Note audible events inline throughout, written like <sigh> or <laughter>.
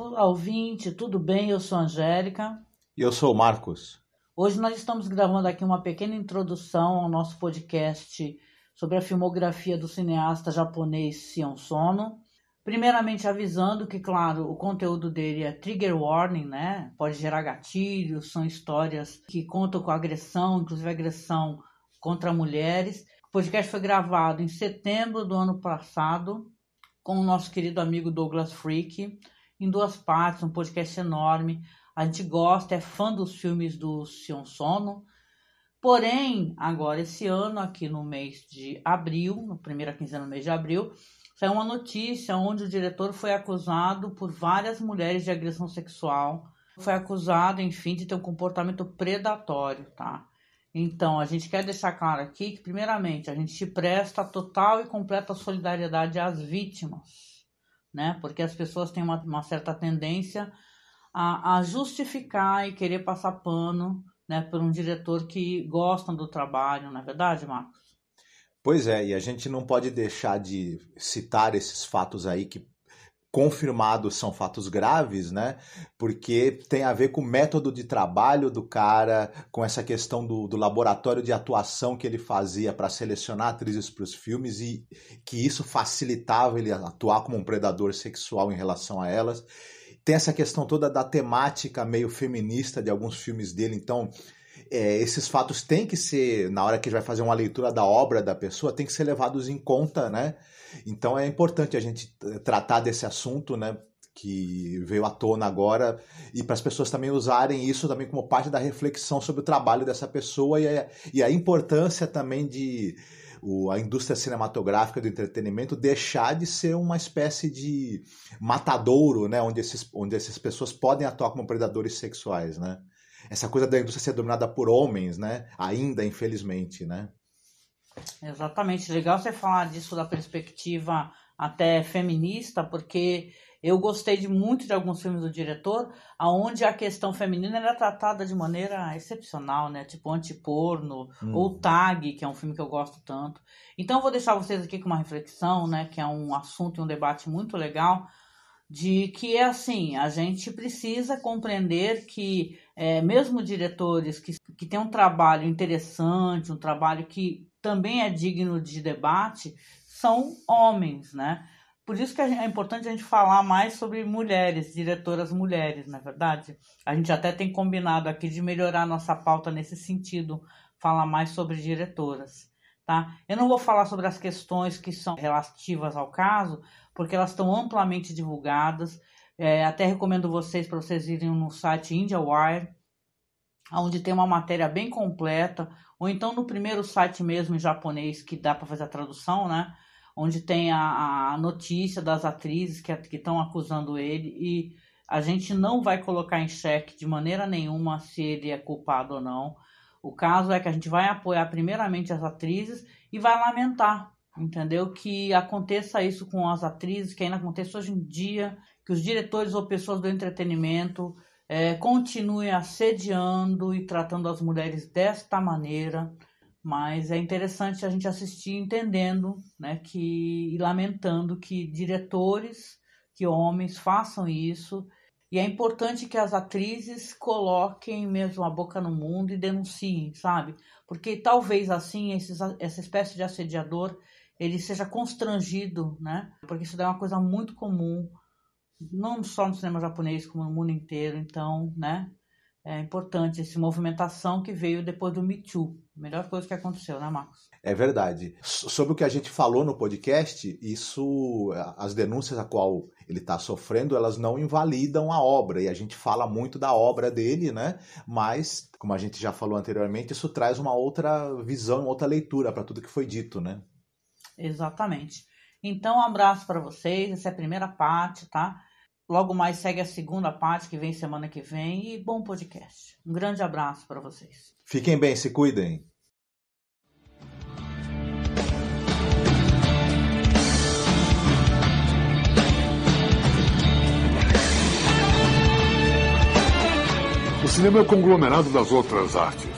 Olá, ouvinte, tudo bem? Eu sou a Angélica. E eu sou o Marcos. Hoje nós estamos gravando aqui uma pequena introdução ao nosso podcast sobre a filmografia do cineasta japonês Sion Sono. Primeiramente avisando que, claro, o conteúdo dele é trigger warning, né? Pode gerar gatilhos, são histórias que contam com agressão, inclusive agressão contra mulheres. O podcast foi gravado em setembro do ano passado com o nosso querido amigo Douglas Freak, em duas partes, um podcast enorme. A gente gosta, é fã dos filmes do Sion Sono. Porém, agora esse ano, aqui no mês de abril, na primeira quinzena do mês de abril, saiu uma notícia onde o diretor foi acusado por várias mulheres de agressão sexual. Foi acusado, enfim, de ter um comportamento predatório, tá? Então, a gente quer deixar claro aqui que, primeiramente, a gente presta total e completa solidariedade às vítimas, né? Porque as pessoas têm uma, uma certa tendência a, a justificar e querer passar pano né, por um diretor que gosta do trabalho, não é verdade, Marcos? Pois é, e a gente não pode deixar de citar esses fatos aí que confirmados são fatos graves, né? Porque tem a ver com o método de trabalho do cara, com essa questão do, do laboratório de atuação que ele fazia para selecionar atrizes para os filmes e que isso facilitava ele atuar como um predador sexual em relação a elas tem essa questão toda da temática meio feminista de alguns filmes dele, então é, esses fatos têm que ser, na hora que a gente vai fazer uma leitura da obra da pessoa, tem que ser levados em conta, né? Então é importante a gente tratar desse assunto, né? Que veio à tona agora, e para as pessoas também usarem isso também como parte da reflexão sobre o trabalho dessa pessoa e a, e a importância também de o, a indústria cinematográfica do entretenimento deixar de ser uma espécie de matadouro, né, onde, esses, onde essas pessoas podem atuar como predadores sexuais, né? Essa coisa da indústria ser dominada por homens, né? Ainda, infelizmente, né? Exatamente. Legal você falar disso da perspectiva até feminista, porque eu gostei de muito de alguns filmes do diretor, aonde a questão feminina era tratada de maneira excepcional, né? Tipo Antiporno, hum. ou Tag, que é um filme que eu gosto tanto. Então eu vou deixar vocês aqui com uma reflexão, né? Que é um assunto e um debate muito legal, de que é assim, a gente precisa compreender que é, mesmo diretores que, que têm um trabalho interessante, um trabalho que também é digno de debate, são homens, né? Por isso que é importante a gente falar mais sobre mulheres, diretoras mulheres, na é verdade. A gente até tem combinado aqui de melhorar nossa pauta nesse sentido, falar mais sobre diretoras. Tá? Eu não vou falar sobre as questões que são relativas ao caso, porque elas estão amplamente divulgadas. É, até recomendo vocês para vocês irem no site IndiaWire, onde tem uma matéria bem completa, ou então no primeiro site mesmo em japonês que dá para fazer a tradução, né? onde tem a, a notícia das atrizes que estão acusando ele e a gente não vai colocar em xeque de maneira nenhuma se ele é culpado ou não. O caso é que a gente vai apoiar primeiramente as atrizes e vai lamentar, entendeu? Que aconteça isso com as atrizes, que ainda acontece hoje em dia, que os diretores ou pessoas do entretenimento é, continuem assediando e tratando as mulheres desta maneira. Mas é interessante a gente assistir entendendo, né, que e lamentando que diretores, que homens façam isso. E é importante que as atrizes coloquem mesmo a boca no mundo e denunciem, sabe? Porque talvez assim esses, essa espécie de assediador ele seja constrangido, né? Porque isso é uma coisa muito comum, não só no cinema japonês, como no mundo inteiro. Então, né? É importante essa movimentação que veio depois do Me Too. Melhor coisa que aconteceu, né, Marcos? É verdade. Sobre o que a gente falou no podcast, isso, as denúncias a qual ele está sofrendo, elas não invalidam a obra. E a gente fala muito da obra dele, né? Mas, como a gente já falou anteriormente, isso traz uma outra visão, outra leitura para tudo que foi dito, né? Exatamente. Então, um abraço para vocês. Essa é a primeira parte, tá? Logo mais segue a segunda parte que vem semana que vem e bom podcast. Um grande abraço para vocês. Fiquem bem, se cuidem. O cinema é o conglomerado das outras artes.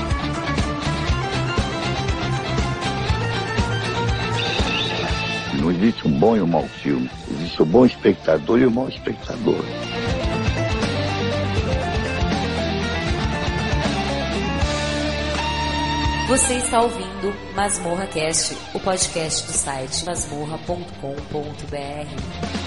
Existe um bom e um mau filme. Existe o bom espectador e o mau espectador. Você está ouvindo Masmorra Cast, o podcast do site masmorra.com.br.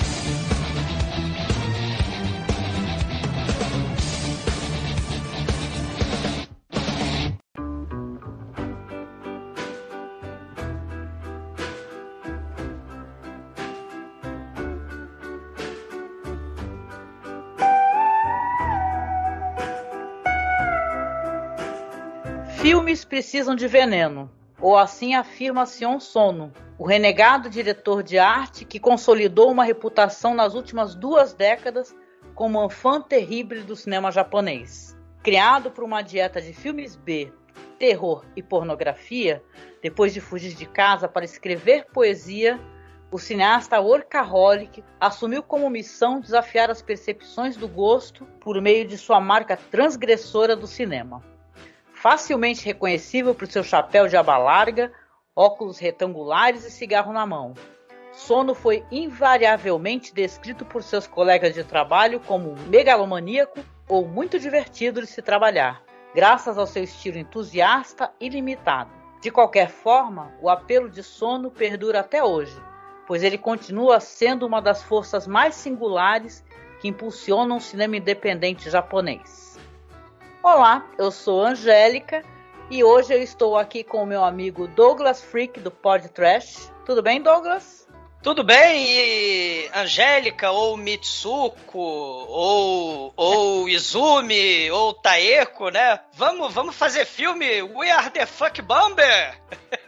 Filmes precisam de veneno, ou assim afirma Sion Sono, o renegado diretor de arte que consolidou uma reputação nas últimas duas décadas como fã terrível do cinema japonês. Criado por uma dieta de filmes B, terror e pornografia, depois de fugir de casa para escrever poesia, o cineasta workaholic assumiu como missão desafiar as percepções do gosto por meio de sua marca transgressora do cinema facilmente reconhecível por seu chapéu de aba larga, óculos retangulares e cigarro na mão. Sono foi invariavelmente descrito por seus colegas de trabalho como megalomaníaco ou muito divertido de se trabalhar, graças ao seu estilo entusiasta e limitado. De qualquer forma, o apelo de Sono perdura até hoje, pois ele continua sendo uma das forças mais singulares que impulsionam o cinema independente japonês. Olá, eu sou Angélica e hoje eu estou aqui com o meu amigo Douglas Freak do Pod Trash. Tudo bem, Douglas? Tudo bem, e Angélica, ou Mitsuko, ou, ou Izumi, ou Taeko, né? Vamos, vamos fazer filme We Are the Fuck Bomber!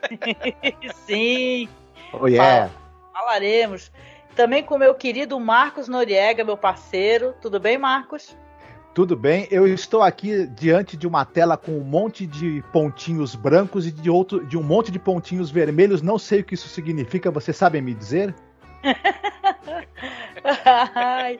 <laughs> Sim! Oh yeah! Falaremos. Também com o meu querido Marcos Noriega, meu parceiro. Tudo bem, Marcos? Tudo bem, eu estou aqui diante de uma tela com um monte de pontinhos brancos e de outro de um monte de pontinhos vermelhos. Não sei o que isso significa, vocês sabem me dizer? Ai,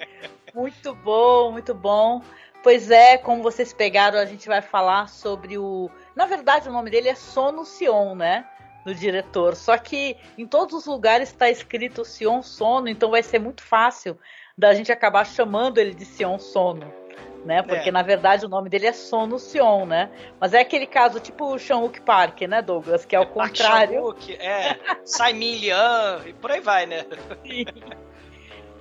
muito bom, muito bom. Pois é, como vocês pegaram, a gente vai falar sobre o. Na verdade, o nome dele é Sono Sion, né? Do diretor. Só que em todos os lugares está escrito Sion Sono, então vai ser muito fácil da gente acabar chamando ele de Sion Sono né? Porque é. na verdade o nome dele é Sono Sion, né? Mas é aquele caso tipo o Sean-Wook Park, né, Douglas? Que é o <laughs> é contrário. é, Saimin Lian e por aí vai, né? Sim.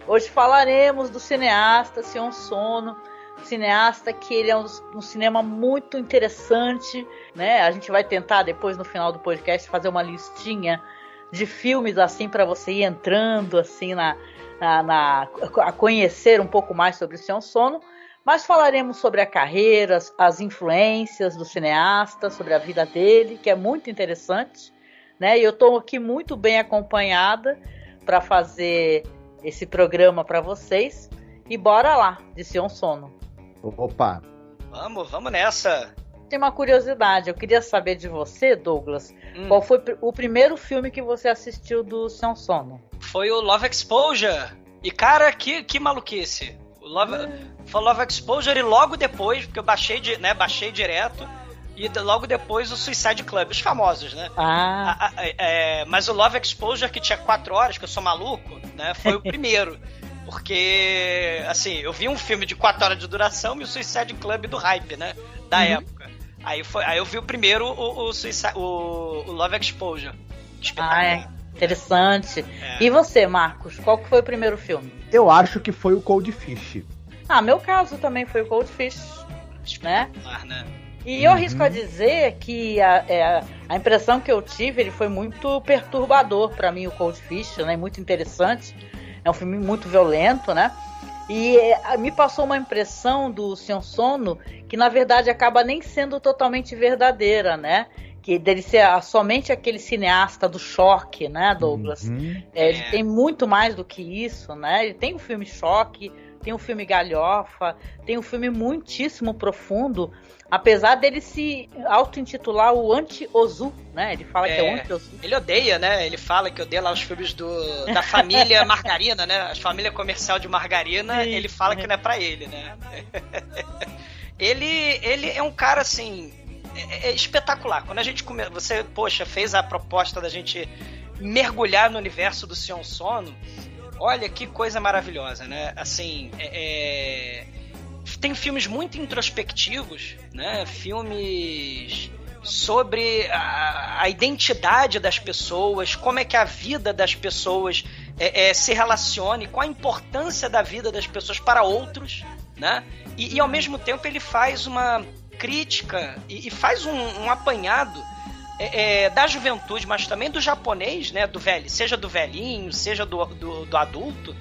Hoje falaremos do cineasta Sion Sono, cineasta que ele é um, um, cinema muito interessante, né? A gente vai tentar depois no final do podcast fazer uma listinha de filmes assim para você ir entrando assim na, na, na, a conhecer um pouco mais sobre o Sion Sono. Mas falaremos sobre a carreira, as influências do cineasta, sobre a vida dele, que é muito interessante. Né? E eu estou aqui muito bem acompanhada para fazer esse programa para vocês. E bora lá, disse um sono. Opa! Vamos, vamos nessa! Tem uma curiosidade, eu queria saber de você, Douglas, hum. qual foi o primeiro filme que você assistiu do Seu Sono? Foi o Love Exposure. E cara, que, que maluquice. O Love, foi Love Exposure e logo depois, porque eu baixei, de, né, baixei direto, e logo depois o Suicide Club, os famosos, né? Ah. A, a, é, mas o Love Exposure, que tinha quatro horas, que eu sou maluco, né? Foi o <laughs> primeiro. Porque, assim, eu vi um filme de quatro horas de duração e o Suicide Club do hype, né? Da uhum. época. Aí, foi, aí eu vi o primeiro, o, o, Suicide, o, o Love Exposure. Ah, é. Interessante. É. E você, Marcos? Qual que foi o primeiro filme? Eu acho que foi o Cold Fish. Ah, meu caso também foi o Cold Fish, né? né? E eu arrisco a dizer que a, é, a impressão que eu tive ele foi muito perturbador para mim, o Cold Fish, né? Muito interessante. É um filme muito violento, né? E é, me passou uma impressão do Sion Sono que na verdade acaba nem sendo totalmente verdadeira, né? Que dele ser somente aquele cineasta do choque, né, Douglas? Uhum. É, ele tem muito mais do que isso, né? Ele tem o filme Choque, tem um filme galhofa, tem um filme muitíssimo profundo, apesar dele se auto-intitular o anti-Ozu, né? Ele fala é, que é o anti-Ozu. Ele odeia, né? Ele fala que odeia lá os filmes do, da família <laughs> Margarina, né? A família comercial de Margarina, Sim. ele fala que não é pra ele, né? <laughs> ele, ele é um cara, assim, é, é espetacular. Quando a gente come... você, poxa, fez a proposta da gente mergulhar no universo do Sion Sono, olha que coisa maravilhosa, né? Assim, é, é... tem filmes muito introspectivos, né? Filmes sobre a, a, identidade das pessoas, como é que a vida das pessoas é, é, se relacione, qual a importância da vida das pessoas para outros, né? E, e ao mesmo tempo ele faz uma crítica e, e faz um, um apanhado é, é, da juventude, mas também do japonês, né? Do velho, seja do velhinho, seja do, do, do, adulto,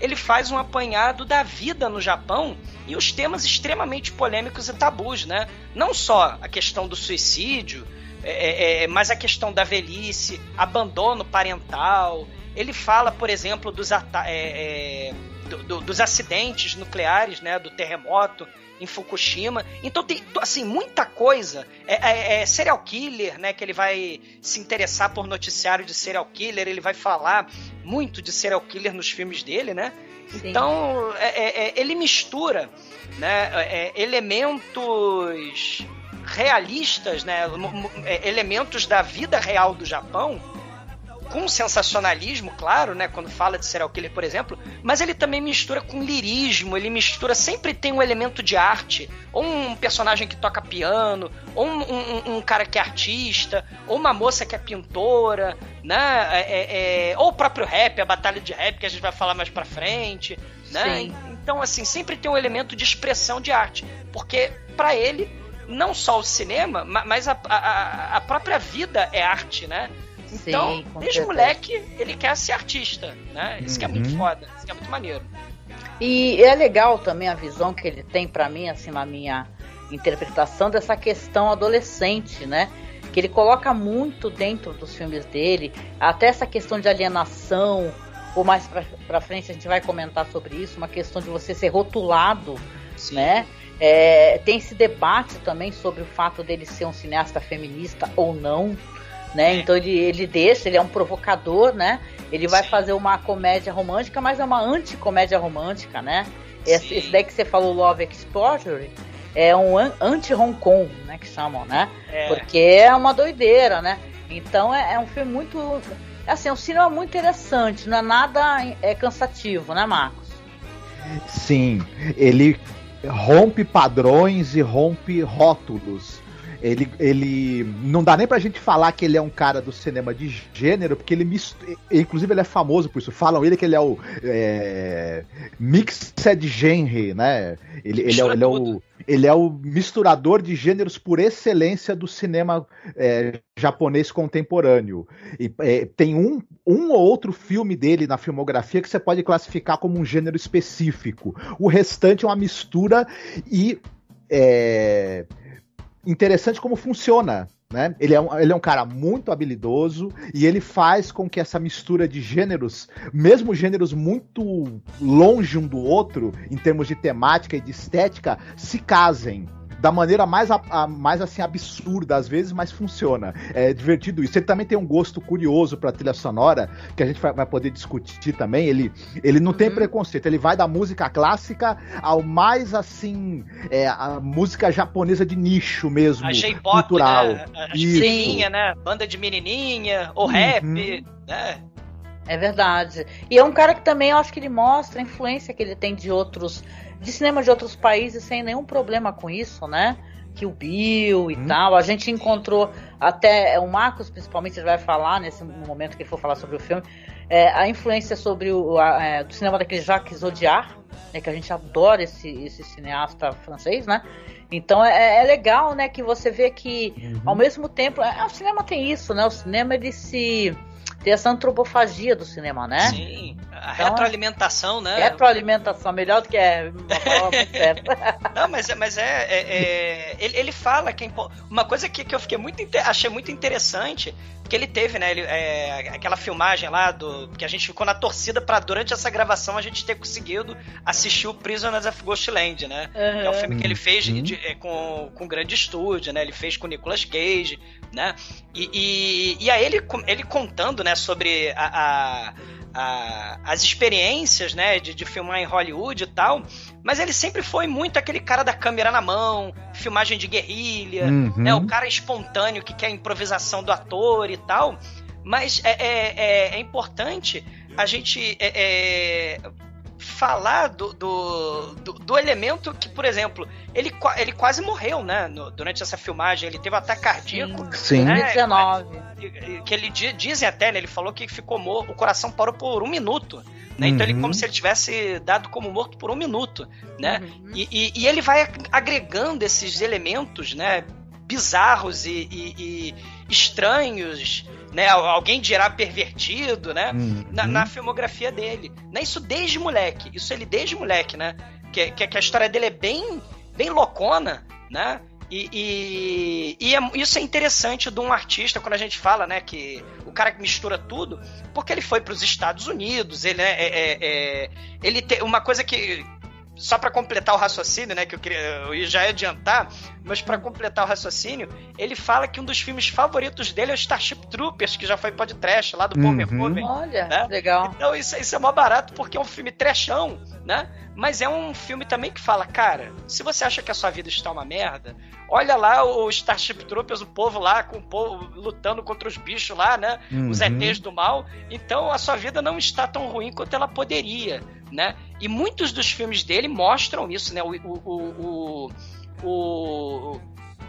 ele faz um apanhado da vida no Japão e os temas extremamente polêmicos e tabus, né? Não só a questão do suicídio, é, é, é mas a questão da velhice, abandono parental. Ele fala, por exemplo, dos, é, é, do, do, dos acidentes nucleares, né? Do terremoto em Fukushima. Então tem, assim, muita coisa. É, é, é, serial killer, né? Que ele vai se interessar por noticiário de serial killer, ele vai falar muito de serial killer nos filmes dele, né? Sim. Então, é, é, é ele mistura né, é, elementos realistas, né, elementos da vida real do Japão com sensacionalismo, claro, né? Quando fala de serial killer, por exemplo, mas ele também mistura com lirismo, ele mistura, sempre tem um elemento de arte, ou um personagem que toca piano, ou um, um, um cara que é artista, ou uma moça que é pintora, né? É, é, é, ou o próprio rap, a batalha de rap, que a gente vai falar mais pra frente, né? Sim. Então, assim, sempre tem um elemento de expressão de arte, porque para ele não só o cinema, mas a, a, a própria vida é arte, né? Então, Sim, desde certeza. moleque, ele quer ser artista, né? Isso uhum. que é muito uhum. foda, isso que é muito maneiro. E é legal também a visão que ele tem para mim, assim, na minha interpretação dessa questão adolescente, né? Que ele coloca muito dentro dos filmes dele, até essa questão de alienação, ou mais pra, pra frente a gente vai comentar sobre isso, uma questão de você ser rotulado, Sim. né? É, tem esse debate também sobre o fato dele ser um cineasta feminista ou não, né? Então ele, ele deixa, ele é um provocador, né? Ele vai Sim. fazer uma comédia romântica, mas é uma anti-comédia romântica, né? Esse, esse, daí que você falou, Love Exposure, é um anti-Hong Kong, né? Que chamam, né? É. Porque é uma doideira, né? Então é, é um filme muito. Assim, é um cinema muito interessante, não é nada é cansativo, né, Marcos? Sim, ele rompe padrões e rompe rótulos. Ele, ele não dá nem pra gente falar que ele é um cara do cinema de gênero, porque ele mistura, inclusive ele é famoso por isso. Falam ele que ele é o é, mixed genre, né? Ele, ele, é, ele, é, o, ele é o misturador de gêneros por excelência do cinema é, japonês contemporâneo. E, é, tem um, um ou outro filme dele na filmografia que você pode classificar como um gênero específico. O restante é uma mistura e. É, interessante como funciona. Né? Ele, é um, ele é um cara muito habilidoso e ele faz com que essa mistura de gêneros, mesmo gêneros muito longe um do outro, em termos de temática e de estética, se casem da maneira mais, a, a, mais assim absurda às vezes, mas funciona. É divertido isso. Ele também tem um gosto curioso para trilha sonora que a gente vai, vai, poder discutir também. Ele, ele não tem uhum. preconceito. Ele vai da música clássica ao mais assim é, a música japonesa de nicho mesmo, a cultural. Né? A Sim, né? Banda de menininha ou uhum. rap, né? É verdade. E é um cara que também eu acho que ele mostra a influência que ele tem de outros de cinema de outros países sem nenhum problema com isso, né? Que o Bill e hum. tal. A gente encontrou até o Marcos, principalmente, ele vai falar nesse momento que ele for falar sobre o filme, é, a influência sobre o a, é, do cinema daquele Jacques Audiard, né, que a gente adora esse, esse cineasta francês, né? Então é, é legal, né, que você vê que uhum. ao mesmo tempo, é, o cinema tem isso, né? O cinema ele se tem essa antropofagia do cinema, né? Sim. A retroalimentação, né? Retroalimentação, melhor do que é. <laughs> Não, mas, é- mas é. é- é- ele, ele fala que é impo- uma coisa que, que eu fiquei muito achei muito interessante, porque ele teve, né? Ele, é, aquela filmagem lá do. que a gente ficou na torcida pra durante essa gravação a gente ter conseguido assistir o Prisoners of Ghostland, né? É um filme que ele fez Uhum. de- é, com, com grande estúdio, né? Ele fez com o Nicolas Cage, né? E, e, e aí ele, com- ele contando, né, sobre a, a- a- as experiências, né, de, de filmar em Hollywood e tal, mas ele sempre foi muito aquele cara da câmera na mão, filmagem de guerrilha, Uhum. né, o cara espontâneo que quer a improvisação do ator e tal, mas é, é, é- é importante a gente é, é, falar do, do, do, do elemento que, por exemplo, ele, ele quase morreu, né? no- durante essa filmagem. Ele teve um ataque cardíaco. Sim. né, 2019. e- e- Que ele di- dizem até, né? Ele falou que ficou morto, o coração parou por um minuto. Né? Então ele Uhum. como se ele tivesse dado como morto por um minuto, né? Uhum. E, e- e ele vai ag- agregando esses elementos, né? Bizarros e, e- e estranhos, né? Al- Alguém dirá pervertido, né? Uhum. na, na filmografia dele. Né? Isso desde moleque. Isso ele desde moleque, né? Que, que, que a história dele é bem, bem loucona, né? E, e, e é- isso é interessante de um artista quando a gente fala, né, que o cara que mistura tudo, porque ele foi para os Estados Unidos, ele, né, é, é- é- ele tem uma coisa que só para completar o raciocínio, né, que eu queria, eu ia já ia adiantar, mas para completar o raciocínio, ele fala que um dos filmes favoritos dele é o Starship Troopers, que já foi podcast lá do Paul Uhum. Verhoeven. Olha, Né? legal. Então isso, isso é mó barato porque é um filme trechão, né? Mas é um filme também que fala, cara, se você acha que a sua vida está uma merda, olha lá o Starship Troopers, o povo lá com o povo lutando contra os bichos lá, né? Os Uhum. ETs do mal. Então a sua vida não está tão ruim quanto ela poderia, né? E muitos dos filmes dele mostram isso, né? O, o, o, o,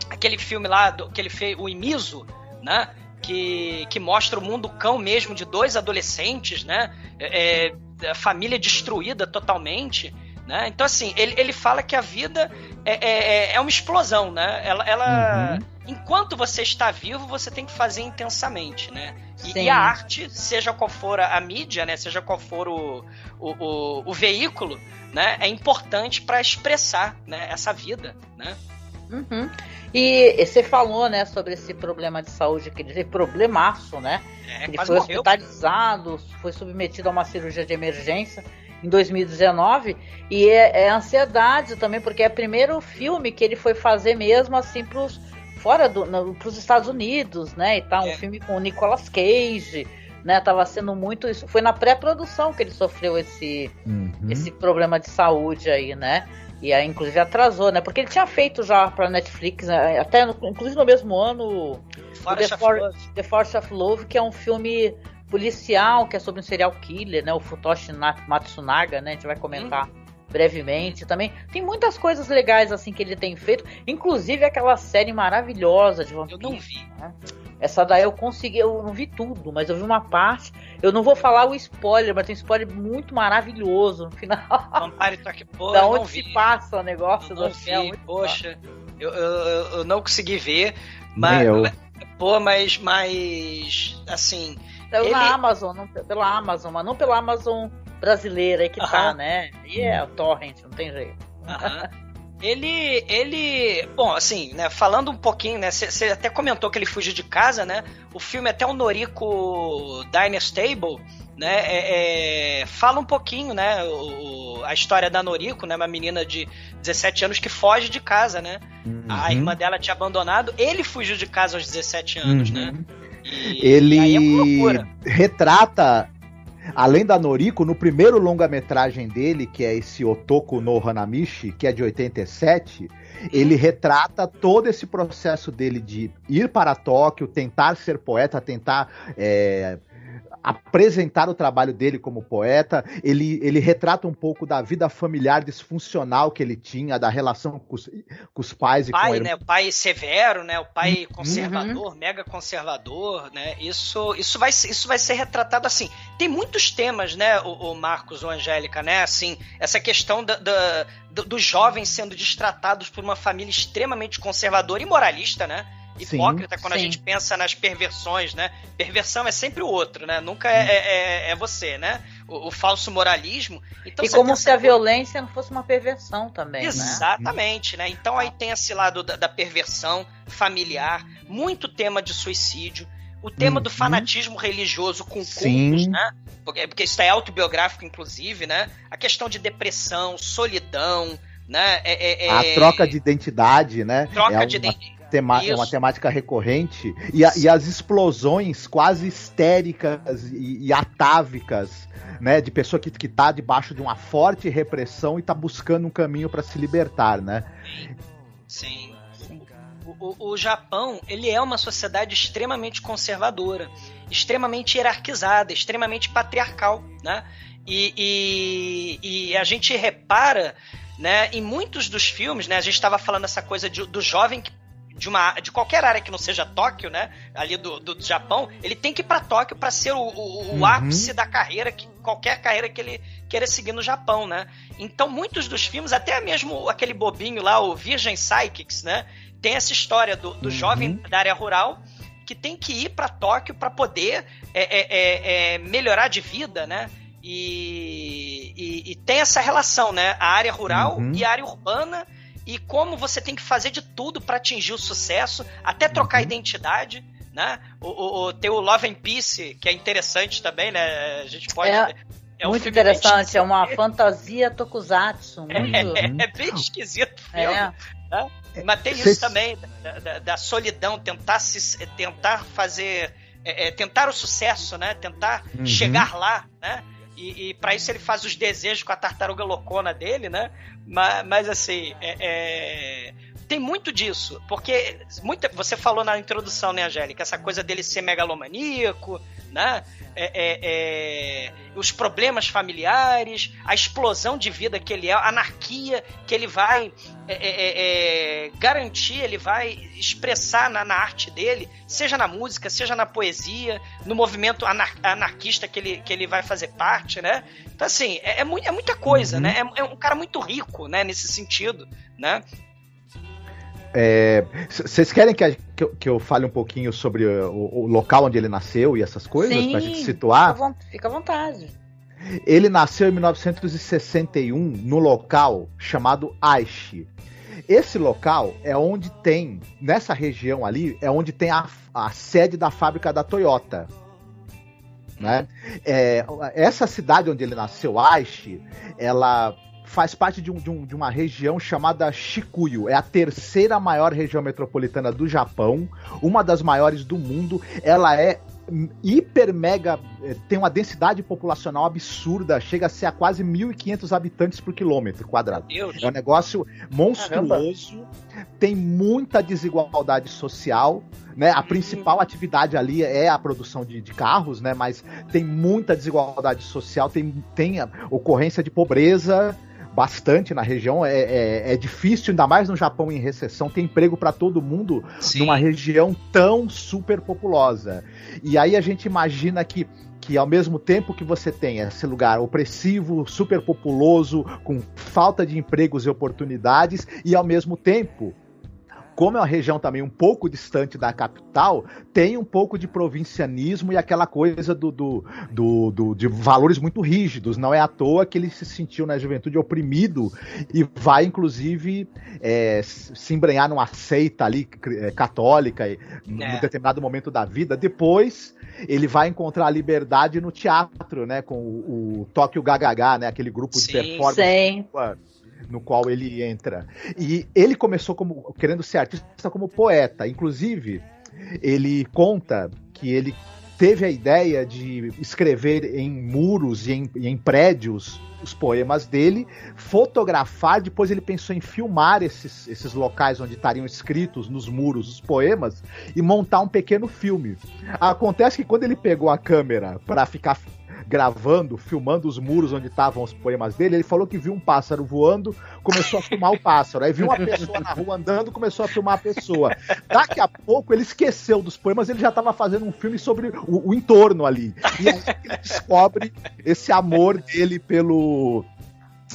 aquele filme lá do, que ele fez, o Imizo, né? Que, que mostra o mundo cão mesmo de dois adolescentes, né? É, é, família destruída totalmente, né? Então assim, ele, ele fala que a vida é, é, é uma explosão, né? Ela, ela enquanto você está vivo, você tem que fazer intensamente, né? E, e a arte, seja qual for a, a mídia, né? Seja qual for o, o, o, o veículo, né? É importante para expressar né? essa vida, né? Uhum. E você falou, né, sobre esse problema de saúde que ele teve, problemaço, né? É, Ele foi morreu. hospitalizado, foi submetido a uma cirurgia de emergência em 2019 e é, é ansiedade também, porque é o primeiro filme que ele foi fazer mesmo assim pros fora do no, pros Estados Unidos, né? E tá um É. filme com o Nicolas Cage, né? Tava sendo muito isso, foi na pré-produção que ele sofreu esse Uhum. esse problema de saúde aí, né? E aí, inclusive, atrasou, né? Porque ele tinha feito já pra Netflix, né? até no- inclusive no mesmo ano, o Forest The, For- Love. The Force of Love, que é um filme policial, que é sobre um serial killer, né? O Futoshi Na- Matsunaga, né? A gente vai comentar brevemente também. Tem muitas coisas legais, assim, que ele tem feito. Inclusive aquela série maravilhosa de Eu vampiros. não vi. Essa daí eu consegui, eu não vi tudo, mas eu vi uma parte. Eu não vou falar o spoiler, mas tem um spoiler muito maravilhoso no final. <laughs> Vampire Talk <laughs> Pô, da eu onde não se vi. passa o negócio Eu do não hotel. vi, muito poxa. Eu, eu, eu não consegui ver. Mas, Nem eu. Pô, mas, mas assim, Saiu Ele- na Amazon, não, pela Amazon, mas não pela Amazon brasileira aí que tá, né? E é o Torrent, não tem jeito. Aham. Ele, ele, bom, assim, né, falando um pouquinho, né, você até comentou que ele fugiu de casa, né, o filme até o Noriko Diners Table, né, é, é, fala um pouquinho, né, o, a história da Noriko, né, uma menina de 17 anos que foge de casa, né, a Uhum. irmã dela tinha abandonado, ele fugiu de casa aos 17 anos, né, Uhum. e, e aí é uma Ele loucura. retrata, além da Noriko, no primeiro longa-metragem dele, que é esse Otoko no Hanamichi, que é de 87, ele retrata todo esse processo dele de ir para Tóquio, tentar ser poeta, tentar é, apresentar o trabalho dele como poeta. Ele, ele retrata um pouco da vida familiar disfuncional que ele tinha, da relação com os, com os pais e com a pai, irmã. né? O pai severo, né? O pai Uhum. conservador, mega conservador, né? Isso, isso, vai, ser- isso vai ser retratado assim. Tem muitos temas, né, o, o Marcos ou Angélica, né? Assim, essa questão da, da- do- dos jovens sendo destratados por uma família extremamente conservadora e moralista, né? Sim, Hipócrita quando a sim. gente pensa nas perversões, né? Perversão é sempre o outro, né? Nunca é, é- é- é você, né? o, o falso moralismo. Então, e como se a violência não fosse uma perversão também, né? Exatamente, né? né? Então aí tem esse lado da, da perversão familiar, muito tema de suicídio, o tema uhum. do fanatismo religioso com Sim. cultos, né? Porque, porque isso é autobiográfico, inclusive, né? A questão de depressão, solidão, né? É, é, a é troca de identidade, né? Troca é de identidade. Tema é uma temática recorrente e, a, e, as explosões quase histéricas e, e, atávicas, né, de pessoa que, que tá debaixo de uma forte repressão e tá buscando um caminho para se libertar, né? Sim. Sim o, o Japão ele é uma sociedade extremamente conservadora, extremamente hierarquizada, extremamente patriarcal, né? E, e, e a gente repara, né, em muitos dos filmes, né, a gente estava falando essa coisa de, do jovem que de uma de qualquer área que não seja Tóquio, né? Ali do, do, do Japão, ele tem que ir para Tóquio para ser o, o, o uhum. ápice da carreira, que, qualquer carreira que ele queira seguir no Japão, né? Então, muitos dos filmes, até mesmo aquele bobinho lá, o Virgin Psychics, né? tem essa história do, do uhum. jovem da área rural que tem que ir para Tóquio para poder é, é, é, é, melhorar de vida, né? E, e, e, tem essa relação, né? A área rural uhum. e a área urbana e como você tem que fazer de tudo para atingir o sucesso, até trocar uhum. identidade, né? O, o, o, tem o Love and Peace, que é interessante também, né? A gente pode... É, é muito um interessante, é uma fantasia tokusatsu. Muito... É, é, bem esquisito o filme. É. Né? Mas tem isso também, da, da, da, solidão, tentar, se, tentar fazer. É, é, tentar o sucesso, né? Tentar uhum. chegar lá, né? E, e para isso ele faz os desejos com a tartaruga loucona dele, né? Mas, mas assim, é, é, tem muito disso, porque muita, você falou na introdução, né, Angélica, essa coisa dele ser megalomaníaco, né? É, é, é, os problemas familiares, a explosão de vida que ele é, a anarquia que ele vai é, é, é, garantir, ele vai expressar na, na, arte dele, seja na música, seja na poesia, no movimento anar anarquista que ele, que ele vai fazer parte, né? Então, assim, é, é, muita coisa, uhum. né? É, um cara muito rico, né, nesse sentido, né? Vocês é, querem que, a, que, eu, que, eu, fale um pouquinho sobre o, o, local onde ele nasceu e essas coisas? Sim, pra gente situar? Fica à vontade. Ele nasceu em 1961 no local chamado Aichi. Esse local é onde tem, nessa região ali, é onde tem a, a sede da fábrica da Toyota. Né? É, essa cidade onde ele nasceu, Aichi, ela faz parte de, um, de, um, de, uma região chamada Shikuyu. É a terceira maior região metropolitana do Japão, uma das maiores do mundo. Ela é hiper mega eh, tem uma densidade populacional absurda, chega a ser a quase 1.500 habitantes por quilômetro quadrado. É um negócio monstruoso, Caramba. tem muita desigualdade social, né? A principal atividade ali é a produção de, de, carros, né? Mas tem muita desigualdade social, tem, tem ocorrência de pobreza, bastante na região. É, é, é, difícil, ainda mais no Japão em recessão, ter emprego para todo mundo Sim. numa região tão super populosa. E aí a gente imagina que que ao mesmo tempo que você tem esse lugar opressivo, super populoso, com falta de empregos e oportunidades, e ao mesmo tempo como é uma região também um pouco distante da capital, tem um pouco de provincianismo e aquela coisa do, do, do, do de valores muito rígidos. Não é à toa que ele se sentiu na juventude oprimido e vai, inclusive, é, se embrenhar numa seita ali é, católica em é. determinado momento da vida. Depois ele vai encontrar a liberdade no teatro, né? Com o, o Tóquio Gagaga, né? Aquele grupo sim, de performance. Sim no qual ele entra. E ele começou como querendo ser artista como poeta. Inclusive, ele conta que ele teve a ideia de escrever em muros e em, e em, prédios os poemas dele, fotografar, depois ele pensou em filmar esses, esses locais onde estariam escritos nos muros os poemas e montar um pequeno filme. Acontece que quando ele pegou a câmera para ficar gravando, filmando os muros onde estavam os poemas dele, ele falou que viu um pássaro voando, começou a filmar o pássaro. Aí viu uma pessoa na rua andando, começou a filmar a pessoa. Daqui a pouco ele esqueceu dos poemas, ele já estava fazendo um filme sobre o, o entorno ali. E aí ele descobre esse amor dele pelo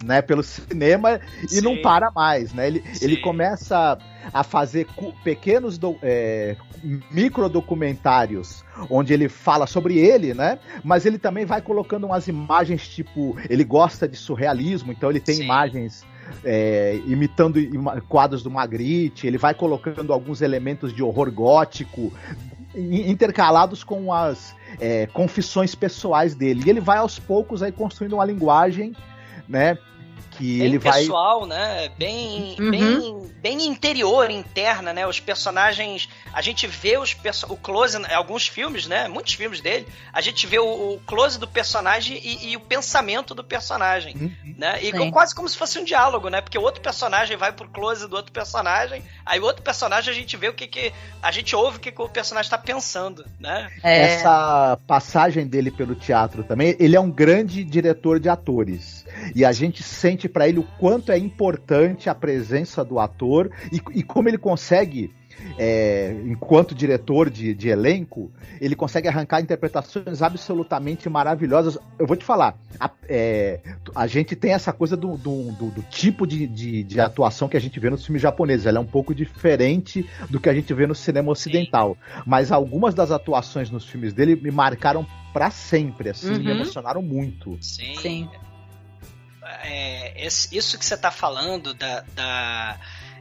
né, pelo cinema e Sim. não para mais, né? Ele, Sim. ele começa a fazer pequenos do, é, micro documentários onde ele fala sobre ele, né? Mas ele também vai colocando umas imagens tipo, ele gosta de surrealismo, então ele tem Sim. imagens é, imitando quadros do Magritte, ele vai colocando alguns elementos de horror gótico in- intercalados com as é, confissões pessoais dele. E ele vai aos poucos aí construindo uma linguagem, né? Que Bem ele vai. pessoal, né? Bem, Uhum. bem, bem interior, interna, né? Os personagens, a gente vê os perso o close, em alguns filmes, né? Muitos filmes dele, a gente vê o, o close do personagem e, e o pensamento do personagem, Uhum. né? E Sim. quase como se fosse um diálogo, né? Porque o outro personagem vai pro close do outro personagem, aí o outro personagem a gente vê o que que a gente ouve o que, que o personagem tá pensando, né? É, Essa passagem dele pelo teatro também, ele é um grande diretor de atores. E a gente sente pra ele o quanto é importante a presença do ator e, e como ele consegue, é, enquanto diretor de, de elenco, ele consegue arrancar interpretações absolutamente maravilhosas. Eu vou te falar, a, é, a gente tem essa coisa do, do, do- do tipo de, de, de atuação que a gente vê nos filmes japoneses. Ela é um pouco diferente do que a gente vê no cinema ocidental. Mas algumas das atuações nos filmes dele me marcaram pra sempre, assim, me Uhum. emocionaram muito. Sim. sim. É, isso que você está falando da, da-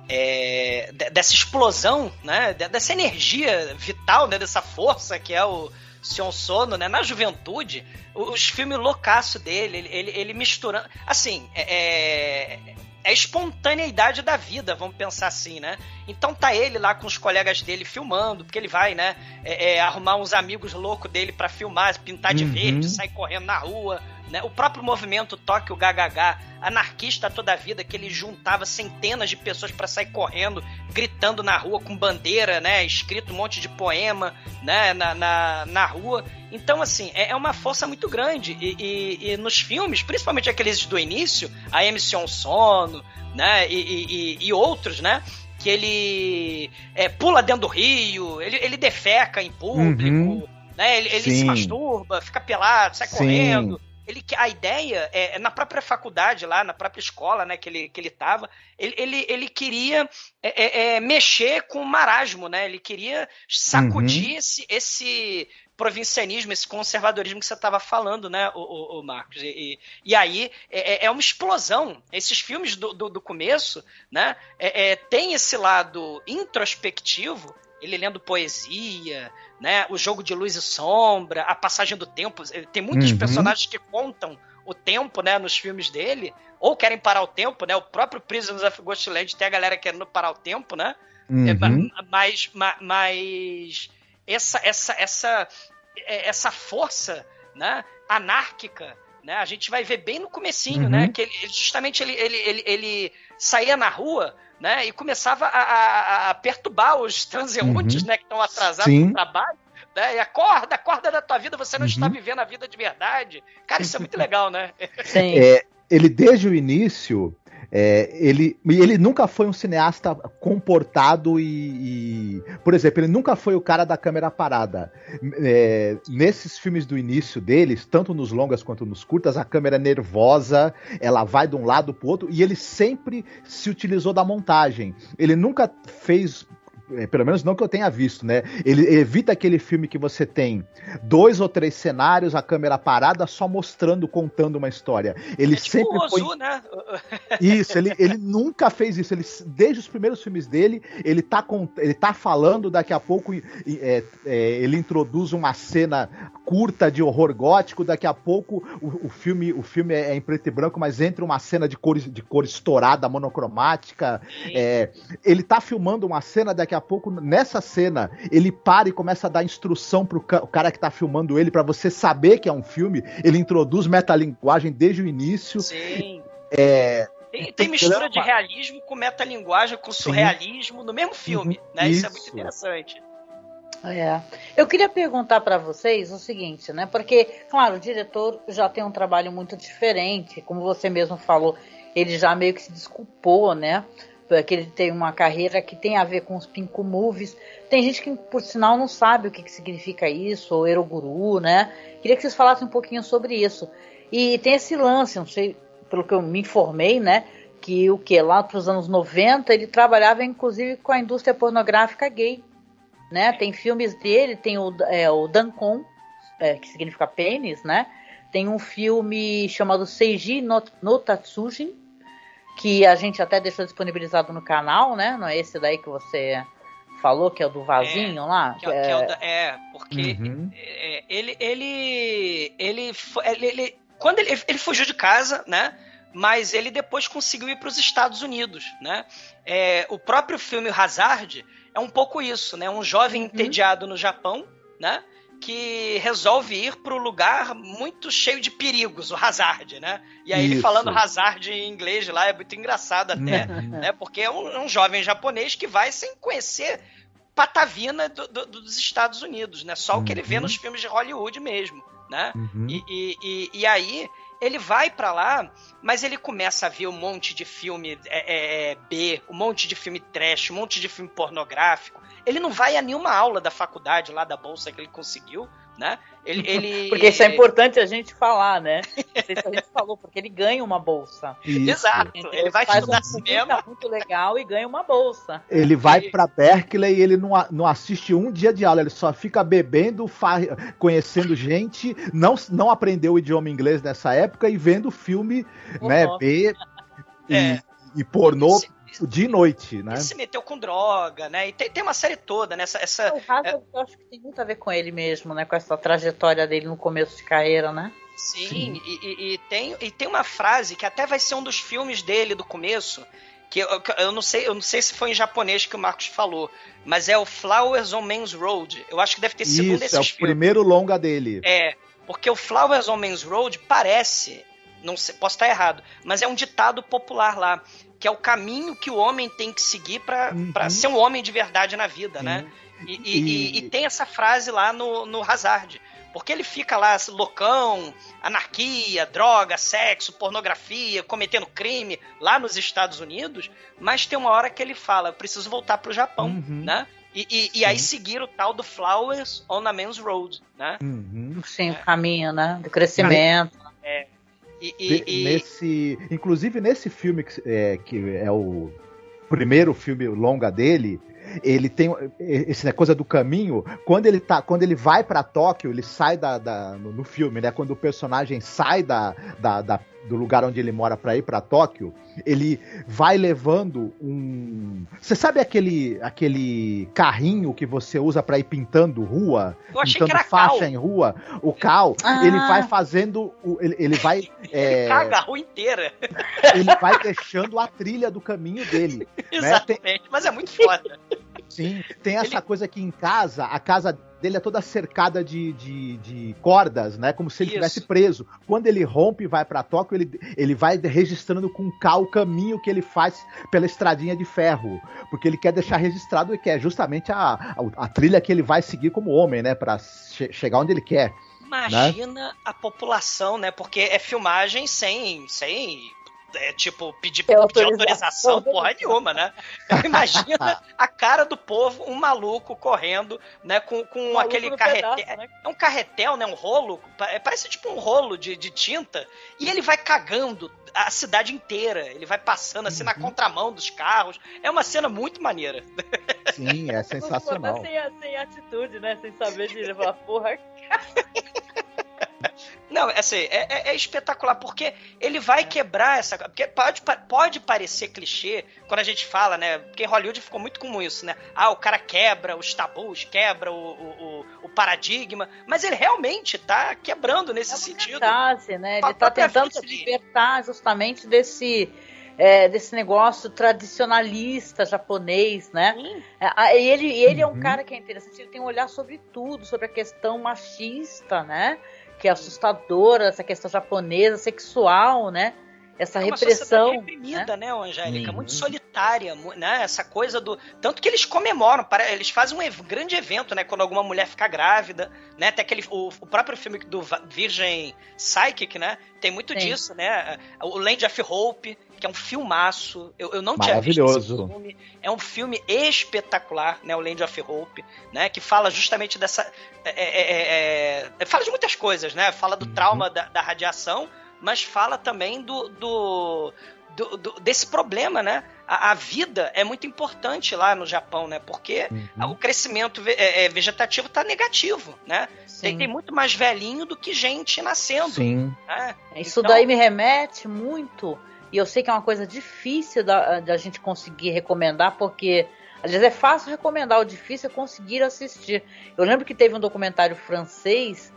é, de- dessa explosão, né, de- dessa energia vital, né, dessa força que é o Sion Sono, né, na juventude, os filmes loucaço dele, ele, ele, ele misturando, assim, é, é a espontaneidade da vida, vamos pensar assim, né? Então tá ele lá com os colegas dele filmando, porque ele vai, né, é, é, arrumar uns amigos loucos dele pra filmar, pintar de Uhum. verde, sair correndo na rua, né? O próprio movimento Tóquio GHH, anarquista toda a vida, que ele juntava centenas de pessoas pra sair correndo, gritando na rua com bandeira, né? Escrito um monte de poema, né? Na, na, na rua. Então, assim, é, é uma força muito grande. E, e- e nos filmes, principalmente aqueles do início, a Emission Sono, né? E, e- e- e outros, né? Que ele é, pula dentro do rio, ele, ele defeca em público, Uhum. né? Ele, ele se masturba, fica pelado, sai Sim. correndo. Ele, que- a ideia é, é na própria faculdade lá, na própria escola, né, que ele, que ele tava, ele, ele, ele queria é, é, é, mexer com o marasmo, né? Ele queria sacudir esse, esse provincianismo, esse conservadorismo que você estava falando, né, o, o, o Marcos? E, e, e aí é, é- é uma explosão. Esses filmes do, do, do começo, né, é, é, tem esse lado introspectivo, ele lendo poesia, né, o jogo de luz e sombra, a passagem do tempo. Tem muitos Uhum. personagens que contam o tempo, né, nos filmes dele, ou querem parar o tempo, né? O próprio Prisoners of Ghostland tem a galera querendo parar o tempo, né? É, Uhum. ma- mas, ma- mas essa, essa, essa, é, essa força né, anárquica, né, a gente vai ver bem no comecinho, Uhum. né? Que ele, ele- justamente ele, ele, ele, ele saía na rua né, e começava a, a- a perturbar os transeuntes Uhum. né, que estão atrasados Sim. no trabalho. Né, e acorda, acorda da tua vida, você não Uhum. está vivendo a vida de verdade. Cara, isso é muito legal, né? Sim. É, ele desde o início, é, ele, ele nunca foi um cineasta comportado e, e- por exemplo, ele nunca foi o cara da câmera parada. É, nesses filmes do início deles, tanto nos longas quanto nos curtas, a câmera é nervosa, ela vai de um lado pro outro e ele sempre se utilizou da montagem. Ele nunca fez pelo menos não que eu tenha visto, né? Ele evita aquele filme que você tem dois ou três cenários, a câmera parada, só mostrando, contando uma história. Ele é tipo sempre o foi Ozu, né? <laughs> isso, ele, ele nunca fez isso. Ele, desde os primeiros filmes dele, ele tá, com, ele tá falando, daqui a pouco é, é, ele introduz uma cena curta de horror gótico, daqui a pouco o, o filme, o filme é em preto e branco, mas entra uma cena de cor, de cor estourada, monocromática. É, ele tá filmando uma cena, daqui a pouco, nessa cena, ele para e começa a dar instrução pro ca- o cara que tá filmando ele, pra você saber que é um filme. Ele introduz metalinguagem desde o início. Sim. É, Tem, tem tem mistura de realismo com metalinguagem, com surrealismo no mesmo filme, Uhum, né? Isso, é isso. muito interessante. É. Eu queria perguntar para vocês o seguinte, né? Porque, claro, o diretor já tem um trabalho muito diferente, como você mesmo falou, ele já meio que se desculpou, né? Porque ele tem uma carreira que tem a ver com os Pinku Movies. Tem gente que, por sinal, não sabe o que, que significa isso, ou Eroguru, né? Queria que vocês falassem um pouquinho sobre isso. E tem esse lance, não sei pelo que eu me informei, né? Que o que lá para os anos 90 ele trabalhava inclusive com a indústria pornográfica gay, né? Tem filmes dele, tem o, é, o Dankon, é, que significa pênis, né? Tem um filme chamado Seiji no, no Tatsujin, que a gente até deixou disponibilizado no canal, né? Não é esse daí que você falou, que é o do vasinho é, lá? Que, é, que é, o da, é, porque uhum. É, ele, ele, ele, ele, ele, quando ele, ele fugiu de casa, né? Mas ele depois conseguiu ir para os Estados Unidos, né? É, o próprio filme Hazard é um pouco isso, né? Um jovem uhum. entediado no Japão, né? Que resolve ir para o lugar muito cheio de perigos, o Hazard, né? E aí Isso. ele falando Hazard em inglês lá é muito engraçado até, uhum. né? Porque é um, um, jovem japonês que vai sem conhecer patavina do, do, dos Estados Unidos, né? Só uhum. o que ele vê uhum. nos filmes de Hollywood mesmo, né? Uhum. E, e, e, e, aí ele vai para lá, mas ele começa a ver um monte de filme é, é, é, B, um monte de filme trash, um monte de filme pornográfico. Ele não vai a nenhuma aula da faculdade lá da bolsa que ele conseguiu, né? Ele, <laughs> ele... Porque isso é importante a gente falar, né? Não sei se a gente falou, porque ele ganha uma bolsa. Isso. Exato. Então, ele vai faz estudar cinema. muito legal e ganha uma bolsa. Ele vai para Berkeley e ele não, não assiste um dia de aula, ele só fica bebendo, conhecendo gente, não, não aprendeu o idioma inglês nessa época e vendo filme, uhum. né, B e, é. e pornô Esse de noite, né? Ele se meteu com droga, né? E tem, tem uma série toda, né? Essa, essa, o Hazard, é... eu acho que tem muito a ver com ele mesmo, né? Com essa trajetória dele no começo de carreira, né? Sim, Sim. E, e, e, tem, e tem uma frase que até vai ser um dos filmes dele do começo, que eu, eu, não sei, eu não sei se foi em japonês que o Marcos falou, mas é o Flowers on Man's Road. Eu acho que deve ter sido Isso, um desses é o filmes. primeiro longa dele. É, porque o Flowers on Man's Road parece, não sei, posso estar errado, mas é um ditado popular lá, que é o caminho que o homem tem que seguir para uhum. ser um homem de verdade na vida, né? E, e, e... e, tem essa frase lá no, no Hazard. Porque ele fica lá loucão, anarquia, droga, sexo, pornografia, cometendo crime lá nos Estados Unidos, mas tem uma hora que ele fala: eu preciso voltar pro Japão, uhum. né? E, e, e, aí seguir o tal do Flowers on a Man's Road, né? Uhum. Sim, o caminho, né? Do crescimento. É. E, e, e... Nesse, inclusive nesse filme que é, que é o primeiro filme longa dele, ele tem essa coisa do caminho. Quando ele tá, quando ele vai para Tóquio, ele sai da, da no, no, filme, né? Quando o personagem sai da, da, da do lugar onde ele mora para ir para Tóquio, ele vai levando um. Você sabe aquele aquele carrinho que você usa para ir pintando rua, pintando faixa cal. em rua, o cal, ah. ele vai fazendo, ele, ele vai <laughs> é... ele caga a rua inteira. <laughs> Ele vai deixando a trilha do caminho dele. Exatamente, né? Tem... mas é muito foda. Sim, tem essa ele... coisa que em casa, a casa dele é toda cercada de, de, de cordas, né? Como se ele estivesse preso. Quando ele rompe e vai para Tóquio, ele, ele vai registrando com cal o caminho que ele faz pela estradinha de ferro. Porque ele quer deixar registrado que é justamente a, a, a trilha que ele vai seguir como homem, né? Para che chegar onde ele quer. Né? Imagina né? a população, né? Porque é filmagem sem, sem é, tipo, pedir, pedir autorização, autorização porra nenhuma, né? <laughs> Imagina a cara do povo, um maluco correndo, né, com, com um aquele carretel. Né? É um carretel, né? Um rolo. É, parece tipo um rolo de, de tinta. E ele vai cagando a cidade inteira. Ele vai passando assim uhum. na contramão dos carros. É uma cena muito maneira. Sim, é sensacional. Sem, sem atitude, né? Sem saber de levar porra. <laughs> Não, assim, é, é, é, espetacular, porque ele vai quebrar essa. Porque pode, pode parecer clichê quando a gente fala, né? Porque Hollywood ficou muito comum isso, né? Ah, o cara quebra os tabus, quebra o, o, o paradigma, mas ele realmente tá quebrando nesse é sentido. Frase, né? Ele tá tentando se libertar justamente desse. É, desse negócio tradicionalista japonês, né? É, ele, ele uhum. é um uhum. cara que é interessante, ele tem um olhar sobre tudo, sobre a questão machista, né? Que é assustadora, essa questão japonesa, sexual, né? Essa é repressão. reprimida, né, né Angélica? Uhum. Muito solitária, né? Essa coisa do. Tanto que eles comemoram, eles fazem um grande evento, né? Quando alguma mulher fica grávida, né? Até aquele. O, o próprio filme do Virgem Psychic, né? Tem muito Sim. disso, né? O Land of Hope, que é um filmaço. Eu, eu não tinha visto esse filme. É um filme espetacular, né? O Land of Hope, né? Que fala justamente dessa. É, é, é, é fala de muitas coisas, né? Fala do uhum. trauma da, da radiação mas fala também do, do, do, do desse problema, né? A, a, vida é muito importante lá no Japão, né? Porque uhum. o crescimento ve é, é vegetativo está negativo, né? Tem, tem, muito mais velhinho do que gente nascendo. Sim. Né? Isso então... daí me remete muito, e eu sei que é uma coisa difícil da, da gente conseguir recomendar, porque às vezes é fácil recomendar, o difícil é conseguir assistir. Eu lembro que teve um documentário francês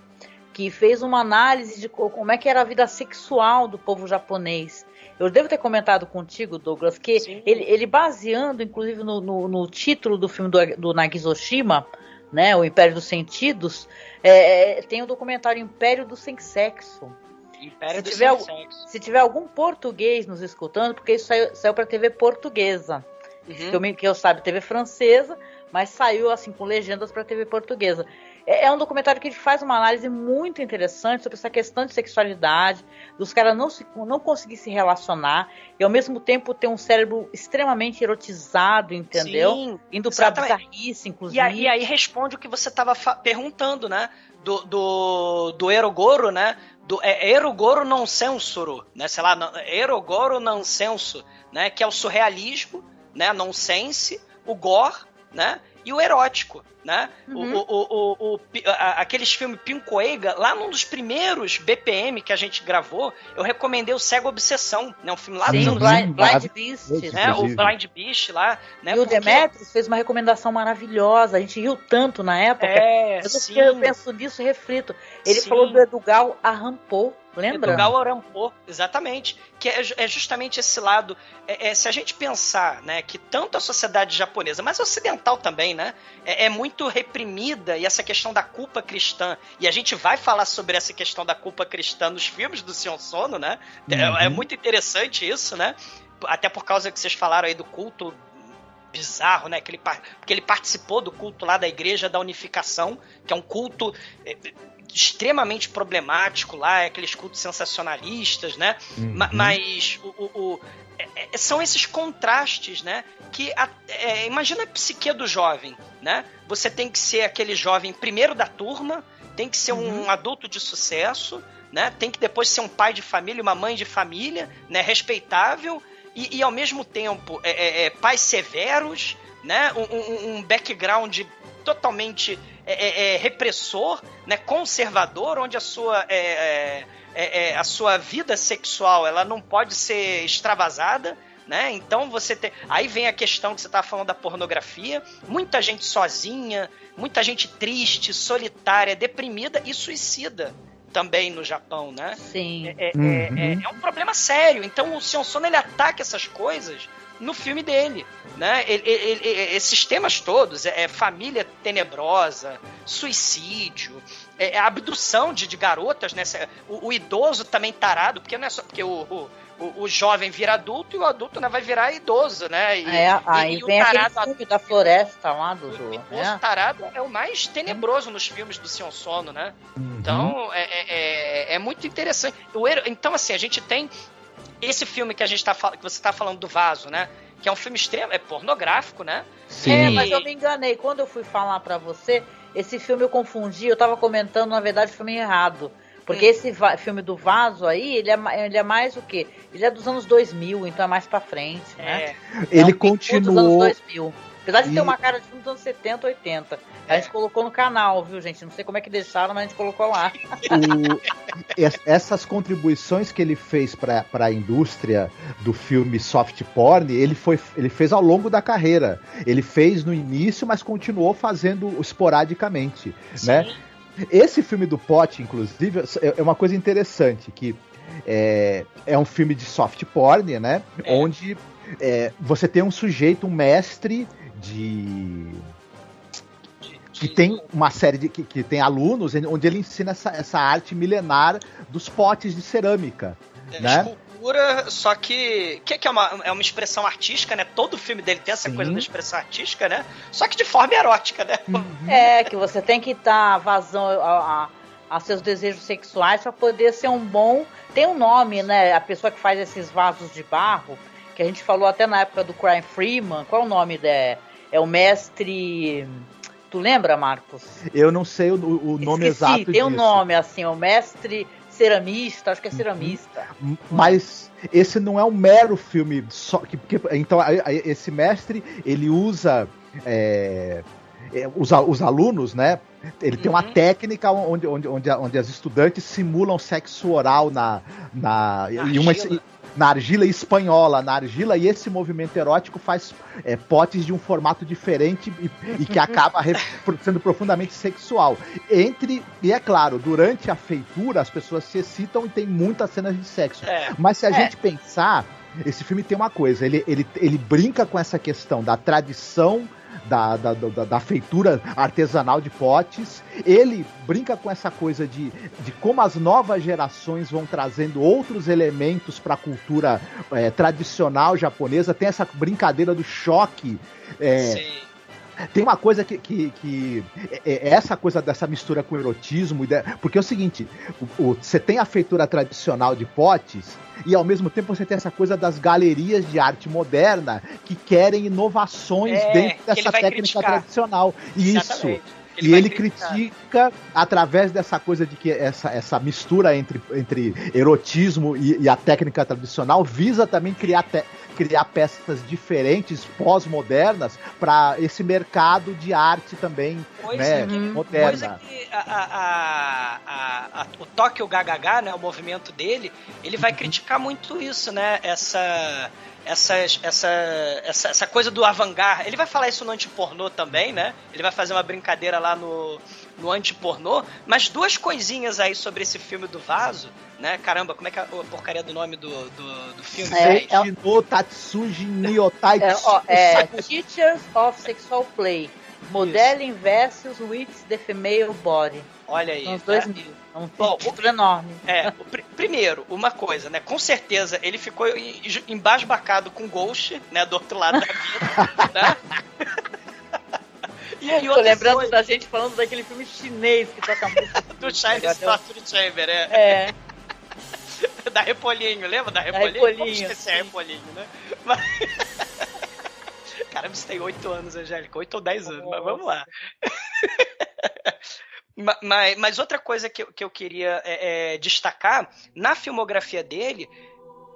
que fez uma análise de como é que era a vida sexual do povo japonês. Eu devo ter comentado contigo, Douglas, que ele, ele, baseando, inclusive, no, no, no, título do filme do, do Nagizoshima, né, o Império dos Sentidos, é, tem o documentário Império do Sem Sexo. Império se, do tiver, Sem Sexo. se tiver algum português nos escutando, porque isso saiu, saiu para TV portuguesa. Uhum. Que, eu, que eu sabe, TV francesa, mas saiu assim com legendas para TV portuguesa. É, é, um documentário que faz uma análise muito interessante sobre essa questão de sexualidade, dos caras não, se, não conseguir se relacionar e ao mesmo tempo ter um cérebro extremamente erotizado, entendeu? Sim, Indo pra bizarrice, inclusive. E aí, e aí responde o que você estava perguntando, né? Do, do, do Erogoro, né? Do, é, Erogoro non sensoro, né? Sei lá, Erogoro non senso, né? Que é o surrealismo, né? Nonsense, o gore, né? E o erótico, né? Uhum. O, o, o, o, a, aqueles filmes Pincoega, lá num dos primeiros BPM que a gente gravou, eu recomendei o Cego Obsessão, né? Um filme lá Sim, dos Blind, Blind Beast, né? O Blind Beast lá, né? E o Demetrius fez uma recomendação maravilhosa, a gente riu tanto na época. É, eu, sim. eu penso nisso e reflito. Ele sim. falou do Edugal Arrampou, Lembra? Edugal Arampô, exatamente. Que é, é, justamente esse lado. É, é, se a gente pensar, né, que tanto a sociedade japonesa, mas ocidental também, né, é, é, muito reprimida e essa questão da culpa cristã. E a gente vai falar sobre essa questão da culpa cristã nos filmes do Sion Sono, né? É, é, uhum. muito interessante isso, né? Até por causa que vocês falaram aí do culto bizarro, né? Que ele, porque ele participou do culto lá da Igreja da Unificação, que é um culto extremamente problemático lá, é aqueles cultos sensacionalistas, né? Uhum. Mas o, o, o é, é, são esses contrastes, né? Que a, é, imagina a psique do jovem, né? Você tem que ser aquele jovem primeiro da turma, tem que ser uhum. um adulto de sucesso, né? Tem que depois ser um pai de família, uma mãe de família, né? Respeitável e, e ao mesmo tempo é, é, é pais severos, né? Um, um, um background totalmente é, é, é, repressor, né, conservador, onde a sua, é, é, é, a sua vida sexual ela não pode ser extravasada. Né? Então você tem. Aí vem a questão que você estava falando da pornografia. Muita gente sozinha, muita gente triste, solitária, deprimida e suicida também no Japão, né? Sim. É, uhum. é, é, um problema sério. Então o Sion Sono ele ataca essas coisas no filme dele. Né? Ele, ele, ele, esses temas todos, é, é, família tenebrosa, suicídio, é, é abdução de, de, garotas, né? O, o, idoso também tarado, porque não é só porque o, o o, o, jovem vira adulto e o adulto né, vai virar idoso, né? E, é, aí e, vem o tarado, aquele filme da floresta lá do... O idoso né? tarado é o mais tenebroso nos filmes do Sion Sono, né? Uhum. Então, é, é, é, é, muito interessante. O, então, assim, a gente tem esse filme que a gente tá que você está falando do vaso, né? Que é um filme extremo, é pornográfico, né? Sim. É, mas eu me enganei. Quando eu fui falar para você, esse filme eu confundi, eu tava comentando, na verdade, o filme errado. Porque hum. esse filme do Vaso aí, ele é, ele é mais o quê? Ele é dos anos 2000, então é mais pra frente, né? É. Ele é um continuou... Dos anos 2000. Apesar de e... ter uma cara de filme dos anos 70, 80. A gente colocou no canal, viu, gente? Não sei como é que deixaram, mas a gente colocou lá. O, essas contribuições que ele fez para a indústria do filme soft porn, ele, foi, ele fez ao longo da carreira. Ele fez no início, mas continuou fazendo esporadicamente, Sim. né? Esse filme do Pote, inclusive, é, é uma coisa interessante, que é, é um filme de soft porn, né? É. Onde é, você tem um sujeito, um mestre de que tem uma série de que, que, tem alunos onde ele ensina essa, essa arte milenar dos potes de cerâmica, é, né? Escultura, só que que, que é, uma, é uma expressão artística, né? Todo filme dele tem essa Sim. coisa da expressão artística, né? Só que de forma erótica, né? Uhum. É que você tem que dar vazão a, a, a seus desejos sexuais para poder ser um bom. Tem um nome, né? A pessoa que faz esses vasos de barro, que a gente falou até na época do Crime Freeman. Qual é o nome da? É o mestre. Tu lembra, Marcos? Eu não sei o, o nome Esqueci, exato tem um nome, assim, o mestre ceramista, acho que é ceramista. Mas esse não é um mero filme só que, que então esse mestre ele usa é, é, os, os alunos, né? Ele uhum. tem uma uhum. técnica onde, onde, onde, onde as estudantes simulam sexo oral na, na, e uma, na argila espanhola, na argila, e esse movimento erótico faz é, potes de um formato diferente e, e que acaba sendo profundamente sexual. Entre, e é claro, durante a feitura as pessoas se excitam e tem muitas cenas de sexo. É. Mas se a é. gente pensar, esse filme tem uma coisa, ele, ele, ele brinca com essa questão da tradição da, da, da, da, feitura artesanal de potes. Ele brinca com essa coisa de, de como as novas gerações vão trazendo outros elementos para a cultura é, tradicional japonesa. Tem essa brincadeira do choque. É, Sim tem uma coisa que, que, que é, é essa coisa dessa mistura com erotismo, porque é o seguinte: você tem a feitura tradicional de potes e ao mesmo tempo você tem essa coisa das galerias de arte moderna que querem inovações é, dentro dessa técnica criticar. tradicional. Isso. Ele e ele criticar. critica através dessa coisa de que essa, essa mistura entre, entre erotismo e, e a técnica tradicional visa também criar, te, criar peças diferentes, pós-modernas, para esse mercado de arte também pois né, uhum. moderna. Coisa que a, a, a, o Tokyo GHH, né, o movimento dele, ele vai uhum. criticar muito isso, né? Essa essa, essa, essa, essa coisa do avangar. Ele vai falar isso no antipornô também, né? Ele vai fazer uma brincadeira lá no, no antipornô. Mas duas coisinhas aí sobre esse filme do vaso, né? Caramba, como é que é a porcaria do nome do, do, do filme? É, é, o Tatsuji Niotai. É, ó, é <laughs> Teachers of Sexual Play. Modeling versus with the Female Body. Olha aí. São os dois é. mil. É um Bom, título enorme. É, pr primeiro, uma coisa, né? Com certeza ele ficou embasbacado com Ghost, né? Do outro lado da vida, <laughs> né? E aí, Tô lembrando coisa... da gente falando daquele filme chinês que toca música. <laughs> do Chinese Torture Chamber, é. É. <laughs> da Repolinho, lembra da Repolinho? Da Repolinho. esquecer a Repolinho, né? Mas... <laughs> Caramba, você tem 8 anos, Angélica. 8 ou 10 anos, Nossa. mas vamos lá. <laughs> Mas, mas, outra coisa que, eu, que eu queria é, é, destacar, na filmografia dele,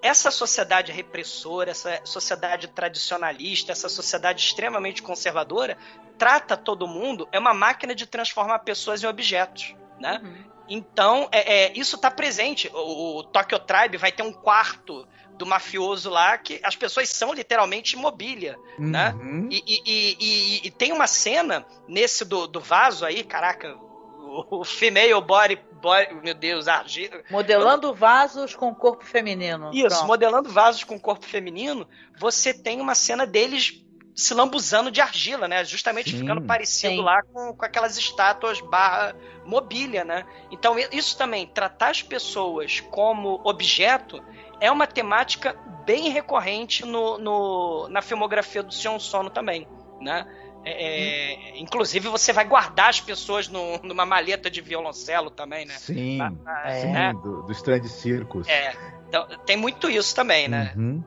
essa sociedade repressora, essa sociedade tradicionalista, essa sociedade extremamente conservadora, trata todo mundo, é uma máquina de transformar pessoas em objetos, né? Uhum. Então, é, é isso está presente. O, o Tokyo Tribe vai ter um quarto do mafioso lá que as pessoas são literalmente mobília, né? uhum. né? E, e, e, e, tem uma cena nesse do, do vaso aí, caraca, o, female body, body, meu Deus, argila. Modelando vasos com corpo feminino. Isso, Pronto. modelando vasos com corpo feminino, você tem uma cena deles se lambuzando de argila, né? Justamente sim, ficando parecido sim. lá com, com aquelas estátuas barra mobília, né? Então isso também, tratar as pessoas como objeto é uma temática bem recorrente no, no na filmografia do Sion Sono também, né? É, é, inclusive, você vai guardar as pessoas no, numa maleta de violoncelo também, né? Sim, ah, sim é. do, do Strand Circus. É, então, tem muito isso também, né? Uhum.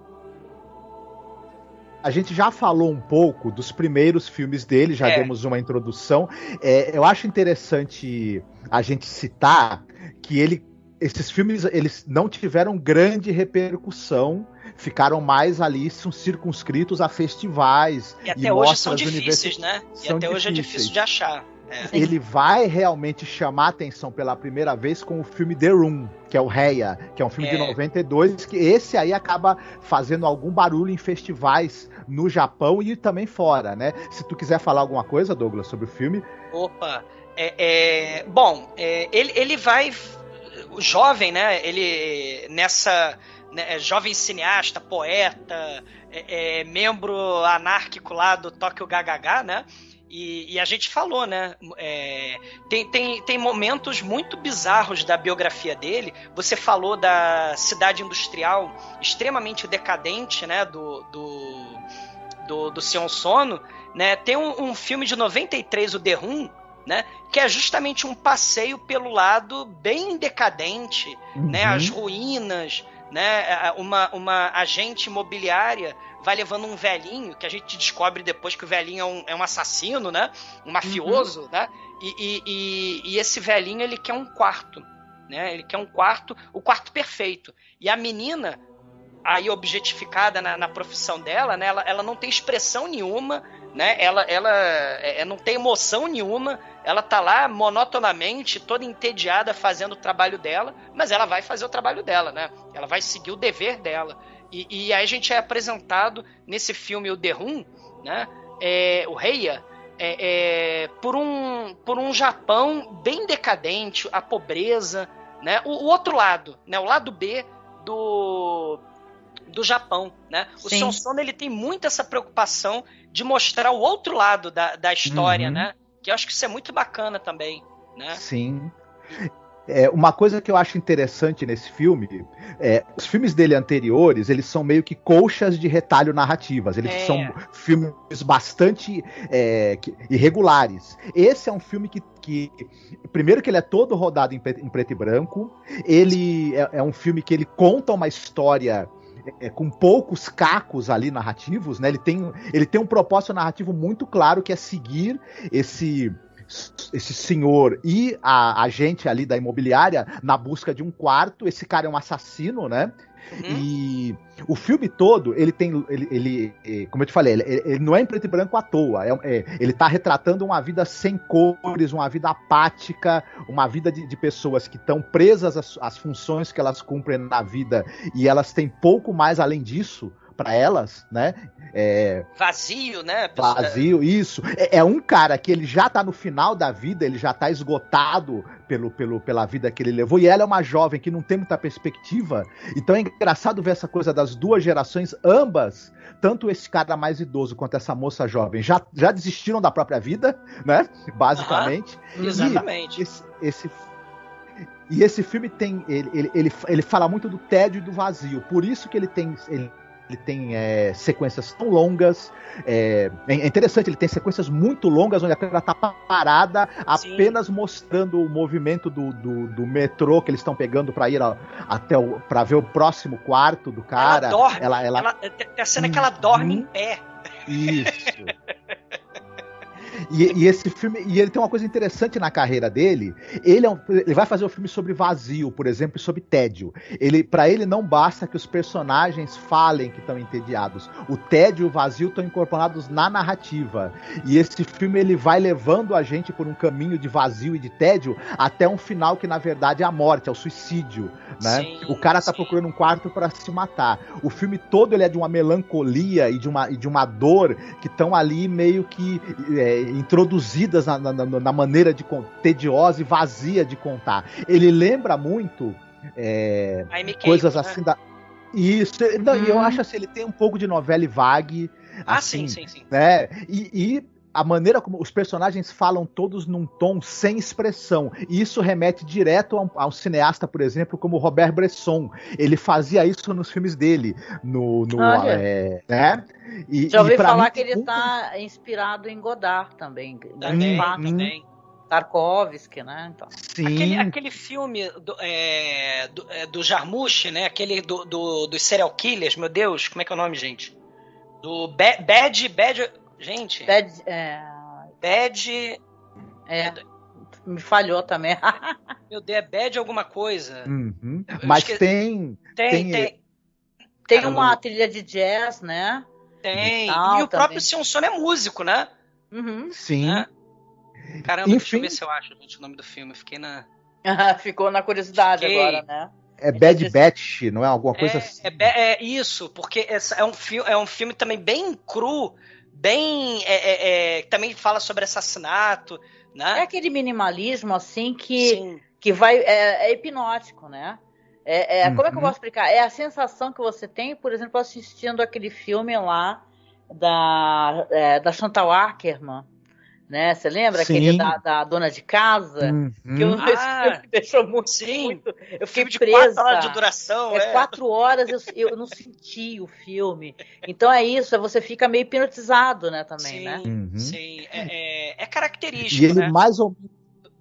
A gente já falou um pouco dos primeiros filmes dele, já é. demos uma introdução. É, eu acho interessante a gente citar que ele, esses filmes eles não tiveram grande repercussão ficaram mais ali são circunscritos a festivais. E até e hoje são difíceis, né? E até difíceis. hoje é difícil de achar. É. Ele vai realmente chamar atenção pela primeira vez com o filme The Room, que é o Reia, que é um filme é. de 92, que esse aí acaba fazendo algum barulho em festivais no Japão e também fora, né? Se tu quiser falar alguma coisa, Douglas, sobre o filme. Opa, é, é bom, é, ele, ele vai, o jovem, né? Ele nessa né, é jovem cineasta, poeta, membro anárquico lá do Tóquio GHH, né? E, e, a gente falou, né? É, tem, tem, tem momentos muito bizarros da biografia dele. Você falou da cidade industrial extremamente decadente, né? Do, do, do, do Sion Sono. Né? Tem um, um filme de 93, o The Room, né? Que é justamente um passeio pelo lado bem decadente, uhum. né? As ruínas, né? Uma, uma agente imobiliária vai levando um velhinho, que a gente descobre depois que o velhinho é um, é um assassino, né? Um mafioso, uhum. né? E, e, e, e, esse velhinho, ele quer um quarto. né? Ele quer um quarto, o quarto perfeito. E a menina, aí objetificada na, na profissão dela, né? Ela, ela não tem expressão nenhuma, né? Ela, ela é, não tem emoção nenhuma. Ela tá lá monotonamente, toda entediada fazendo o trabalho dela, mas ela vai fazer o trabalho dela, né? Ela vai seguir o dever dela. E, e aí a gente é apresentado nesse filme o The Room, né? É, o Reia, é, é, por, um, por um Japão bem decadente, a pobreza, né? O, o, outro lado, né? O lado B do, do Japão, né? O Sim. Sono ele tem muito essa preocupação de mostrar o outro lado da, da história, uhum. né? Que eu acho que isso é muito bacana também, né? Sim. É, uma coisa que eu acho interessante nesse filme, é, os filmes dele anteriores, eles são meio que colchas de retalho narrativas. Eles é. são filmes bastante é, irregulares. Esse é um filme que, que, primeiro que ele é todo rodado em, em preto e branco. Ele é, é um filme que ele conta uma história é, com poucos cacos ali narrativos, né? Ele tem, ele tem um propósito narrativo muito claro que é seguir esse esse senhor e a, a gente ali da imobiliária na busca de um quarto. Esse cara é um assassino, né? Uhum. E o filme todo, ele tem. Ele, ele, como eu te falei, ele, ele não é em preto e branco à toa. É, é, ele tá retratando uma vida sem cores, uma vida apática, uma vida de, de pessoas que estão presas às, às funções que elas cumprem na vida e elas têm pouco mais além disso para elas, né? É, vazio, né? Vazio, isso. É, é, um cara que ele já tá no final da vida, ele já tá esgotado pelo, pelo, pela vida que ele levou, e ela é uma jovem que não tem muita perspectiva. Então é engraçado ver essa coisa das duas gerações, ambas, tanto esse cara mais idoso quanto essa moça jovem, já, já desistiram da própria vida, né? Basicamente. Uhum, exatamente. E esse, esse e esse filme tem. Ele, ele, ele, ele, fala muito do tédio e do vazio. Por isso que ele tem. Ele ele tem é, sequências tão longas. É, é, interessante, ele tem sequências muito longas onde a câmera tá parada, Sim. apenas mostrando o movimento do, do, do metrô que eles estão pegando para ir a, até o. para ver o próximo quarto do cara. Ela dorme. Ela, ela... ela tem a cena que ela dorme em pé. Isso. <laughs> E, e, esse filme, e ele tem uma coisa interessante na carreira dele. Ele, é um, ele vai fazer um filme sobre vazio, por exemplo, e sobre tédio. Ele, para ele não basta que os personagens falem que estão entediados. O tédio e o vazio estão incorporados na narrativa. E esse filme ele vai levando a gente por um caminho de vazio e de tédio até um final que na verdade é a morte, é o suicídio, né? Sim, o cara tá sim. procurando um quarto para se matar. O filme todo ele é de uma melancolia e de uma, e de uma dor que estão ali meio que é, introduzidas na, na, na maneira de tediosa e vazia de contar. Ele lembra muito é, coisas né? assim da. Isso, não, hum. eu acho assim, ele tem um pouco de novela e vague. Ah, assim, sim, sim, sim. Né? E, e a maneira como os personagens falam todos num tom sem expressão. E isso remete direto a um, a um, cineasta, por exemplo, como Robert Bresson. Ele fazia isso nos filmes dele. No, no é, né? E, Já ouvi falar mim, que ele está inspirado em Godard também. Também, também. Tarkovsky, né? Então. Sim. Aquele, aquele filme do, é, do, é, do Jarmusch, né? Aquele do, do, dos serial killers, meu Deus, como é que é o nome, gente? Do Bad, Bad, Bad Gente. Bad. É... Bad. É. Me falhou também. <laughs> Meu Deus, é bad alguma coisa. Uhum. Mas esque... tem, tem. Tem, tem. Tem uma trilha de jazz, né? Tem. E, e o próprio Sion Sono é músico, né? Uhum. Sim. Né? Caramba, Enfim... deixa eu ver se eu acho gente, o nome do filme. Fiquei na. <laughs> Ficou na curiosidade Fiquei... agora, né? É Bad Batch, não é alguma coisa é, assim? É, é, isso, porque é um, é um filme também bem cru, bem. É, é, é, também fala sobre assassinato. Né? É aquele minimalismo assim que, que vai. É, é hipnótico, né? É, é, Como é que eu uhum. posso explicar? É a sensação que você tem, por exemplo, assistindo aquele filme lá da, é, da Chantal Ackerman né? Você lembra sim. aquele da, da, dona de casa? Uhum. Que eu, ah, <laughs> me deixou muito, sim. muito. Eu fiquei de presa. Quatro horas de duração, é. é. Quatro horas eu, eu não senti o filme. Então é isso, é você fica meio hipnotizado, né? Também, sim, né? Uhum. Sim, é, é, é, característico. E ele né? mais ou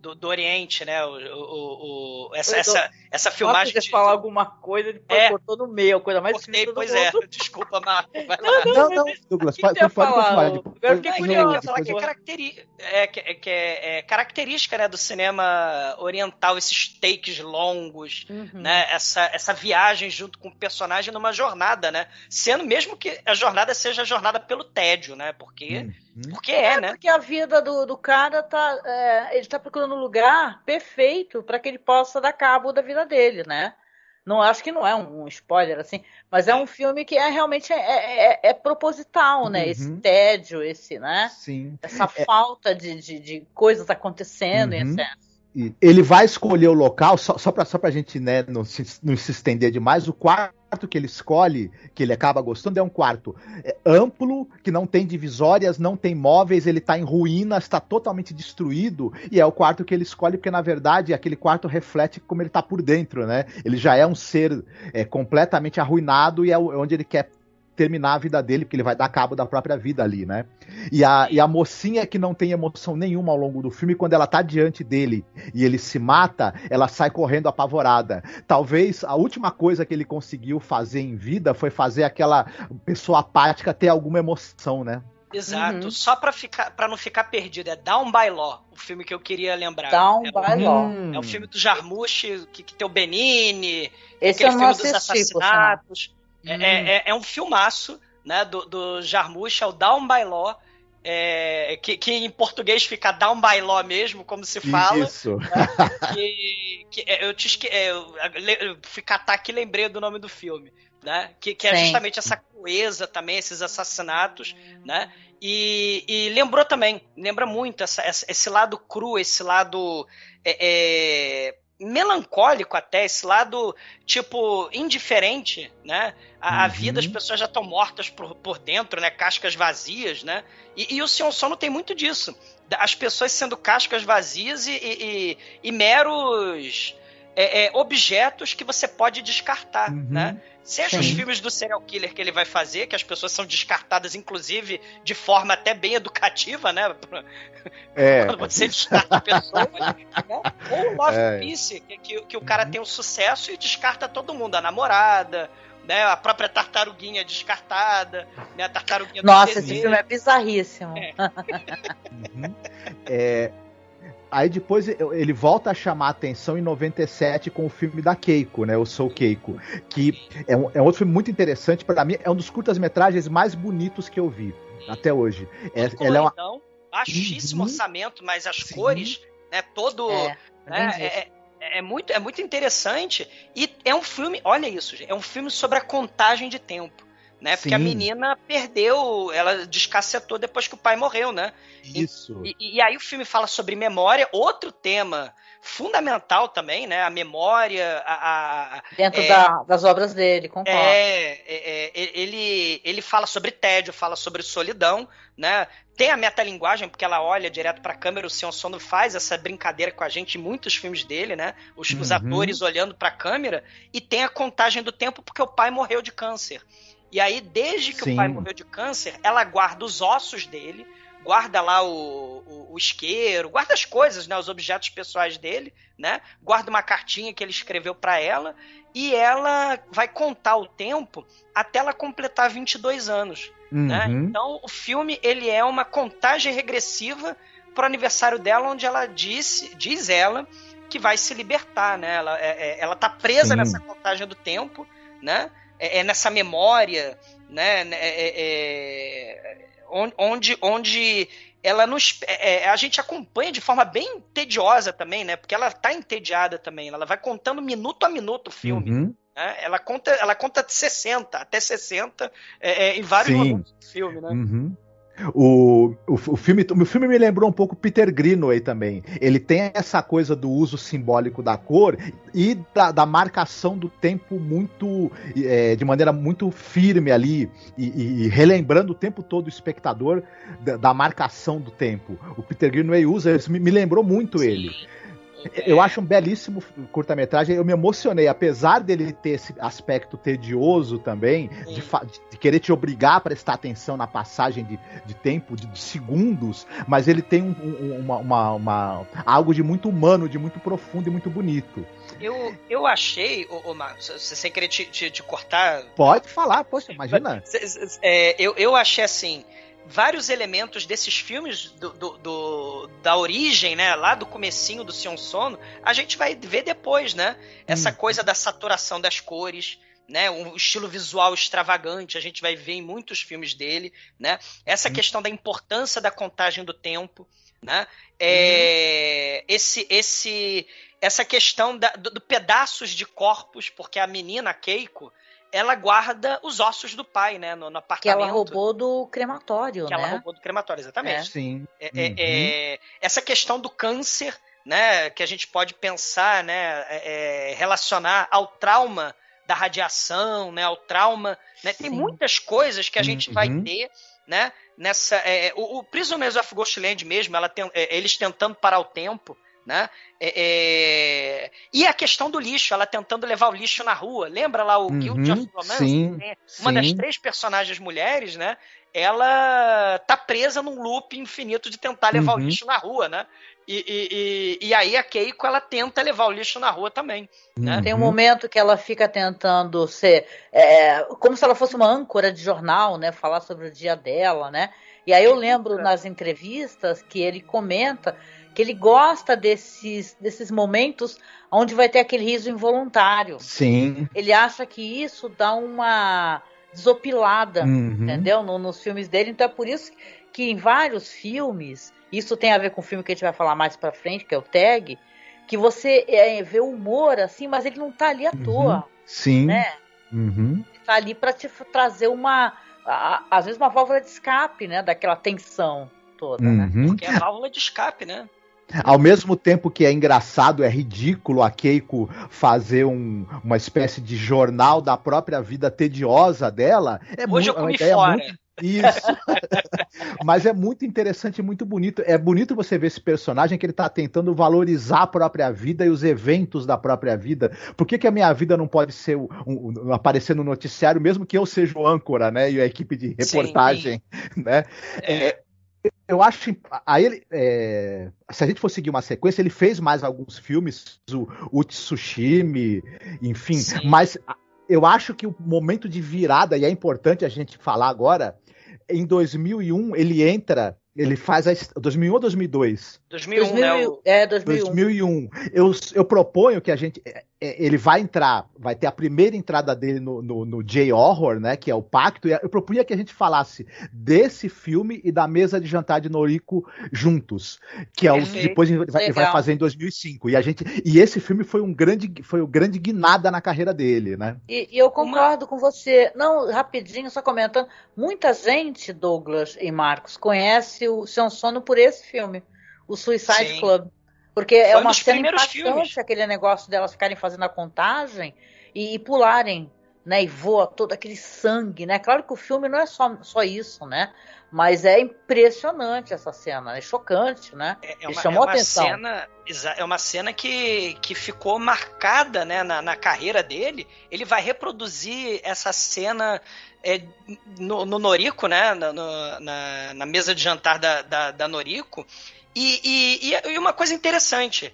do, do Oriente, né? O, o, o essa, essa, essa filmagem. de de- falar alguma coisa, ele É. cortou no meio, a coisa mais Cortei, pois é. <laughs> Desculpa, Marco. Lá. Não, não, Douglas, que pode, você pode falar, Agora eu fiquei Não, ia falar que é, caracteri- é, que, é, que é- é característica né, do cinema oriental, esses takes longos, Uhum. né? Essa, essa viagem junto com o personagem numa jornada, né? Sendo mesmo que a jornada seja a jornada pelo tédio, né? Porque, Uhum. porque é, né? Porque a vida do, do cara tá. é, ele tá procurando um lugar perfeito para que ele possa dar cabo da vida dele, né? Não acho que não é um, um spoiler assim, mas é um filme que é realmente é, é- é proposital, né? Uhum. Esse tédio, esse, né? Sim. Essa falta de, de, de coisas acontecendo em Uhum. excesso. E Ele vai escolher o local, só, só, pra, só gente né, não, se, não se estender demais, o quarto que ele escolhe, que ele acaba gostando, é um quarto é, amplo, que não tem divisórias, não tem móveis, ele tá em ruínas, está totalmente destruído, e é o quarto que ele escolhe, porque na verdade aquele quarto reflete como ele tá por dentro, né? Ele já é um ser é, completamente arruinado e é o- onde ele quer terminar a vida dele, porque ele vai dar cabo da própria vida ali, né? E a, e a mocinha que não tem emoção nenhuma ao longo do filme, quando ela tá diante dele e ele se mata, ela sai correndo apavorada. Talvez a última coisa que ele conseguiu fazer em vida foi fazer aquela pessoa apática ter alguma emoção, né? Exato. Uhum. Só pra, ficar, pra não ficar perdido. É Down by Law, o filme que eu queria lembrar. Down é, by Law. Hum. É o filme do Jarmusch, que, que tem o Benini, Esse aquele eu não filme dos assassinatos. É, Hum. é, é- é um filmaço, né, do, do Jarmusch, é o Down by Law, é, que, que em português fica Down by Law mesmo, como se fala. Isso. que, que é, eu te esque... é, eu, eu fui catar aqui e lembrei do nome do filme, né? Que, que é Sim. justamente essa crueza também, esses assassinatos, né? E, e lembrou também, lembra muito essa, essa- esse lado cru, esse lado é, é, melancólico até, esse lado tipo indiferente, né? A, Uhum. vida, as pessoas já estão mortas por, por dentro, né? Cascas vazias, né? E, e o Sion Sono tem muito disso. As pessoas sendo cascas vazias e, e- e- e meros é, é, objetos que você pode descartar, Uhum. né? Seja os Sim. filmes do serial killer que ele vai fazer, que as pessoas são descartadas, inclusive, de forma até bem educativa, né? É. <laughs> Quando você descarta pessoas. né? Ou o Love É. Peace, que, que, que o cara tem um sucesso e descarta todo mundo, a namorada, né? A própria tartaruguinha descartada, né? A tartaruguinha do Nossa, esse filme é bizarríssimo. É. <laughs> Uhum. É, Aí depois ele volta a chamar a atenção em 97 com o filme da Keiko, né? Eu Sou Keiko. Que é um, é um outro filme muito interessante. Para mim, é um dos curtas-metragens mais bonitos que eu vi até hoje. É, ela é uma, coloridão, baixíssimo Uhum. orçamento, mas as Sim. cores, né? Todo. É, né, visto. é, é, é muito, é muito interessante. E é um filme, olha isso, gente, é um filme sobre a contagem de tempo. Né? Porque a menina perdeu, ela descacetou depois que o pai morreu, né? isso. E, e aí o filme fala sobre memória, outro tema fundamental também, né? A memória, a, a- Dentro é. da- das obras dele, concordo. é, é, é, ele, ele fala sobre tédio, fala sobre solidão, né? Tem a metalinguagem, porque ela olha direto pra câmera, o Sion Sono faz essa brincadeira com a gente em muitos filmes dele, né? Os, os Uhum. atores olhando pra câmera, e tem a contagem do tempo porque o pai morreu de câncer. E aí, desde que Sim. o pai morreu de câncer, ela guarda os ossos dele, guarda lá o, o, o isqueiro, guarda as coisas, né? Os objetos pessoais dele, né? Guarda uma cartinha que ele escreveu pra ela, e ela vai contar o tempo até ela completar 22 anos. Né? Uhum. Então, o filme ele é uma contagem regressiva pro aniversário dela, onde ela disse, diz ela que vai se libertar, né? Ela, é, é, ela tá presa Sim. nessa contagem do tempo, né? É, é nessa memória, né? É, é, é, onde, onde ela nos, é, a gente acompanha de forma bem tediosa também, né? Porque ela tá entediada também. Ela vai contando minuto a minuto o filme. Uhum. né? Ela conta, ela conta de 60 até 60 é, é, em vários Sim. momentos do filme, né? Uhum. O, o, o filme, o filme me lembrou um pouco Peter Greenaway também. Ele tem essa coisa do uso simbólico da cor e da, da marcação do tempo muito é, de maneira muito firme ali e, e- relembrando o tempo todo o espectador da, da marcação do tempo. O Peter Greenaway usa, isso me, me lembrou muito ele. Eu acho um belíssimo curta-metragem. Eu me emocionei, apesar dele ter esse aspecto tedioso também, de, de, querer te obrigar a prestar atenção na passagem de, de tempo, de, de, segundos, mas ele tem um, um, uma, uma, uma, algo de muito humano, de muito profundo e muito bonito. Eu, eu achei, ô, ô Marcos, sem querer te, te, te, cortar. Pode falar, poxa, imagina. É, eu, eu achei assim vários elementos desses filmes do, do, do, da origem, né, lá do comecinho do Sion Sono, a gente vai ver depois, né? Essa hum. coisa da saturação das cores, né, um estilo visual extravagante, a gente vai ver em muitos filmes dele, né? Essa hum. questão da importância da contagem do tempo, né? É, hum. esse esse essa questão da, do, do pedaços de corpos, porque a menina Keiko, ela guarda os ossos do pai, né? No, no apartamento. Que ela roubou do crematório, que né? Que ela roubou do crematório, exatamente. É. Sim. É, é, uhum. é, essa questão do câncer, né? Que a gente pode pensar, né? É, é, relacionar ao trauma da radiação, né? Ao trauma, né? Tem muitas coisas que a gente uhum. vai ter, né? Nessa, o, o Prisoners of Ghostland mesmo, ela tem, eles tentando parar o tempo, né? É, é... E a questão do lixo, ela tentando levar o lixo na rua. Lembra lá o uhum, Guild of Romance? Sim, Uma sim. das três personagens mulheres, né? Ela tá presa num loop infinito de tentar levar uhum. o lixo na rua, né? E, e, e, e, aí a Keiko ela tenta levar o lixo na rua também. Né? Uhum. Tem um momento que ela fica tentando ser é, como se ela fosse uma âncora de jornal, né? Falar sobre o dia dela, né? E aí eu lembro nas entrevistas que ele comenta que ele gosta desses, desses momentos onde vai ter aquele riso involuntário. Sim. Ele acha que isso dá uma desopilada, uhum. entendeu? No, nos filmes dele. Então é por isso que em vários filmes, isso tem a ver com o filme que a gente vai falar mais pra frente, que é o Tag, que você é, vê o humor assim, mas ele não tá ali à uhum. toa. Sim. Né? Uhum. Ele tá ali para te trazer uma. A, às vezes uma válvula de escape, né? Daquela tensão toda, né? Uhum. Porque é a válvula de escape, né? Ao mesmo tempo que é engraçado, é ridículo a Keiko fazer um, uma espécie de jornal da própria vida tediosa dela. É Hoje eu comi fora. Muito... Isso. <laughs> Mas é muito interessante e muito bonito. É bonito você ver esse personagem que ele está tentando valorizar a própria vida e os eventos da própria vida. Por que, que a minha vida não pode ser um, um, aparecer no noticiário, mesmo que eu seja o âncora, né? E a equipe de reportagem, Sim. né? É, é eu acho. Aí ele, é, se a gente for seguir uma sequência, ele fez mais alguns filmes, o, o Tsushimi, enfim, Sim. mas eu acho que o momento de virada, e é importante a gente falar agora, em 2001 ele entra ele faz a. 2001 ou 2002? 2001, 2001 né? É, 2001. 2001. Eu, eu proponho que a gente. É, é, ele vai entrar, vai ter a primeira entrada dele no, no, no J-Horror, né? Que é o Pacto. Eu propunha que a gente falasse desse filme e da mesa de jantar de Noriko juntos. Que é o que depois ele vai, ele vai, fazer em 2005. E, a gente, e esse filme foi um grande. Foi o um grande guinada na carreira dele, né? E, e eu concordo Uma... com você. Não, rapidinho, só comentando. Muita gente, Douglas e Marcos, conhece o Sean Sono por esse filme, o Suicide Sim. Club. Porque é Foi é uma cena impactante filmes. aquele negócio delas ficarem fazendo a contagem e, e, pularem, né? E voa todo aquele sangue, né? Claro que o filme não é só, só isso, né? Mas é impressionante essa cena, é chocante, né? É, é uma, chamou é uma atenção. Cena, é uma cena que, que ficou marcada né, na, na carreira dele. Ele vai reproduzir essa cena é, no, no, Norico, né? Na, na, na, mesa de jantar da, da, da Norico. E, e, e, uma coisa interessante,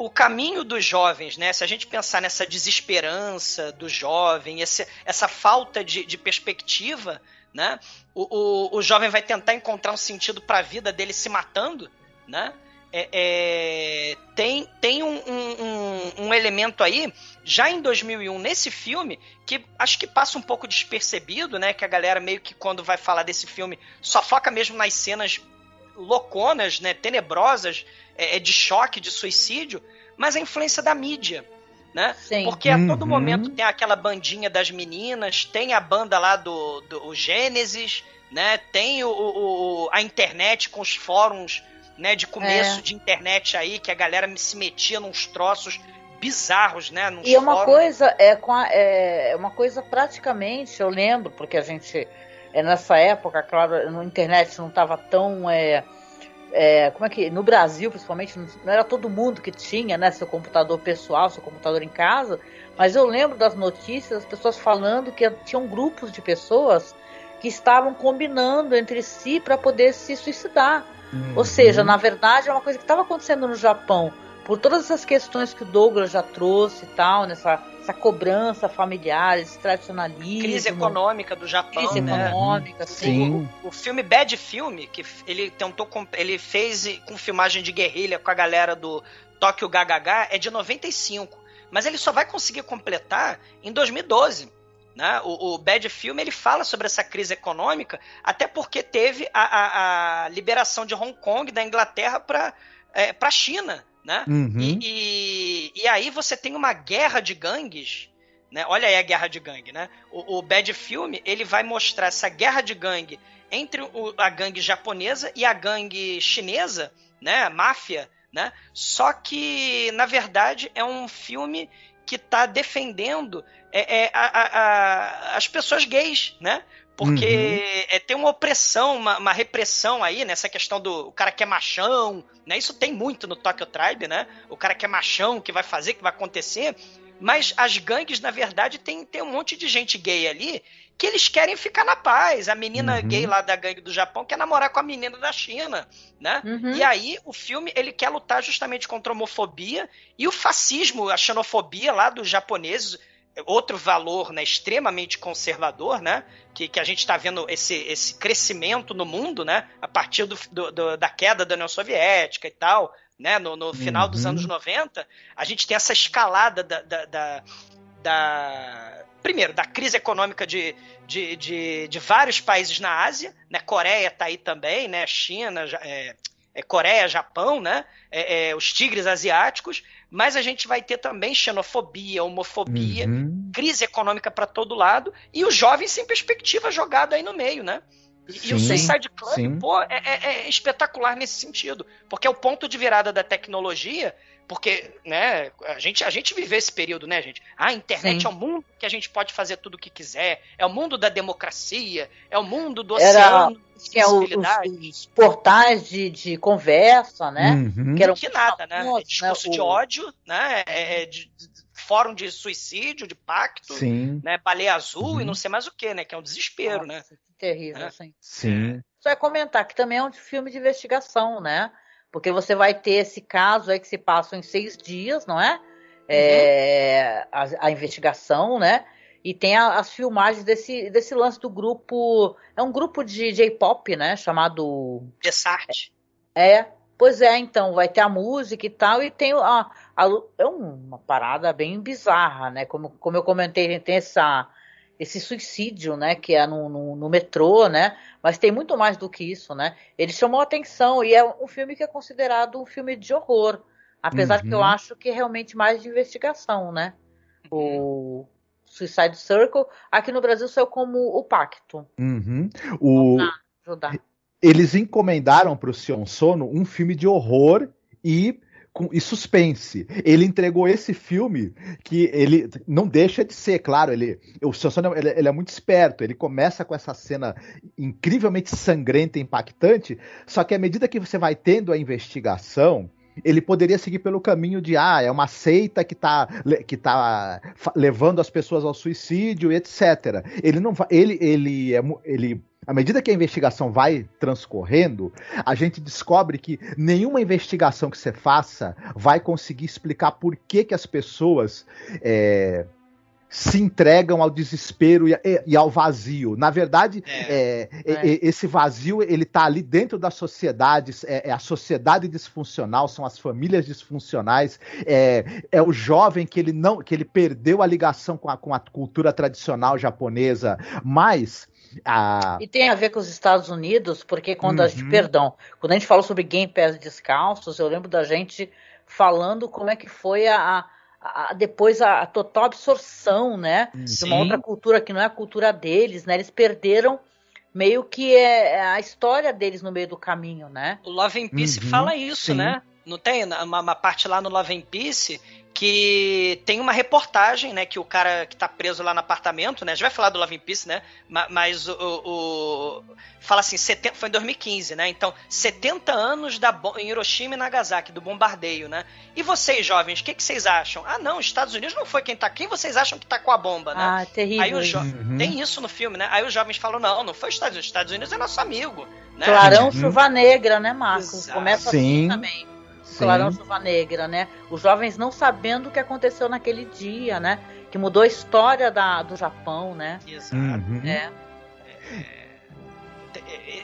o caminho dos jovens, né? Se a gente pensar nessa desesperança do jovem, esse, essa falta de, de perspectiva, né? O, o, o, jovem vai tentar encontrar um sentido para a vida dele se matando, né? É, é, tem tem um, um, um, elemento aí, já em 2001, nesse filme, que acho que passa um pouco despercebido, né? Que a galera meio que quando vai falar desse filme só foca mesmo nas cenas louconas, né? Tenebrosas, é, é de choque, de suicídio, mas a influência da mídia. Né? Sim. Porque a todo uhum. momento tem aquela bandinha das meninas, tem a banda lá do, do Gênesis, né? Tem o, o, a internet com os fóruns né, de começo é. de internet aí, que a galera se metia nos troços bizarros, né? e é uma coisa, é, com a, é uma coisa praticamente, eu lembro, porque a gente, é nessa época, claro, a internet não estava tão é, é, como é que no Brasil principalmente não era todo mundo que tinha né seu computador pessoal seu computador em casa mas eu lembro das notícias as pessoas falando que tinham grupos de pessoas que estavam combinando entre si para poder se suicidar uhum. ou seja na verdade é uma coisa que estava acontecendo no Japão por todas essas questões que o Douglas já trouxe e tal nessa essa cobrança familiar, esse tradicionalismo. Crise econômica do Japão, crise né? econômica, sim. O, o, filme Bad Film, que ele tentou, ele fez com filmagem de guerrilha com a galera do Tokyo GHH, é de 95. Mas ele só vai conseguir completar em 2012. Né? O, o, Bad Film ele fala sobre essa crise econômica, até porque teve a, a, a liberação de Hong Kong da Inglaterra para é, a China né? Uhum. E, e, e, aí você tem uma guerra de gangues, né? Olha aí a guerra de gangue, né? O, o Bad Film, ele vai mostrar essa guerra de gangue entre o, a gangue japonesa e a gangue chinesa, né? Máfia, né? Só que, na verdade, é um filme que está defendendo é, é, a, a, a, as pessoas gays, né? Porque uhum. é, tem uma opressão, uma, uma, repressão aí, nessa né? questão do o cara que é machão, né? Isso tem muito no Tokyo Tribe, né? O cara que é machão, que vai fazer, que vai acontecer. Mas as gangues, na verdade, tem, tem um monte de gente gay ali que eles querem ficar na paz. A menina uhum. gay lá da gangue do Japão quer namorar com a menina da China, né? Uhum. E aí o filme ele quer lutar justamente contra a homofobia e o fascismo, a xenofobia lá dos japoneses outro valor né, extremamente conservador, né, que, que a gente está vendo esse, esse crescimento no mundo, né, a partir do, do, da queda da União Soviética e tal, né, no, no final uhum. dos anos 90, a gente tem essa escalada da, da, da, da primeiro, da crise econômica de, de, de, de, vários países na Ásia, né, Coreia está aí também, né, China, é, é Coreia, Japão, né, é, é, os tigres asiáticos, mas a gente vai ter também xenofobia, homofobia, uhum. crise econômica para todo lado e os jovens sem perspectiva jogado aí no meio, né? E, sim, e o Suicide Club, sim. pô, é, é, é, espetacular nesse sentido, porque é o ponto de virada da tecnologia porque, né, a gente, a gente vive esse período, né, gente? Ah, a internet Sim. é o mundo que a gente pode fazer tudo o que quiser, é o mundo da democracia, é o mundo do Era, oceano. Tinha os, os, portais de, de conversa, né? Uhum. Que, eram que nada, né? É discurso né? de ódio, né? É, é de, de, fórum de suicídio, de pacto, Sim. né? Baleia azul uhum. e não sei mais o que, né? Que é um desespero, Nossa, né? Que terrível, é. assim. Sim. Só é comentar que também é um filme de investigação, né? Porque você vai ter esse caso aí que se passa em seis dias, não é? é a, a, investigação, né? E tem a, as filmagens desse, desse lance do grupo. É um grupo de J-pop, né? Chamado. Desart. É, pois é, então, vai ter a música e tal, e tem a, a, é uma parada bem bizarra, né? Como, como eu comentei, tem essa, esse suicídio, né? Que é no, no, no metrô, né? Mas tem muito mais do que isso, né? Ele chamou a atenção e é um filme que é considerado um filme de horror. Apesar uhum. que eu uhum. acho que é realmente mais de investigação, né? O Suicide Circle, aqui no Brasil saiu como O Pacto. Uhum. O... Eles encomendaram para o Sion Sono um filme de horror e e suspense. Ele entregou esse filme que ele não deixa de ser, claro, ele, o Sansone, ele, ele é muito esperto, ele começa com essa cena incrivelmente sangrenta e impactante, só que à medida que você vai tendo a investigação, ele poderia seguir pelo caminho de ah, é uma seita que está que tá levando as pessoas ao suicídio, etc. Ele não ele ele é, ele à medida que a investigação vai transcorrendo, a gente descobre que nenhuma investigação que você faça vai conseguir explicar por que, que as pessoas é, se entregam ao desespero e, e, ao vazio. Na verdade, é, é, é. esse vazio ele está ali dentro das sociedades, é, é, a sociedade disfuncional, são as famílias disfuncionais, é, é, o jovem que ele não, que ele perdeu a ligação com a, com a cultura tradicional japonesa, mas a... E tem a ver com os Estados Unidos, porque quando uhum. a gente, uhum. perdão, quando a gente falou sobre Game Pass descalços, eu lembro da gente falando como é que foi a, a, depois a, a, total absorção, né? Sim. De uma outra cultura que não é a cultura deles, né? Eles perderam meio que é, a história deles no meio do caminho, né? O Love and Peace uhum, fala isso, sim. né? Não tem uma, uma, parte lá no Love and Peace que tem uma reportagem, né, que o cara que tá preso lá no apartamento, né, a gente vai falar do Love in Peace, né, mas o, o fala assim, 70, foi em 2015, né, então 70 anos da, em Hiroshima e Nagasaki, do bombardeio, né, e vocês, jovens, o que, que vocês acham? Ah, não, Estados Unidos não foi quem tá, quem vocês acham que tá com a bomba, né? Ah, terrível. Aí jo... uhum. Tem isso no filme, né, aí os jovens falam, não, não foi os Estados Unidos, os Estados Unidos é nosso amigo, né? Clarão, uhum. chuva negra, né, Marcos? Exato. Começa assim Sim. assim também. Clarão Chuva Negra, né? Os jovens não sabendo o que aconteceu naquele dia, né? Que mudou a história da, do Japão, né? Exato. Uhum. É.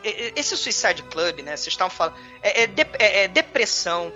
É, esse Suicide Club, né? Vocês estavam falando. É, é, de, é, é, depressão,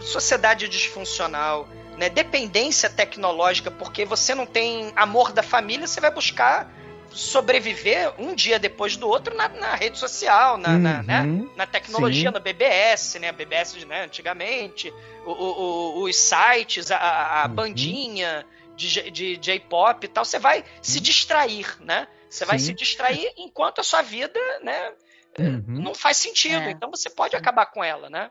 sociedade disfuncional, né? Dependência tecnológica, porque você não tem amor da família, você vai buscar sobreviver um dia depois do outro na, na rede social, na, uhum, na, né? na tecnologia, sim. no BBS, né? BBS né? antigamente, o, o, os sites, a, a uhum. bandinha de, de J-pop e tal. Você vai se distrair, né? Você vai sim. se distrair enquanto a sua vida, né? Uhum. Não faz sentido. É. Então você pode acabar com ela, né?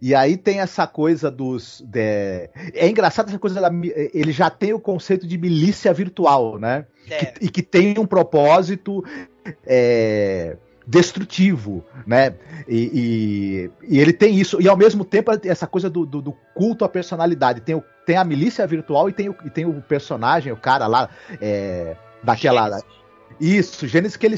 E aí tem essa coisa dos. De... É engraçado essa coisa da. Ele já tem o conceito de milícia virtual, né? É. Que, e que tem um propósito. É destrutivo, né? E, e, e, ele tem isso, e ao mesmo tempo essa coisa do, do, do culto à personalidade. Tem, o, tem a milícia virtual e tem o, e tem o personagem, o cara lá, é, daquela. Isso, Gênesis que ele,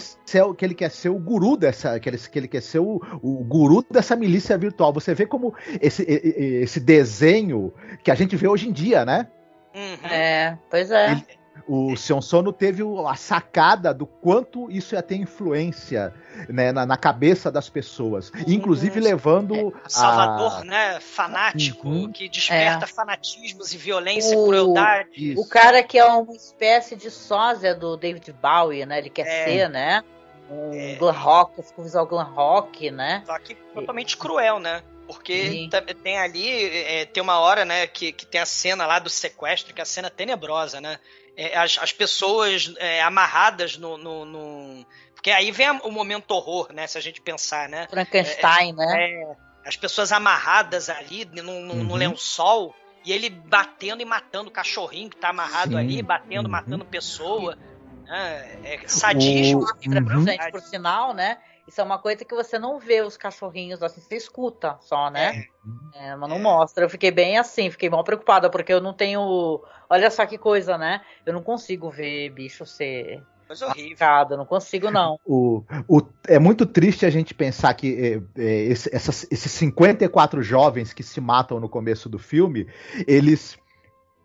que ele quer ser o guru dessa. Que ele, que ele quer ser o, o guru dessa milícia virtual. Você vê como esse, esse desenho que a gente vê hoje em dia, né? Uhum. É, pois é. Ele, o Sion Sono teve a sacada do quanto isso ia ter influência né, na, na cabeça das pessoas, inclusive levando é, Salvador, a... né, fanático, uhum. que desperta é. fanatismos e violência o... e crueldade. Isso. O cara que é uma espécie de sósia do David Bowie, né? Ele quer é. ser, né? Um é. glam rock, com visual glam rock, né? Só que totalmente cruel, né? Porque tem ali, é, tem uma hora, né, que, que tem a cena lá do sequestro, que é a cena tenebrosa, né? É, as, as, pessoas é, amarradas no, no, no, Porque aí vem o momento horror, né? Se a gente pensar, né? Frankenstein, é, né? É, as pessoas amarradas ali no, no, uhum. no, lençol e ele batendo e matando o cachorrinho que tá amarrado Sim. ali, batendo, uhum. matando pessoa. Né? É sadismo. O... Uhum. Por sinal, né? Isso é uma coisa que você não vê os cachorrinhos assim, você escuta só, né? É, é mas não é. mostra. Eu fiquei bem assim, fiquei mal preocupada, porque eu não tenho. Olha só que coisa, né? Eu não consigo ver bicho ser. Coisa horrível. Eu não consigo, não. <laughs> O, o, é muito triste a gente pensar que é, é, esse, essas, esses 54 jovens que se matam no começo do filme, eles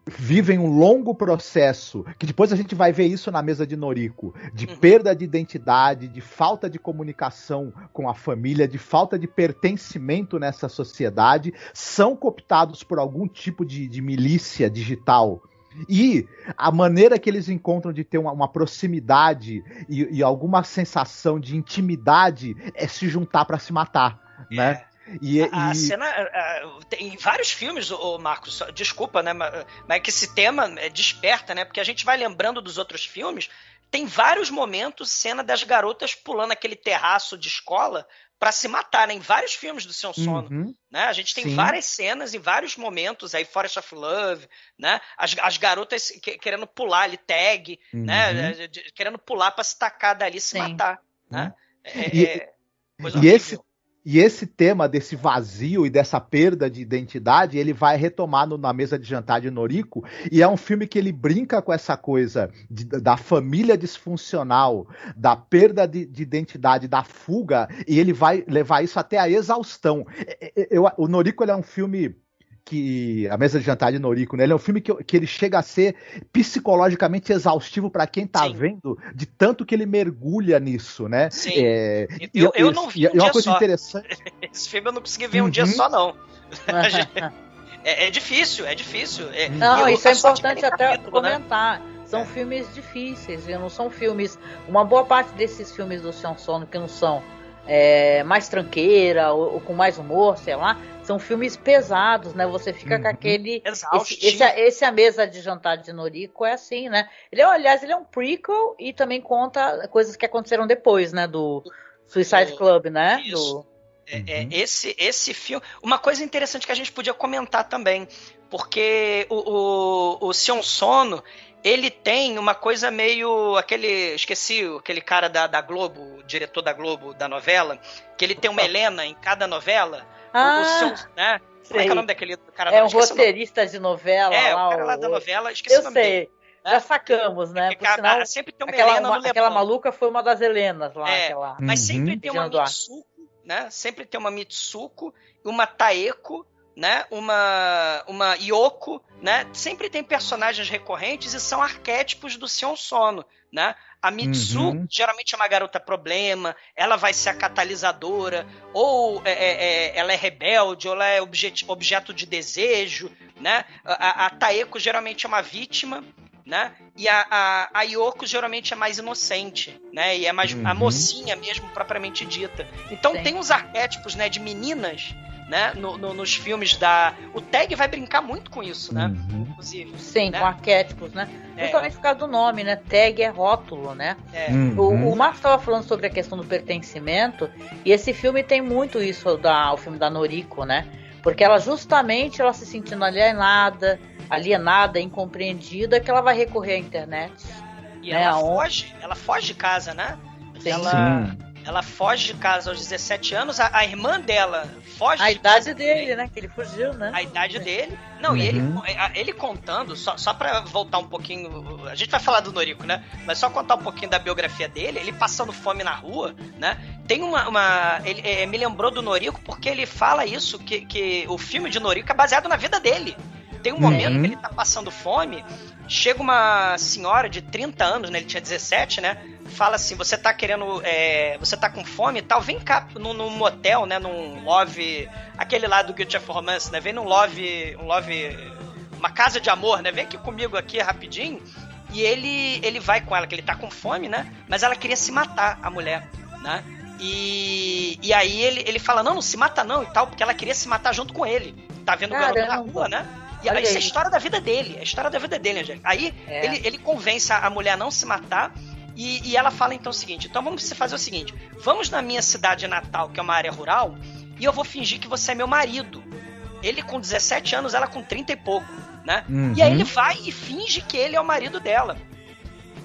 vivem um longo processo, que depois a gente vai ver isso na mesa de Noriko, de uhum. perda de identidade, de falta de comunicação com a família, de falta de pertencimento nessa sociedade, são cooptados por algum tipo de, de milícia digital. E a maneira que eles encontram de ter uma, uma proximidade e, e, alguma sensação de intimidade é se juntar para se matar, né? É. E, a, e... cena. tem vários filmes, o Marcos, desculpa, né? Mas, mas que esse tema é, desperta, né? Porque a gente vai lembrando dos outros filmes. Tem vários momentos, cena das garotas pulando aquele terraço de escola para se matar, né? Em vários filmes do Seu Sono. Uhum. Né? A gente tem Sim. várias cenas em vários momentos aí, Forest of Love, né? As, as garotas que, querendo pular ali, tag, né? uhum. né? Querendo pular para se tacar dali e se Sim. matar. Né? Uhum. É, e, é, e esse, e esse tema desse vazio e dessa perda de identidade, ele vai retomar no, na mesa de jantar de Noriko, e é um filme que ele brinca com essa coisa de, da família disfuncional, da perda de, de, identidade, da fuga, e ele vai levar isso até a exaustão. Eu, o Noriko é um filme que a mesa de jantar de Noriko, né? Ele é um filme que, que ele chega a ser psicologicamente exaustivo para quem tá Sim. vendo, de tanto que ele mergulha nisso, né? Sim. É, eu, eu, não vi um é uma coisa só. interessante. <laughs> Esse filme eu não consegui ver um uhum. dia só, não. <laughs> é, é, difícil, é difícil. É, não, isso é importante até capítulo, né? comentar. Né? São é. filmes difíceis, não são filmes. Uma boa parte desses filmes do Sean Sono que não são é, mais tranqueira ou, ou, com mais humor, sei lá, são filmes pesados, né? Você fica uhum. com aquele. Esse, esse, esse, a mesa de jantar de Noriko é assim, né? Ele é, aliás, ele é um prequel e também conta coisas que aconteceram depois, né? Do Suicide Club, né? Isso. Do... É, é, esse, esse filme. Uma coisa interessante que a gente podia comentar também, porque o, o, o Sion Sono, ele tem uma coisa meio. aquele. Esqueci, aquele cara da, da Globo, o diretor da Globo, da novela, que ele tem uma Helena em cada novela. Ah, o, o Sion, né? Como é que é o nome daquele cara? É um roteirista de novela. É, lá, o cara lá da novela, esqueci Eu o nome sei. dele. Já sacamos, né? Porque, Por sinal, cara, sempre tem uma aquela, Helena uma- aquela maluca foi uma das Helenas lá. É, aquela... Mas sempre Uhum. tem uma. Mitsuko, né? Sempre tem uma Mitsuko, uma Taeko, né? Uma uma Yoko, né? Sempre tem personagens recorrentes e são arquétipos do Sion Sono, né? A Mitsuko Uhum. geralmente é uma garota problema, ela vai ser a catalisadora, ou é, é, é, ela é rebelde, ou ela é objeto, objeto de desejo, né? A, a- a Taeko geralmente é uma vítima, né? E a, a, a Yoko geralmente é mais inocente, né? E é mais a Uhum. mocinha mesmo, propriamente dita. Então Sim. tem uns arquétipos, né, de meninas, né? no- no- nos filmes da... O Tag vai brincar muito com isso, né? Uhum. Inclusive. Sim, né? com arquétipos, né? É. Principalmente por causa do nome, né? Tag é rótulo, né? É. Uhum. O, o Marcos estava falando sobre a questão do pertencimento, e esse filme tem muito isso, da, o filme da Noriko, né? Porque ela justamente ela se sentindo alienada, alienada, incompreendida, que ela vai recorrer à internet. E É, ela foge, ela foge de casa, né? Sim. Ela, Sim. ela foge de casa aos 17 anos, a, a irmã dela foge A de idade dele, né? Que ele fugiu, né? a idade dele. Não, e ele, Uhum. ele contando, só, só pra voltar um pouquinho. A gente vai falar do Noriko, né? Mas só contar um pouquinho da biografia dele, ele passando fome na rua, né? Tem uma. uma ele é, me lembrou do Noriko porque ele fala isso, que, que o filme de Noriko é baseado na vida dele. Tem um momento Uhum. que ele tá passando fome, chega uma senhora de 30 anos, né? Ele tinha 17, né? Fala assim: você tá querendo. é, você tá com fome e tal, vem cá num, num motel, né? Num love. Aquele lá do Guilty of Romance, né? Vem num love. Um love. Uma casa de amor, né? Vem aqui comigo aqui rapidinho. E ele, ele vai com ela, que ele tá com fome, né? Mas ela queria se matar, a mulher, né? E, e aí ele, ele fala, não, não se mata não e tal, porque ela queria se matar junto com ele. Tá vendo o garoto na Caramba. rua, né? E Olha isso é a história da vida dele, é a história da vida dele, Angélica. Aí É. ele, ele convence a mulher a não se matar e, e ela fala então o seguinte: então vamos fazer o seguinte, vamos na minha cidade natal, que é uma área rural, e eu vou fingir que você é meu marido. Ele com 17 anos, ela com 30 e pouco, né? Uhum. E aí ele vai e finge que ele é o marido dela.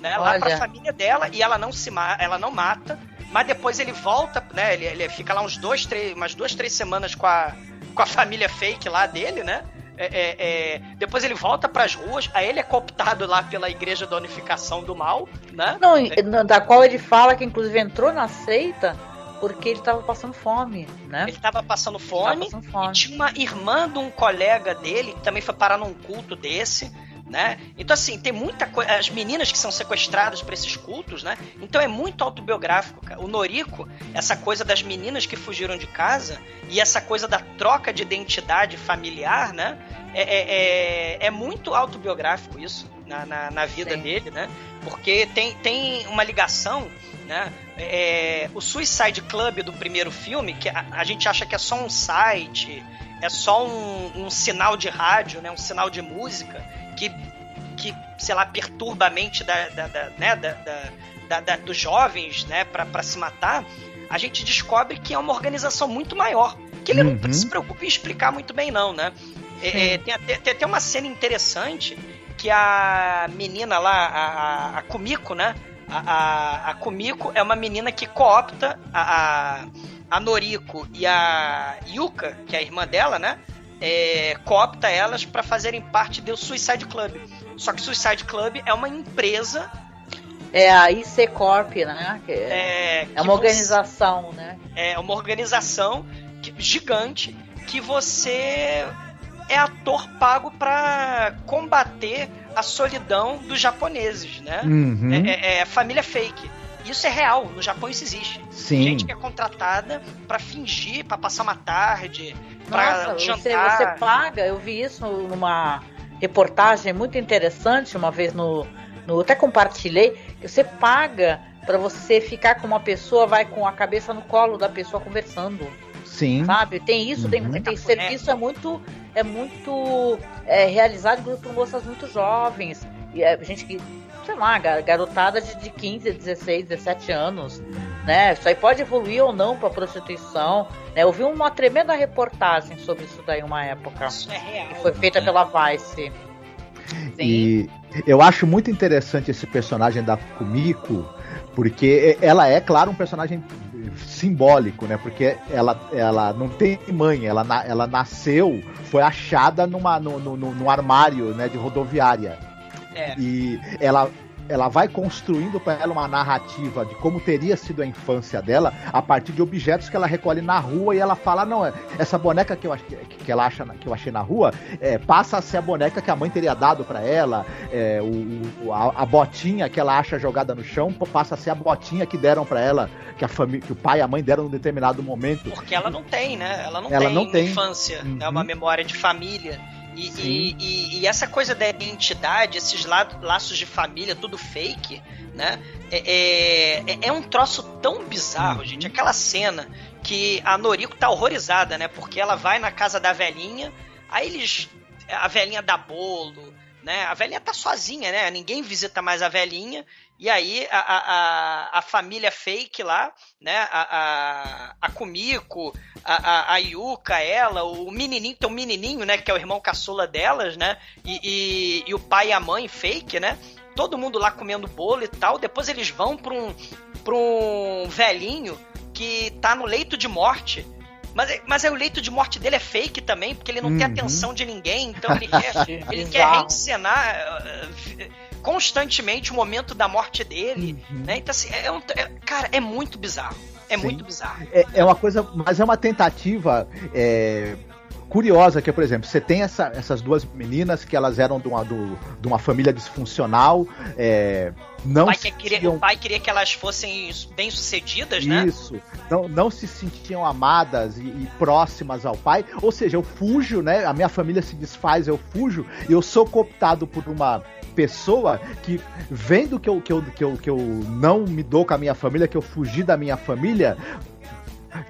Né? Lá pra família dela, e ela não se ela não mata, mas depois ele volta, né? Ele, ele fica lá uns dois, três, umas duas, três semanas com a, com a família fake lá dele, né? É, é, é, depois ele volta pras ruas, aí ele é cooptado lá pela Igreja da Unificação do Mal, né? Não, e- da qual ele fala que inclusive entrou na seita porque ele estava passando fome, né? Ele tava passando Tava fome, passando E fome. tinha uma irmã de um colega dele que também foi parar num culto desse, né? Então, assim, tem muita coisa. As meninas que são sequestradas para esses cultos, né? Então é muito autobiográfico, cara. O Noriko, essa coisa das meninas que fugiram de casa e essa coisa da troca de identidade familiar, né? É, é, é, é muito autobiográfico isso na, na, na vida Sim. dele, né? Porque tem, tem uma ligação, né? É, o Suicide Club do primeiro filme, que a, a gente acha que é só um site, é só um, um sinal de rádio, né? Um sinal de música que, que sei lá, perturba a mente da, da, da- né? da, da- da- dos jovens, né? Pra se matar. A gente descobre que é uma organização muito maior. Que ele Uhum. não se preocupa em explicar muito bem, não, né? É, é, tem, até, tem até uma cena interessante que a menina lá, a, a, a Kumiko, né? A, a, a Kumiko é uma menina que coopta a, a, a Noriko e a Yuka, que é a irmã dela, né? É, coopta elas para fazerem parte do Suicide Club. Só que Suicide Club é uma empresa, É a IC Corp, né? Que é, é, é que uma você- organização, né? é uma organização que- gigante que você é ator pago para combater a solidão dos japoneses, né? Uhum. É, é- é família fake. Isso é real, no Japão isso existe. Sim. Gente que é contratada pra fingir, pra passar uma tarde, Nossa, você, você paga, eu vi isso numa reportagem muito interessante uma vez no, no eu até compartilhei, que você paga pra você ficar com uma pessoa, vai com a cabeça no colo da pessoa conversando, Sim. sabe? Tem isso, tem, Uhum. tem serviço é muito é muito é, realizado por moças muito jovens, e é gente que sei lá, gar- garotada de, de 15, 16, 17 anos. Né? Isso aí pode evoluir ou não para prostituição. Né? Eu vi uma tremenda reportagem sobre isso daí uma época. Isso é real. Que foi feita pela Vice. Sim. E eu acho muito interessante esse personagem da Kumiko, porque ela é, claro, um personagem simbólico, né? Porque ela, ela não tem mãe, ela, ela nasceu, foi achada numa, no, no, no armário né, de rodoviária. É. E ela ela vai construindo para ela uma narrativa de como teria sido a infância dela a partir de objetos que ela recolhe na rua e ela fala não essa boneca que eu que ela acha que eu achei na rua é, passa a ser a boneca que a mãe teria dado para ela é, o, a, a, botinha que ela acha jogada no chão passa a ser a botinha que deram para ela que a família que o pai e a mãe deram num determinado momento. Porque ela não tem né? Ela não ela tem não tem. infância. Uhum. é uma memória de família e, e, e, e, essa coisa da identidade, esses laços de família, tudo fake, né? É, é, é um troço tão bizarro, uhum. gente. Aquela cena que a Noriko tá horrorizada, né? Porque ela vai na casa da velhinha, aí eles. A velhinha dá bolo, né? A velhinha tá sozinha, né? Ninguém visita mais a velhinha. E aí a, a, a família fake lá, né? A, a, a Kumiko, a, a, a Yuka, ela, o menininho, tem um menininho, né? Que é o irmão caçula delas, né? E, e, e o pai e a mãe fake, né? Todo mundo lá comendo bolo e tal. Depois eles vão pra um, pra um velhinho que tá no leito de morte. Mas, mas é, o leito de morte dele é fake também, porque ele não uhum. tem atenção de ninguém, então ele quer, <laughs> ele quer reencenar constantemente o momento da morte dele, uhum. né? Então, assim, é um, é, cara, é muito bizarro. É Sim. muito bizarro. É, é, uma coisa, mas é uma tentativa é, curiosa que, por exemplo, você tem essa, essas duas meninas que elas eram de uma, do, de uma família disfuncional, é, não o pai, queria, sentiam... o pai queria que elas fossem bem-sucedidas, né? Isso. Não, não se sentiam amadas e, e, próximas ao pai. Ou seja, eu fujo, né? A minha família se desfaz, eu fujo, e eu sou cooptado por uma pessoa que, vendo que eu, que, eu, que, eu, que eu não me dou com a minha família, que eu fugi da minha família,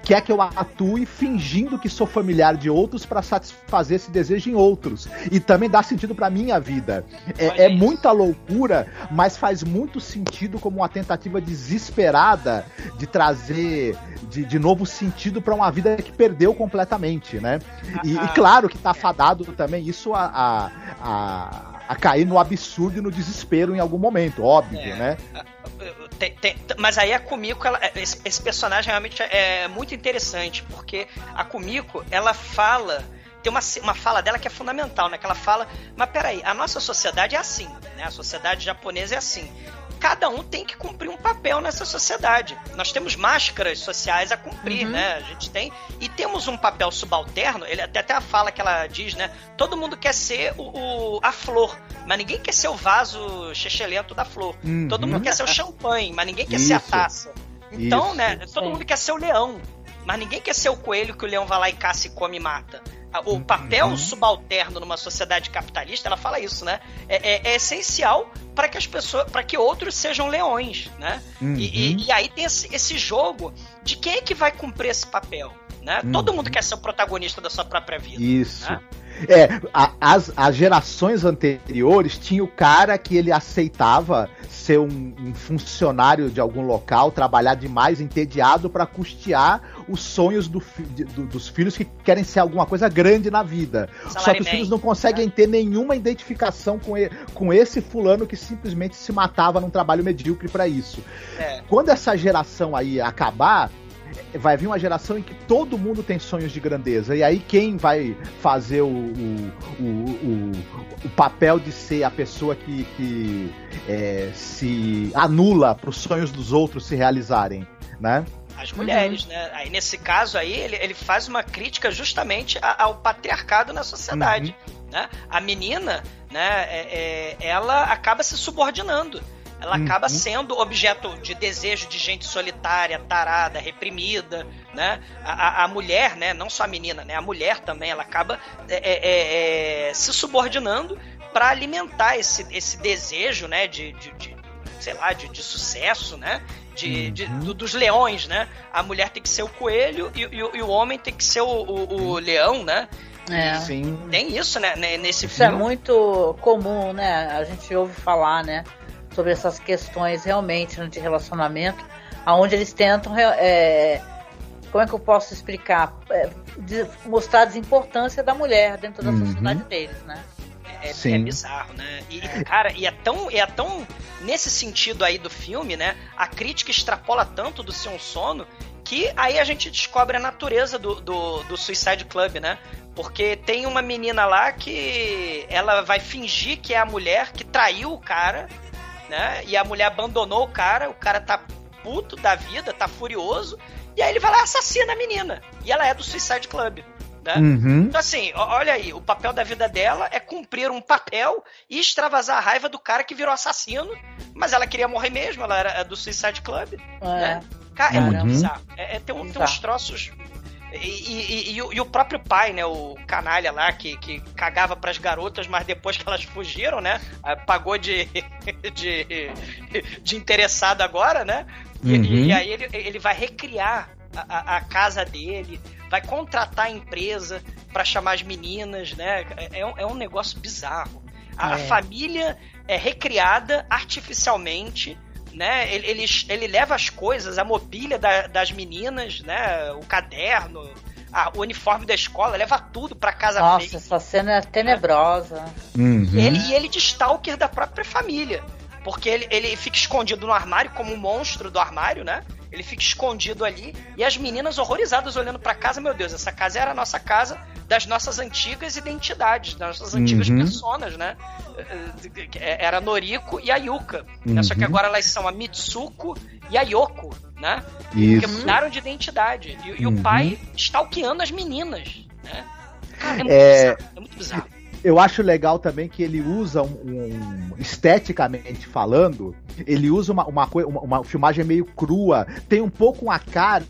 quer que eu atue fingindo que sou familiar de outros para satisfazer esse desejo em outros. E também dá sentido para minha vida. É, é, muita loucura, mas faz muito sentido como uma tentativa desesperada de trazer de, de novo sentido para uma vida que perdeu completamente, né? E, e claro que tá fadado também isso a, a, a a cair no absurdo e no desespero em algum momento, óbvio, é. né? <laughs> Tem, tem, mas aí a Kumiko, ela, esse, esse, personagem realmente é muito interessante, porque a Kumiko, ela fala. Tem uma, uma fala dela que é fundamental, né? Que ela fala, mas peraí, a nossa sociedade é assim, né? A sociedade japonesa é assim cada um tem que papel nessa sociedade. Nós temos máscaras sociais a cumprir, uhum. né? A gente tem. E temos um papel subalterno, ele até, até a fala que ela diz, né? Todo mundo quer ser o, o a flor, mas ninguém quer ser o vaso chechelento da flor. Uhum. Todo mundo quer ser o champanhe, mas ninguém quer Isso. ser a taça. Então, Isso. né? Todo mundo quer ser o leão. Mas ninguém quer ser o coelho que o leão vai lá e caça e come e mata o uhum. papel uhum. subalterno numa sociedade capitalista, ela fala isso, né? É, é, é essencial para que as pessoas, para que outros sejam leões, né? Uhum. E, e, uhum. e, aí tem esse, esse, jogo de quem é que vai cumprir esse papel, né? Uhum. Todo mundo quer ser o protagonista da sua própria vida. Isso. Né? É, a, as, as gerações anteriores tinha o cara que ele aceitava ser um, um funcionário de algum local, trabalhar demais, entediado para custear os sonhos do, do, dos filhos que querem ser alguma coisa grande na vida. Só que os filhos não conseguem né? ter nenhuma identificação com, ele, com esse fulano que simplesmente se matava num trabalho medíocre para isso. É. Quando essa geração aí acabar, vai vir uma geração em que todo mundo tem sonhos de grandeza. E aí quem vai fazer o, o, o, o papel de ser a pessoa que, que é, se anula para os sonhos dos outros se realizarem, né? As mulheres, uhum. né? Aí nesse caso aí, ele, ele faz uma crítica justamente ao patriarcado na sociedade. Uhum. Né? A menina, né, é, é, ela acaba se subordinando ela uhum. acaba sendo objeto de desejo de gente solitária, tarada, reprimida, né? A, a, a, mulher, né? Não só a menina, né? A mulher também, ela acaba é, é, é, é se subordinando para alimentar esse, esse desejo, né? De, de, de sei lá, de, de, sucesso, né? De, uhum. de do, dos leões, né? A mulher tem que ser o coelho e, e, e o homem tem que ser o, o, o leão, né? É. Sim. Tem isso, né? Nesse isso filme. é muito comum, né? A gente ouve falar, né? Sobre essas questões realmente né, de relacionamento. Onde eles tentam. É, como é que eu posso explicar? É, de, mostrar a desimportância da mulher dentro da uhum. sociedade deles, né? É, é, bizarro, né? E, cara, e é tão, é tão. Nesse sentido aí do filme, né? A crítica extrapola tanto do seu sono que aí a gente descobre a natureza do, do, do Suicide Club, né? Porque tem uma menina lá que ela vai fingir que é a mulher que traiu o cara, né? E a mulher abandonou o cara, o cara tá puto da vida, tá furioso, e aí ele vai lá e assassina a menina. E ela é do Suicide Club. Né? Uhum. Então, assim, olha aí, o papel da vida dela é cumprir um papel e extravasar a raiva do cara que virou assassino, mas ela queria morrer mesmo, ela era é do Suicide Club. É. Né? Cara, é uhum. muito bizarro. É, é, tem, um, tem uns troços e, e, e, o próprio pai, né? O canalha lá que, que cagava pras garotas, mas depois que elas fugiram, né? Ah, pagou de, <laughs> de, de interessado agora, né? E, uhum. e aí ele, ele vai recriar a, a, casa dele, vai contratar a empresa para chamar as meninas, né? É, é, um, é um negócio bizarro. A, é. a família é recriada artificialmente né? Ele, ele, ele leva as coisas, a mobília da, das meninas, né? O caderno, a, o uniforme da escola, leva tudo pra casa Nossa, feita. essa cena é tenebrosa. Uhum. Ele, e ele de stalker da própria família. Porque ele, ele fica escondido no armário, como um monstro do armário, né? Ele fica escondido ali e as meninas horrorizadas olhando para casa, meu Deus, essa casa era a nossa casa das nossas antigas identidades, das nossas antigas uhum. personas, né? Era Noriko e a Yuka. Uhum. Né? Só que uhum. agora elas são a Mitsuko e a Yoko, né? Isso. Porque mudaram de identidade. E, e uhum. o pai stalkeando as meninas, né? Cara, é muito é... bizarro. É muito bizarro eu acho legal também que ele usa um, um esteticamente falando, ele usa uma, uma, uma, uma, filmagem meio crua, tem um pouco uma cara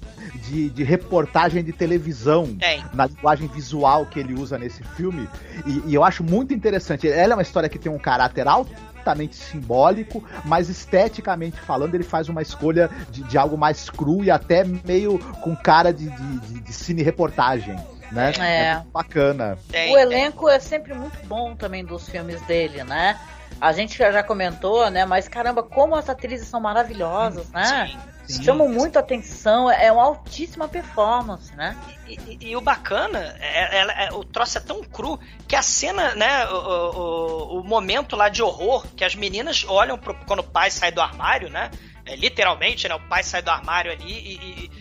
de, de reportagem de televisão na linguagem visual que ele usa nesse filme, e, e eu acho muito interessante. Ela é uma história que tem um caráter alto altamente simbólico, mas esteticamente falando, ele faz uma escolha de, de algo mais cru e até meio com cara de, de, de cine reportagem né? É. é bacana. o elenco é sempre muito bom também dos filmes dele, né? A gente já comentou, né? Mas caramba, como as atrizes são maravilhosas, né? Sim. Sim. chamam muito atenção, é uma altíssima performance, né? E, e, e o bacana, é, é, é, o troço é tão cru que a cena, né, o, o, o momento lá de horror, que as meninas olham pro, quando o pai sai do armário, né? É, literalmente, né? O pai sai do armário ali e, e,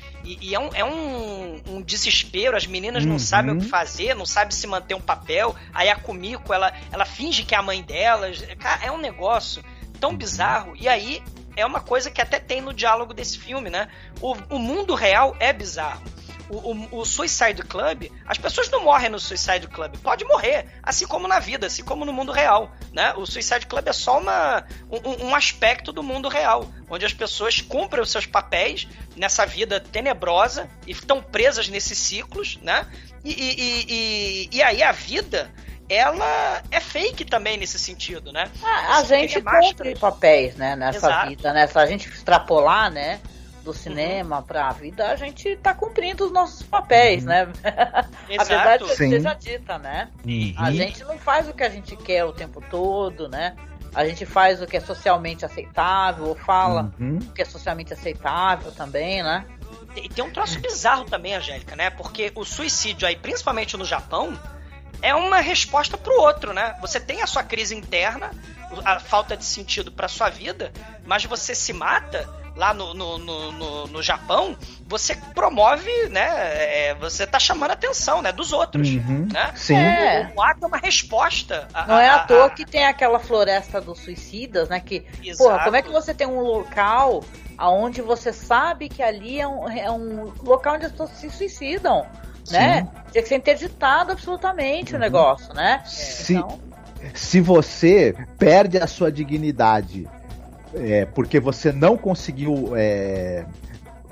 e, é, um, é um, um, desespero, as meninas uhum. não sabem o que fazer, não sabem se manter um papel. Aí a Kumiko, ela, ela finge que é a mãe delas. Cara, é um negócio tão bizarro. E aí é uma coisa que até tem no diálogo desse filme, né? O, o mundo real é bizarro o, o, o, Suicide Club, as pessoas não morrem no Suicide Club. Pode morrer, assim como na vida, assim como no mundo real. Né? O Suicide Club é só uma, um, um aspecto do mundo real, onde as pessoas cumprem os seus papéis nessa vida tenebrosa e estão presas nesses ciclos, né? E, e, e, e aí a vida ela é fake também nesse sentido, né? Ah, a gente cumpre papéis, né, nessa Exato. vida, né? Se a gente extrapolar, né? Do cinema uhum. para a vida, a gente está cumprindo os nossos papéis, uhum. né? a verdade é seja dita, né? Uhum. A gente não faz o que a gente quer o tempo todo, né? A gente faz o que é socialmente aceitável, ou fala uhum. o que é socialmente aceitável também, né? E tem um troço bizarro também, Angélica, né? Porque o suicídio aí, principalmente no Japão, é uma resposta pro outro, né? Você tem a sua crise interna, a falta de sentido para sua vida, mas você se mata lá no, no, no, no, Japão, você promove, né? É, você tá chamando a atenção, né? Dos outros, uhum, né? Sim. É. O ato é uma resposta. A, Não é à toa a... que tem aquela floresta dos suicidas, né? Que, Exato. porra, como é que você tem um local aonde você sabe que ali é um, é um local onde as pessoas se suicidam, Sim. né? Tinha que ser interditado absolutamente uhum. o negócio, né? Se, então... se você perde a sua dignidade é, porque você não conseguiu é,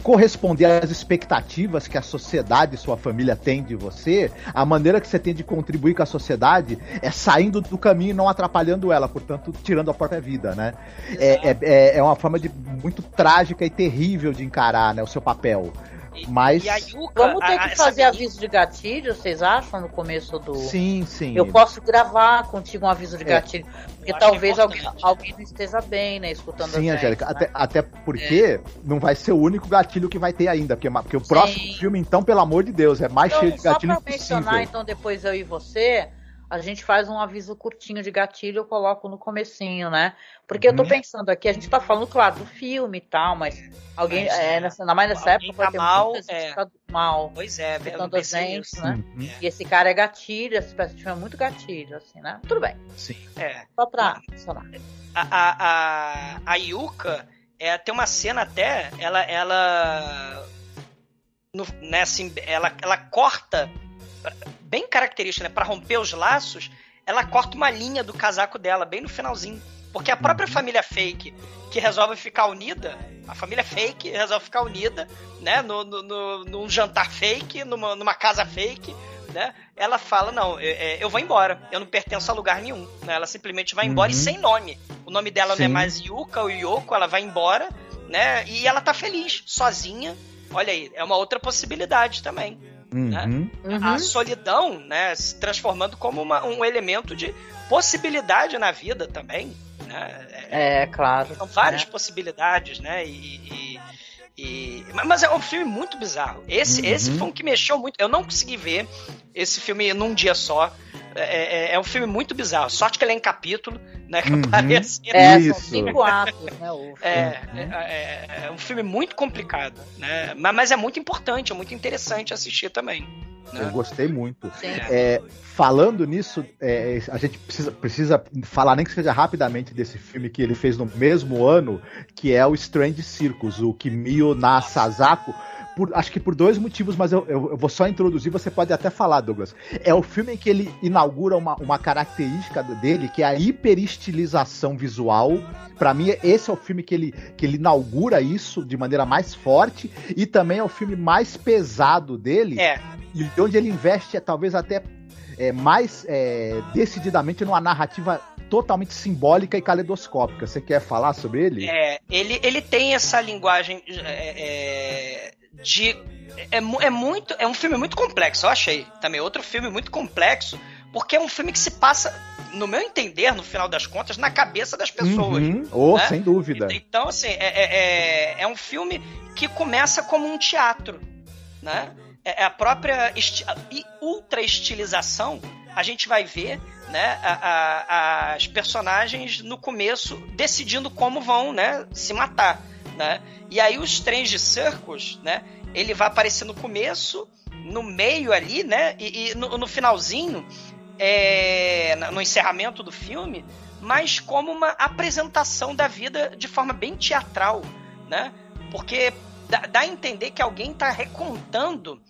corresponder às expectativas que a sociedade e sua família tem de você, a maneira que você tem de contribuir com a sociedade é saindo do caminho e não atrapalhando ela, portanto, tirando a própria vida, né? É, é, é, é uma forma de, muito trágica e terrível de encarar né, o seu papel. Mas. E a Yuka, Vamos ter que fazer aviso de gatilho, vocês acham, no começo do. Sim, sim. Eu posso gravar contigo um aviso de é. gatilho. Porque talvez alguém, alguém não esteja bem, né? Escutando Sim, Angélica. Né? Até, até porque é. não vai ser o único gatilho que vai ter ainda. Porque, porque o sim. próximo filme, então, pelo amor de Deus, é mais então, cheio de gatilho só pra mencionar, então, depois eu e você a gente faz um aviso curtinho de gatilho, eu coloco no comecinho, né? Porque eu tô uhum. pensando aqui, a gente tá falando, claro, do filme e tal, mas alguém, mas, é, nessa, ainda mais nessa época, ter mal, é. mal. Pois é, tanto a gente, né? Uhum. E esse cara é gatilho, essa espécie de filme é muito gatilho, assim, né? Tudo bem. Sim. É. Só pra funcionar. A, a, a, a Yuka, é, tem uma cena até, ela, ela, no, né, assim, ela, ela corta bem característica, né? Para romper os laços, ela corta uma linha do casaco dela, bem no finalzinho. Porque a própria uhum. família fake que resolve ficar unida, a família fake resolve ficar unida, né? No, no, no num jantar fake, numa, numa casa fake, né? Ela fala: Não, eu, é, eu, vou embora, eu não pertenço a lugar nenhum. Né? Ela simplesmente vai embora uhum. e sem nome. O nome dela Sim. não é mais Yuka ou Yoko, ela vai embora, né? E ela tá feliz, sozinha. Olha aí, é uma outra possibilidade também. Né? Uhum. Né? A solidão, né, se transformando como uma, um elemento de possibilidade na vida também. Né? É, é claro. São várias né? possibilidades, né? E, e, e, mas é um filme muito bizarro. Esse, uhum. esse foi um que mexeu muito. Eu não consegui ver esse filme num dia só. É, é, é, um filme muito bizarro. Sorte que ele é em capítulo, né? <laughs> Que uhum. aparece. É, Isso. são cinco atos, né? É, é, é, é, um filme muito complicado, né? Mas, mas é muito importante, é muito interessante assistir também. Né? Eu gostei muito. É, falando nisso, é, a gente precisa, precisa falar, nem que seja rapidamente, desse filme que ele fez no mesmo ano, que é o Strange Circus, o Kimio na Sasako por, acho que por dois motivos, mas eu, eu, eu, vou só introduzir, você pode até falar, Douglas. É o filme em que ele inaugura uma, uma característica dele, que é a hiperestilização visual. Para mim, esse é o filme que ele, que ele inaugura isso de maneira mais forte, e também é o filme mais pesado dele. É. E onde ele investe, é, talvez até é, mais é, decididamente numa narrativa totalmente simbólica e caleidoscópica. Você quer falar sobre ele? É, ele, ele tem essa linguagem é, é de. É, é muito. É um filme muito complexo, eu achei. Também outro filme muito complexo, porque é um filme que se passa, no meu entender, no final das contas, na cabeça das pessoas. Uhum. Oh, né? sem dúvida. Então, assim, é, é, é, é um filme que começa como um teatro, né? É, é a própria esti ultra estilização, a gente vai ver né, a, a, as personagens no começo decidindo como vão né, se matar né? E aí os trens de circos, né? Ele vai aparecer no começo, no meio ali, né? E, e no, no, finalzinho, é, no encerramento do filme, mas como uma apresentação da vida de forma bem teatral, né? Porque dá, dá a entender que alguém está recontando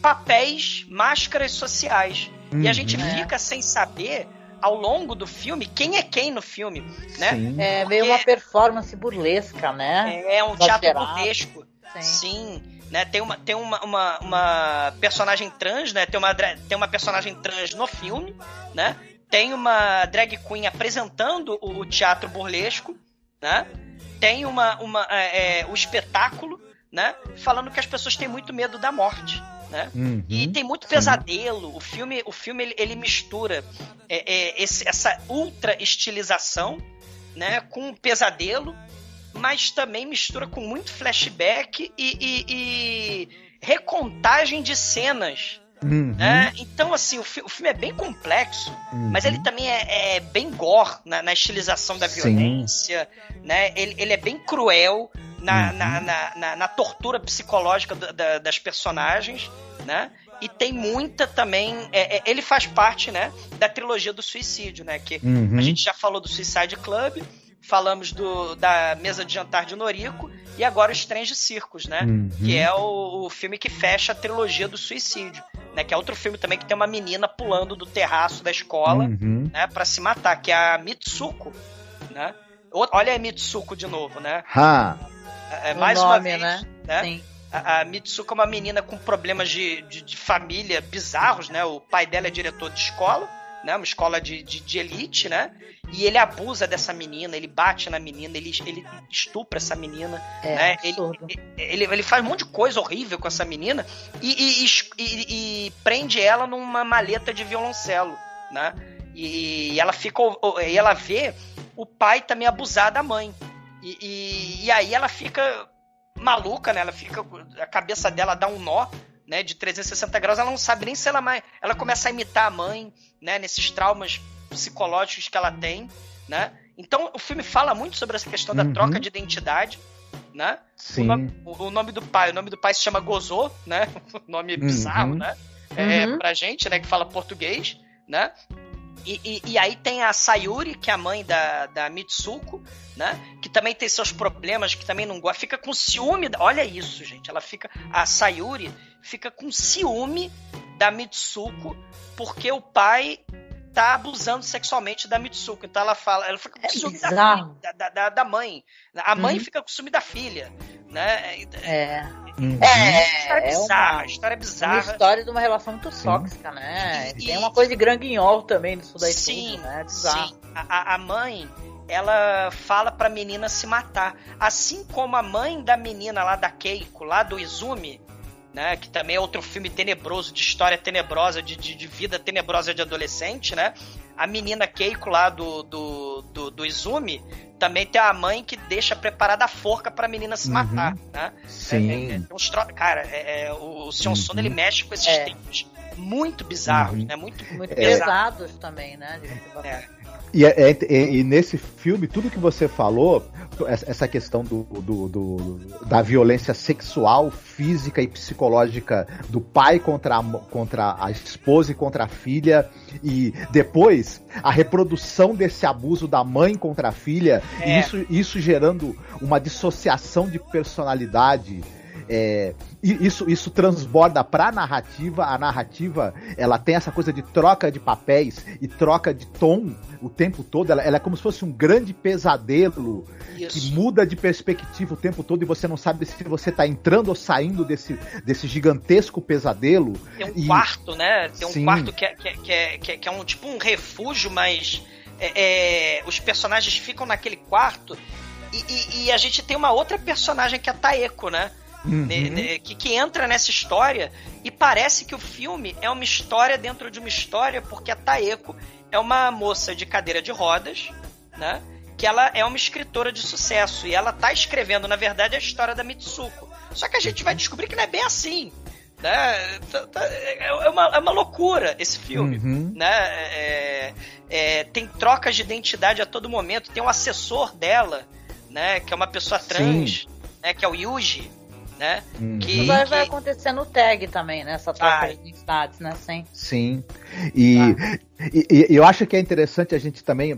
papéis, máscaras sociais. Uhum. E a gente uhum. fica sem saber ao longo do filme quem é quem no filme, né? Sim. É meio uma performance burlesca, né? É, é um teatro burlesco. Sim. Sim. Né, tem uma, tem uma, uma, uma, personagem trans, né? Tem uma, tem uma personagem trans no filme, né? Tem uma drag queen apresentando o, o teatro burlesco, né? Tem uma, uma é, é, o espetáculo, né? Falando que as pessoas têm muito medo da morte né? Uhum, e tem muito pesadelo. Sim. O filme, o filme ele, ele mistura é, é, esse, essa ultra estilização, né, com pesadelo, mas também mistura com muito flashback e, e, e recontagem de cenas. Uhum. Né? Então, assim, o, fi o, filme é bem complexo, uhum. mas ele também é, é bem gore na, na, estilização da violência, Sim. né? Ele, ele é bem cruel na, uhum. na, na, na, tortura psicológica da, da, das personagens, né? E tem muita também. É, é, ele faz parte, né, da trilogia do suicídio, né? Que uhum. a gente já falou do Suicide Club, falamos do, da mesa de jantar de Norico e agora os trens de circos, né? Uhum. Que é o, o, filme que fecha a trilogia do suicídio, né? Que é outro filme também que tem uma menina pulando do terraço da escola, uhum. né? Para se matar, que é a Mitsuko, né? Olha a Mitsuko de novo, né? Ha. É, é mais nome, uma vez, né? né? Sim. A, a Mitsuko é uma menina com problemas de, de, de, família bizarros, né? O pai dela é diretor de escola, né? Uma escola de, de, de, elite, né? E ele abusa dessa menina, ele bate na menina, ele, ele estupra essa menina, é, né? Ele, ele, ele, faz um monte de coisa horrível com essa menina e, e, e, e prende ela numa maleta de violoncelo, né? E, ela fica. E ela vê o pai também abusar da mãe. E, e, aí ela fica maluca, né? Ela fica. A cabeça dela dá um nó né, de 360 graus, ela não sabe nem se ela mais. Ela começa a imitar a mãe, né, nesses traumas psicológicos que ela tem, né? Então o filme fala muito sobre essa questão da uhum. troca de identidade, né? Sim. O nome, o, nome, do pai, o nome do pai se chama Gozô, né? <laughs> nome bizarro, uhum. né? É, uhum. pra gente, né, que fala português, né? E, e, e, aí tem a Sayuri, que é a mãe da, da Mitsuko, né? Que também tem seus problemas, que também não gosta. Fica com ciúme. Olha isso, gente. Ela fica. A Sayuri fica com ciúme da Mitsuko, porque o pai tá abusando sexualmente da Mitsuko. Então ela fala, ela fica com é ciúme da, da, da, da, mãe. A mãe uhum. fica com ciúme da filha. Né? É. Uhum. É, história é bizarra, uma, história bizarra. Uma história de uma relação muito tóxica, né? E, tem uma coisa de granguinhol também nisso daí sim, tudo, né? Bizarro. Sim. A, a mãe, ela fala pra menina se matar. Assim como a mãe da menina lá da Keiko, lá do Izumi, né? Que também é outro filme tenebroso, de história tenebrosa, de, de, de vida tenebrosa de adolescente, né? A menina Keiko lá do, do, do, do Izumi também tem a mãe que deixa preparada a forca pra menina se matar, uhum. né? Sim. É, é, é cara, é, é, o, o Sion uhum. Sono ele mexe com esses é. tempos muito bizarros, uhum. né? Muito, muito pesados também, né? É. E, é, é, e, nesse filme, tudo que você falou, essa questão do, do, do, da violência sexual, física e psicológica do pai contra a, contra a esposa e contra a filha, e depois a reprodução desse abuso da mãe contra a filha, é. isso, isso gerando uma dissociação de personalidade é, isso, isso transborda para a narrativa. A narrativa ela tem essa coisa de troca de papéis e troca de tom o tempo todo. Ela, ela é como se fosse um grande pesadelo isso. que muda de perspectiva o tempo todo e você não sabe se você está entrando ou saindo desse, desse gigantesco pesadelo. Tem um e... quarto, né? Tem um Sim. quarto que é, que, é, que, é, que, é, é um tipo um refúgio, mas é, é, os personagens ficam naquele quarto. E, e, e, a gente tem uma outra personagem que é a Taeko, né? Uhum. Né, né, que, que entra nessa história e parece que o filme é uma história dentro de uma história, porque a Taeko é uma moça de cadeira de rodas, né? Que ela é uma escritora de sucesso e ela tá escrevendo, na verdade, a história da Mitsuko. Só que a gente vai descobrir que não é bem assim. Né? Tá, tá, é, uma, é uma loucura esse filme. Uhum. Né? É, é, tem trocas de identidade a todo momento. Tem um assessor dela, né? Que é uma pessoa trans, né? Que é o Yuji né? Uhum. Que, vai, que... vai acontecer no tag também, né? Essa troca de identidades, né? Sim. Sim. E, tá. e, e, eu acho que é interessante a gente também,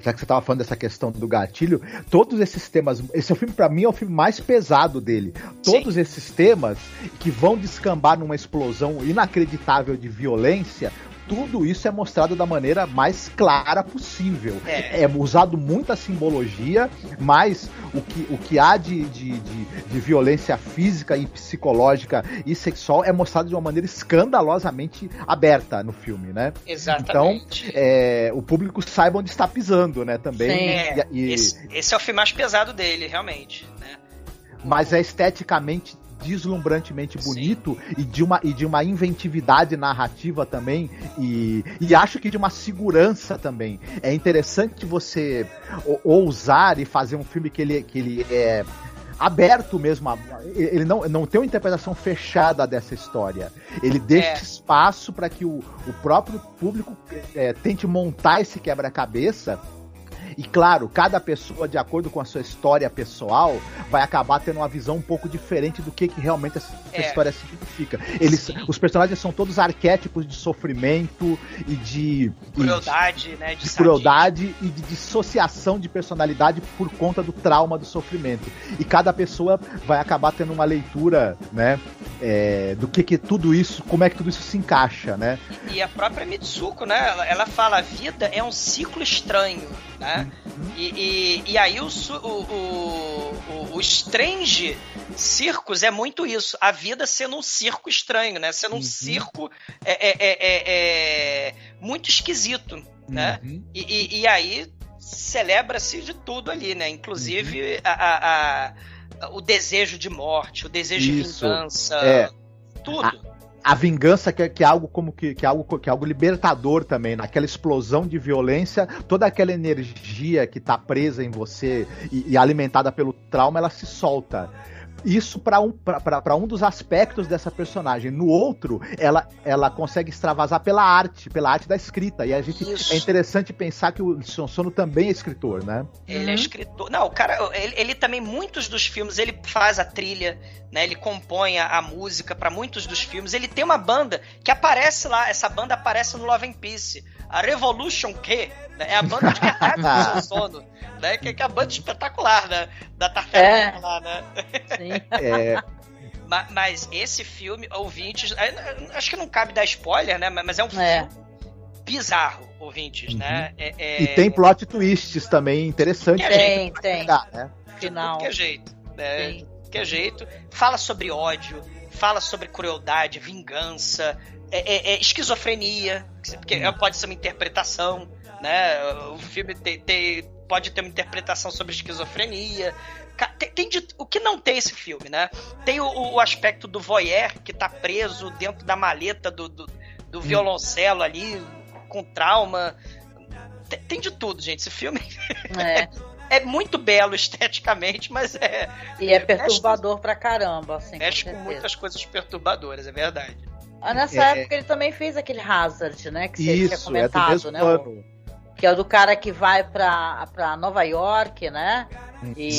já que você estava falando dessa questão do gatilho, todos esses temas. Esse é filme, para mim, é o filme mais pesado dele. Todos Sim. esses temas que vão descambar numa explosão inacreditável de violência tudo isso é mostrado da maneira mais clara possível. É, é usado muita simbologia, mas o que, o que há de, de, de, de, violência física e psicológica e sexual é mostrado de uma maneira escandalosamente aberta no filme, né? Exatamente. Então, é, o público saiba onde está pisando, né? Também. Sim, é. E, esse, esse, é o filme mais pesado dele, realmente. Né? Mas é esteticamente deslumbrantemente bonito e de, uma, e de uma inventividade narrativa também e, e acho que de uma segurança também. É interessante você ousar e fazer um filme que ele, que ele é aberto mesmo. Ele não, não tem uma interpretação fechada dessa história. Ele deixa é. espaço para que o, o próprio público é, tente montar esse quebra-cabeça e claro, cada pessoa, de acordo com a sua história pessoal, vai acabar tendo uma visão um pouco diferente do que, que realmente essa é. história significa. Eles, os personagens são todos arquétipos de sofrimento e de crueldade, e de, né? De, de crueldade e de dissociação de personalidade por conta do trauma do sofrimento. E cada pessoa vai acabar tendo uma leitura, né? É, do que, que tudo isso, como é que tudo isso se encaixa, né? E a própria Mitsuko, né? Ela, ela fala: a vida é um ciclo estranho, né? E, e, e, aí o, o, o, o Strange Circus é muito isso. A vida sendo um circo estranho, né? Sendo um uhum. circo é, é, é, é, é muito esquisito, né? Uhum. E, e, e, aí celebra-se de tudo ali, né? Inclusive uhum. a, a, a, o desejo de morte, o desejo Isso. de vingança, é. tudo a vingança que é, que é algo como que, que, é algo que é algo libertador também, naquela explosão de violência, toda aquela energia que está presa em você e, e, alimentada pelo trauma, ela se solta isso para um, um dos aspectos dessa personagem. No outro, ela, ela consegue extravasar pela arte, pela arte da escrita. E a gente isso. é interessante pensar que o Sono também é escritor, né? Ele é uhum. escritor. Não, o cara, ele, ele, também, muitos dos filmes, ele faz a trilha, né? Ele compõe a, a música para muitos dos filmes. Ele tem uma banda que aparece lá, essa banda aparece no Love and Peace. A Revolution Q, né? é a banda de <laughs> verdade do seu sono, né? Que, que é a banda espetacular né? da Tartaruga é. lá, né? Sim. <laughs> É. Mas, mas, esse filme, ouvintes, é, acho que não cabe dar spoiler, né? Mas é um é. filme bizarro, ouvintes, né? uhum. né? É, e tem plot twists também interessantes. Tem, tem. Pegar, né? Final. De que jeito, né? De jeito. Fala sobre ódio, fala sobre crueldade, vingança, é, é, é esquizofrenia, porque hum. pode ser uma interpretação, né? O filme tem, tem, pode ter uma interpretação sobre esquizofrenia. Tem, tem de, o que não tem esse filme, né? Tem o, o, aspecto do voyeur que tá preso dentro da maleta do, do, do hum. violoncelo ali, com trauma. Tem, tem, de tudo, gente. Esse filme é. <laughs> é muito belo esteticamente, mas é. E é perturbador mexe, pra caramba, assim. Mexe com, com muitas coisas perturbadoras, é verdade. Ah, nessa é... época ele também fez aquele Hazard, né? Que você Isso, tinha comentado, é né? O, que é o do cara que vai pra, pra Nova York, né? E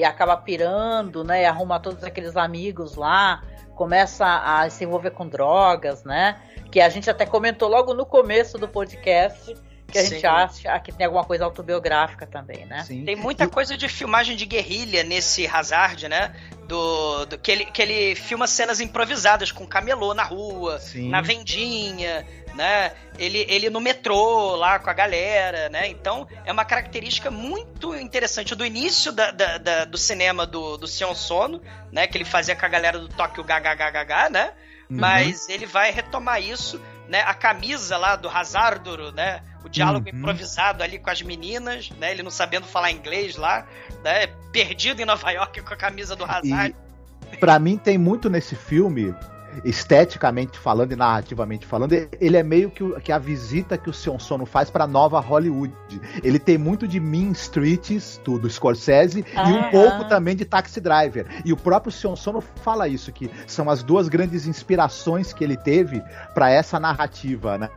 Sim. acaba pirando, né? E arruma todos aqueles amigos lá, começa a se envolver com drogas, né? Que a gente até comentou logo no começo do podcast que a Sim. gente acha que tem alguma coisa autobiográfica também, né? Sim. Tem muita coisa de filmagem de guerrilha nesse Hazard, né? Do, do, que, ele, que ele filma cenas improvisadas com camelô na rua, Sim. na vendinha, né? Ele, ele no metrô lá com a galera, né? Então é uma característica muito interessante do início da, da, da do cinema do, do Sion Sono, né? Que ele fazia com a galera do Tóquio GHGH, né? Uhum. Mas ele vai retomar isso, né? A camisa lá do Hazarduro, né? O diálogo uhum. improvisado ali com as meninas, né? Ele não sabendo falar inglês lá, né? Perdido em Nova York com a camisa do Hazard. E, pra mim tem muito nesse filme esteticamente falando e narrativamente falando, ele é meio que, que a visita que o Sion Sono faz para nova Hollywood. Ele tem muito de Mean Streets, do, do Scorsese, ah, e um pouco também de Taxi Driver. E o próprio Sion Sono fala isso, que são as duas grandes inspirações que ele teve para essa narrativa, né?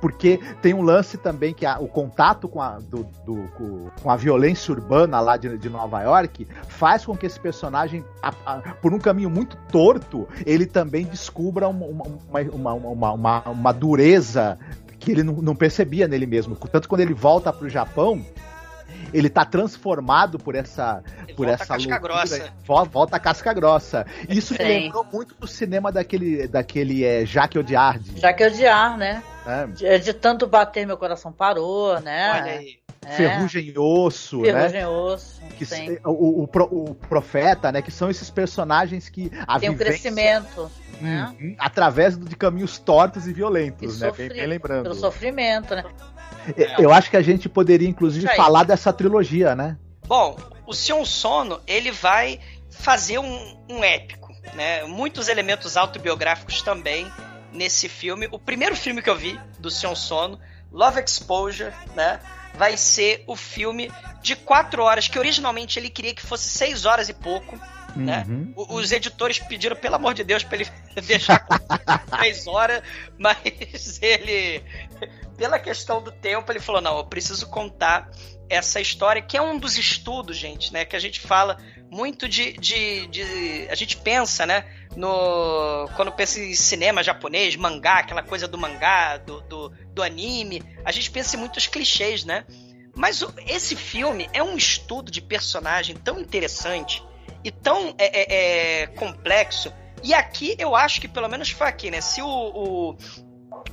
Porque tem um lance também que a, o contato com a, do, do, com a violência urbana lá de, de Nova York faz com que esse personagem, a, a, por um caminho muito torto, ele também descubra uma, uma, uma, uma, uma dureza que ele não, não, percebia nele mesmo. Tanto quando ele volta para o Japão, ele tá transformado por essa ele por volta essa a casca grossa. volta a casca grossa. Isso me lembrou muito do cinema daquele daquele é, Jacques Audiard. Jacques Audiard, né? É. De, de, tanto bater meu coração parou, né? Olha aí. É. Ferrugem e osso, Ferrugem né? osso. Que, o, o, o, profeta, né? Que são esses personagens que a tem um crescimento. Né? Uhum, através de caminhos tortos e violentos, e né? Bem, bem, lembrando. Pelo sofrimento, né? Eu acho que a gente poderia, inclusive, falar dessa trilogia, né? Bom, o Sion Sono, ele vai fazer um, um épico, né? Muitos elementos autobiográficos também nesse filme. O primeiro filme que eu vi do Sion Sono, Love Exposure, né? vai ser o filme de quatro horas, que originalmente ele queria que fosse seis horas e pouco. Né? Uhum. Os editores pediram, pelo amor de Deus, para ele <laughs> deixar três horas, <laughs> mas ele, pela questão do tempo, ele falou: não, eu preciso contar essa história, que é um dos estudos, gente, né? Que a gente fala muito de. de, de a gente pensa, né? No, quando pensa em cinema japonês, mangá, aquela coisa do mangá, do, do, do anime, a gente pensa em muitos clichês, né? Mas esse filme é um estudo de personagem tão interessante e tão é, é, é, complexo. E aqui eu acho que pelo menos foi aqui, né? Se o, o,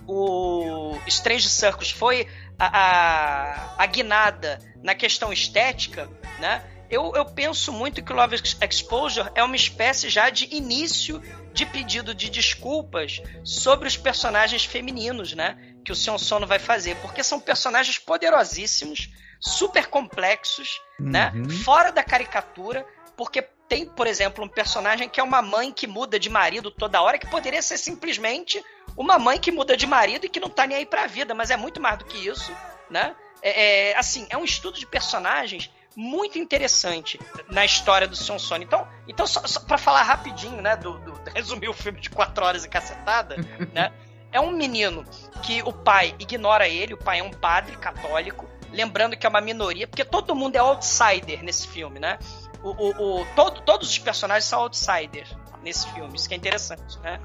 o Strange Circus foi a, a, a guinada na questão estética, né? Eu, eu penso muito que o Love Exposure é uma espécie já de início de pedido de desculpas sobre os personagens femininos, né? que o Sion Sono vai fazer, porque são personagens poderosíssimos, super complexos, né? uhum. né? Fora da caricatura, porque tem, por exemplo, um personagem que é uma mãe que muda de marido toda hora, que poderia ser simplesmente uma mãe que muda de marido e que não tá nem aí pra vida, mas é muito mais do que isso, né? É, é assim, é um estudo de personagens muito interessante na história do Sion Sono. Então, então só, só para falar rapidinho, né, do, do, <laughs> resumir o filme de quatro horas e cacetada, <laughs> né? É um menino que o pai ignora ele, o pai é um padre católico, lembrando que é uma minoria, porque todo mundo é outsider nesse filme, né? O, o, o todo, todos os personagens são outsiders nesse filme, isso que é interessante, né?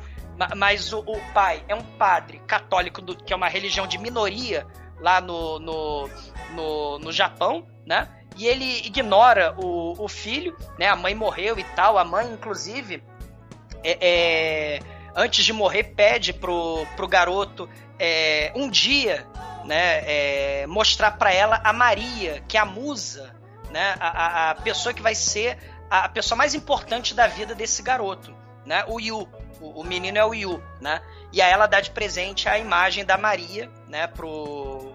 Mas o, o pai é um padre católico, do, que é uma religião de minoria lá no, no, no, no Japão, né? E ele ignora o, o filho, né? A mãe morreu e tal, a mãe, inclusive, é, é antes de morrer, pede pro, pro garoto é, um dia né, é, mostrar para ela a Maria, que é a musa, né, a, a pessoa que vai ser a pessoa mais importante da vida desse garoto, né, o Yu. O, o menino é o Yu, né? E aí ela dá de presente a imagem da Maria, né, pro,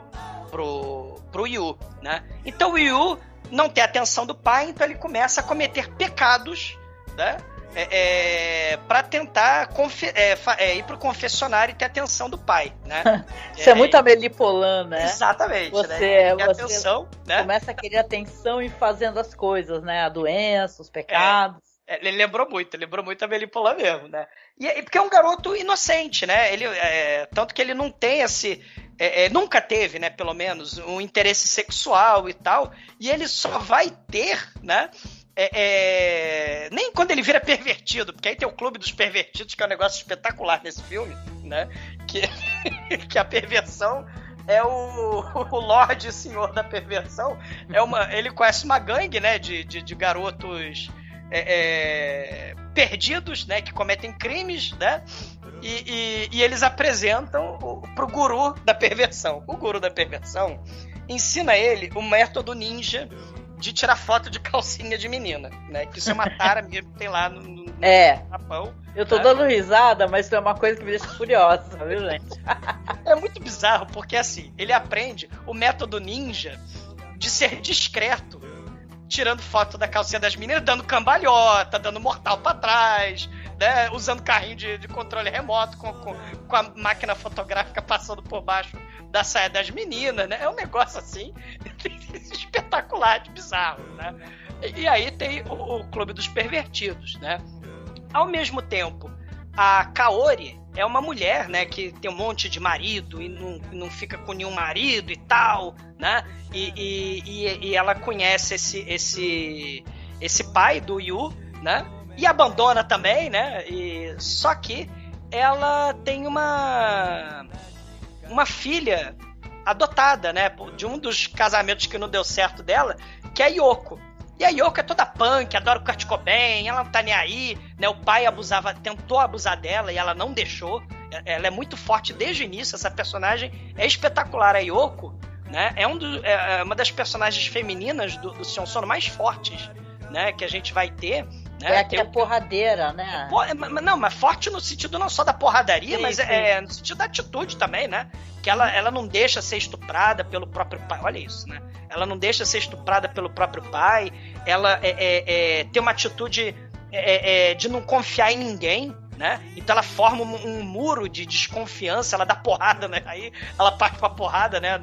pro, pro Yu, né? Então o Yu não tem atenção do pai, então ele começa a cometer pecados, né? é, é, para tentar é, é, ir pro confessionário e ter atenção do pai, né? <laughs> Isso é, muito Amelipolã, né? Exatamente, você, né? Você atenção, né? começa a querer atenção e fazendo as coisas, né? A doença, os pecados. É, ele lembrou muito, lembrou muito a Melipolã mesmo, né? E, porque é um garoto inocente, né? Ele, é, tanto que ele não tem esse. É, é, nunca teve, né? Pelo menos, um interesse sexual e tal. E ele só vai ter, né? É, é, nem quando ele vira pervertido, porque aí tem o clube dos pervertidos, que é um negócio espetacular nesse filme, né? Que, <laughs> que a perversão é o, o Lorde Senhor da Perversão. É uma, ele conhece uma gangue, né? De, de, de garotos é, é perdidos, né? Que cometem crimes, né? E, e, e eles apresentam o, pro guru da perversão. O guru da perversão ensina ele o método ninja de tirar foto de calcinha de menina, né? Que isso é uma tara <laughs> mesmo que tem lá no, no é. Japão. Eu tô né? dando risada, mas isso é uma coisa que me deixa curiosa, viu, <laughs> gente? é muito bizarro, porque assim, ele aprende o método ninja de ser discreto, tirando foto da calcinha das meninas, dando cambalhota, dando mortal para trás, né? Usando carrinho de, de controle remoto com, com, com a máquina fotográfica passando por baixo da saia das meninas, né? É um negócio assim <laughs> espetacular, de bizarro, né? E, e aí tem o, o, Clube dos Pervertidos, né? Ao mesmo tempo, a Kaori é uma mulher, né, que tem um monte de marido e não, não fica com nenhum marido e tal, né? E, e, e ela conhece esse, esse, esse pai do Yu, né? E abandona também, né? E, só que ela tem uma uma filha adotada, né? De um dos casamentos que não deu certo dela, que é Yoko. E a Yoko é toda punk, adora o Kurt Cobain, ela não tá nem aí, né? O pai abusava, tentou abusar dela e ela não deixou. É, ela é muito forte desde o início, essa personagem é espetacular. A Yoko, né? É, um do, é, é uma das personagens femininas do, do Sion Sono mais fortes, né? Que a gente vai ter. Né? É aquela porradeira, né? É, não, mas forte no sentido não só da porradaria, sim, mas sim. É, no sentido da atitude também, né? Que ela, ela não deixa ser estuprada pelo próprio pai. Olha isso, né? Ela não deixa ser estuprada pelo próprio pai. Ela é, é, é tem uma atitude é, é, de não confiar em ninguém, né? Então ela forma um, um, muro de desconfiança, ela dá porrada, né? Aí ela parte pra porrada, né?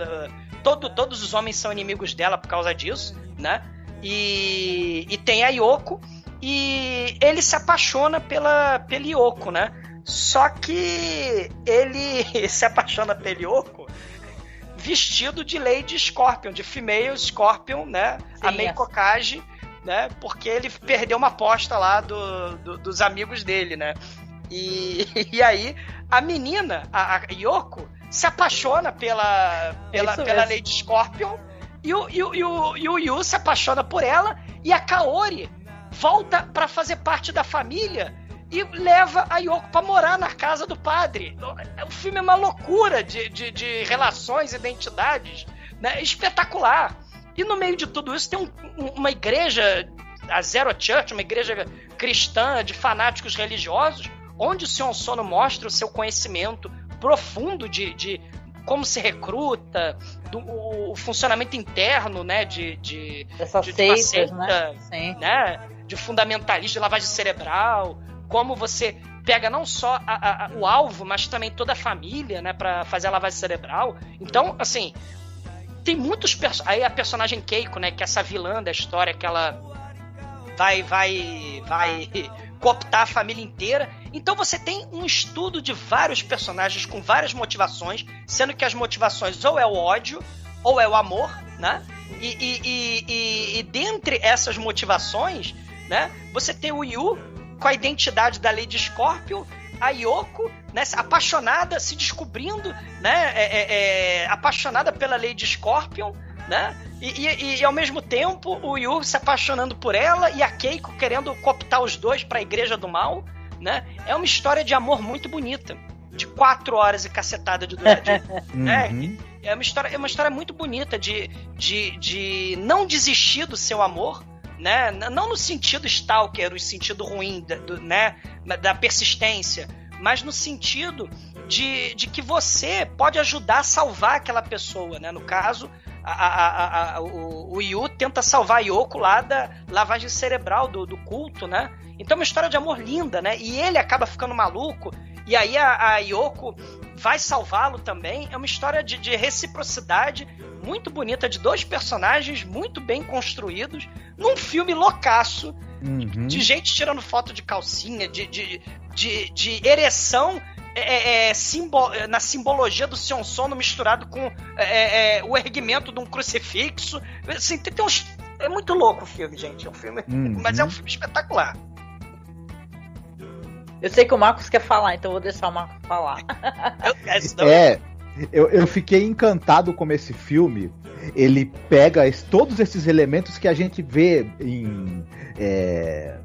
Todo, todos os homens são inimigos dela por causa disso, né? E, e tem a Yoko, e ele se apaixona pela, pela Yoko, né? Só que ele <laughs> se apaixona pela Yoko vestido de Lady Scorpion, de Female Scorpion, né? Sim, a Meiko Kaji, né? Porque ele perdeu uma aposta lá do, do, dos amigos dele, né? E, <laughs> e aí a menina, a, a Yoko, se apaixona pela, pela, pela Lady Scorpion e o, e, o, e, o, e o Yu se apaixona por ela e a Kaori volta para fazer parte da família e leva a Yoko para morar na casa do padre. O filme é uma loucura de, de, de relações, identidades, né? espetacular. E no meio de tudo isso tem um, uma igreja, a Zero Church, uma igreja cristã de fanáticos religiosos, onde o Sion Sono mostra o seu conhecimento profundo de, de como se recruta, do, o, o funcionamento interno, né, de, de, Dessas de, de uma seita, né? Sim. né, de fundamentalista, de lavagem cerebral, como você pega não só a, a, o alvo, mas também toda a família, né, para fazer a lavagem cerebral. Então, assim, tem muitos aí a personagem Keiko, né, que é essa vilã da história que ela vai vai vai <laughs> cooptar a família inteira. Então você tem um estudo de vários personagens com várias motivações, sendo que as motivações ou é o ódio ou é o amor, né? E, e, e, e, e dentre essas motivações, né, você tem o Yu com a identidade da Lady Scorpio, a Yoko, né, apaixonada, se descobrindo, né, é, é, é, apaixonada pela Lady Scorpion, né? E, e, e, ao mesmo tempo o Yu se apaixonando por ela e a Keiko querendo cooptar os dois para a Igreja do Mal, né? É uma história de amor muito bonita, de quatro horas e cacetada de duração, <laughs> né? Uhum. É uma história, é uma história muito bonita de, de, de não desistir do seu amor, né? Não no sentido stalker, no sentido ruim, do, né? Da persistência, mas no sentido de, de que você pode ajudar a salvar aquela pessoa, né? No caso, a, a, a, o, o Yu tenta salvar a Yoko lá da lavagem cerebral do, do culto, né? Então é uma história de amor linda, né? E ele acaba ficando maluco, e aí a, a Yoko vai salvá-lo também. É uma história de, de, reciprocidade muito bonita, de dois personagens muito bem construídos, num filme loucaço, uhum. de gente tirando foto de calcinha, de, de, de, de ereção é, é, é, simbol, é, na simbologia do Sion Sono misturado com é, é, o erguimento de um crucifixo. Assim, tem, tem uns, é muito louco o filme, gente. É um filme, uhum. mas é um filme espetacular. Eu sei que o Marcos quer falar, então vou deixar o Marcos falar. <laughs> é, eu, eu fiquei encantado com esse filme. Ele pega todos esses elementos que a gente vê em. É,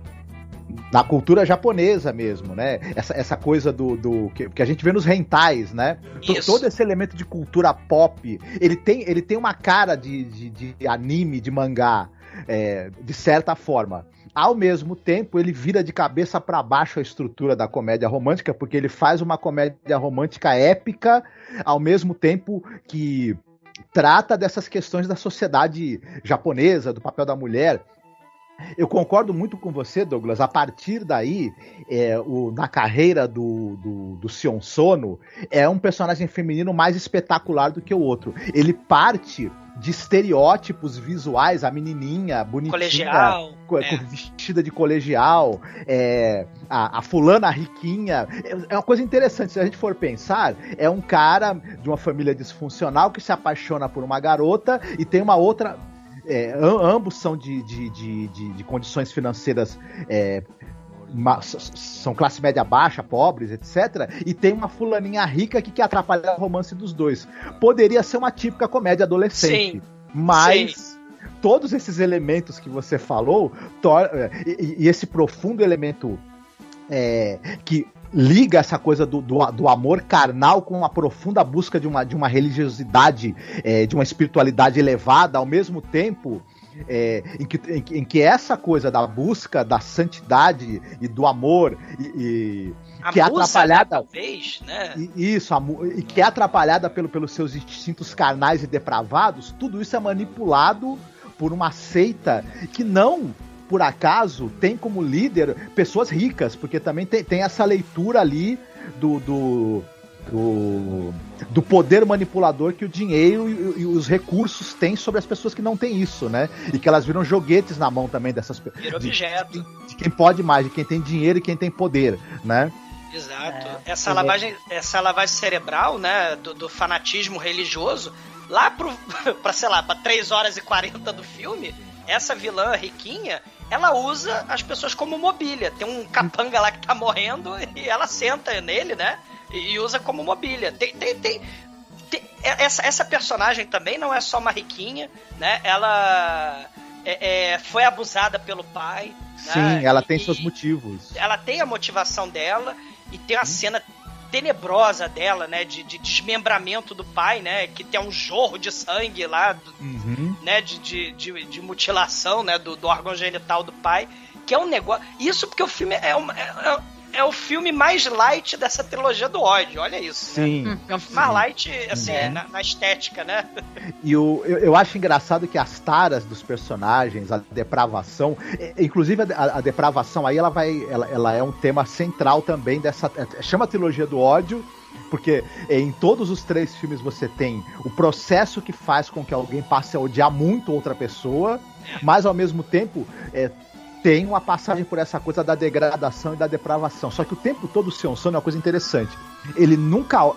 na cultura japonesa mesmo, né? Essa, essa coisa do, do que, que, a gente vê nos rentais, né? Isso. Todo esse elemento de cultura pop, ele tem, ele tem uma cara de, de, de anime, de mangá, é, de certa forma. Ao mesmo tempo, ele vira de cabeça para baixo a estrutura da comédia romântica, porque ele faz uma comédia romântica épica, ao mesmo tempo que trata dessas questões da sociedade japonesa, do papel da mulher. Eu concordo muito com você, Douglas. A partir daí, é, o, na carreira do, do, do Sion Sono, é um personagem feminino mais espetacular do que o outro. Ele parte de estereótipos visuais, a menininha bonitinha, colegial, co é. vestida de colegial, é, a, a, fulana riquinha. É, é uma coisa interessante, se a gente for pensar, é um cara de uma família disfuncional que se apaixona por uma garota e tem uma outra é, ambos são de, de, de, de, de condições financeiras é, são classe média baixa, pobres, etc. E tem uma fulaninha rica que quer atrapalhar o romance dos dois. Poderia ser uma típica comédia adolescente. Sim. Mas. Sim. Todos esses elementos que você falou, e, e esse profundo elemento é, que liga essa coisa do, do, do, amor carnal com a profunda busca de uma, de uma religiosidade, é, de uma espiritualidade elevada, ao mesmo tempo é, em, que, em, em, que essa coisa da busca da santidade e do amor e, e que é atrapalhada talvez, né? Isso, a, e que é atrapalhada pelo, pelos seus instintos carnais e depravados, tudo isso é manipulado por uma seita que não por acaso, tem como líder pessoas ricas, porque também tem, tem essa leitura ali do, do, do, do poder manipulador que o dinheiro e, e, os recursos têm sobre as pessoas que não têm isso, né? E que elas viram joguetes na mão também dessas pessoas. objeto. De, de, quem pode mais, de quem tem dinheiro e quem tem poder, né? Exato. É, essa, lavagem, essa lavagem cerebral, né, do, do fanatismo religioso, lá pro, <laughs> pra, sei lá, pra 3 horas e 40 do filme, essa vilã riquinha, ela usa as pessoas como mobília. Tem um capanga lá que tá morrendo e ela senta nele, né? E usa como mobília. Tem, tem, tem, tem essa, essa personagem também não é só uma riquinha, né? Ela é, é, foi abusada pelo pai. Sim, né? ela tem e, seus motivos. Ela tem a motivação dela e tem a cena tenebrosa dela, né? De, de, desmembramento do pai, né? Que tem um jorro de sangue lá, uhum. né? De, de, de, de, mutilação, né? Do, do órgão genital do pai. Que é um negócio. Isso porque o filme é uma. É, é o filme mais light dessa trilogia do ódio, olha isso. Sim. Né? É o filme mais light, assim, é. na, na, estética, né? E o, eu, eu, acho engraçado que as taras dos personagens, a depravação, inclusive a, a depravação aí, ela vai. Ela, ela é um tema central também dessa. É, chama a trilogia do ódio, porque em todos os três filmes você tem o processo que faz com que alguém passe a odiar muito outra pessoa, mas ao mesmo tempo é, tem uma passagem por essa coisa da degradação e da depravação. Só que o tempo todo o Sion Sono é uma coisa interessante. Ele nunca,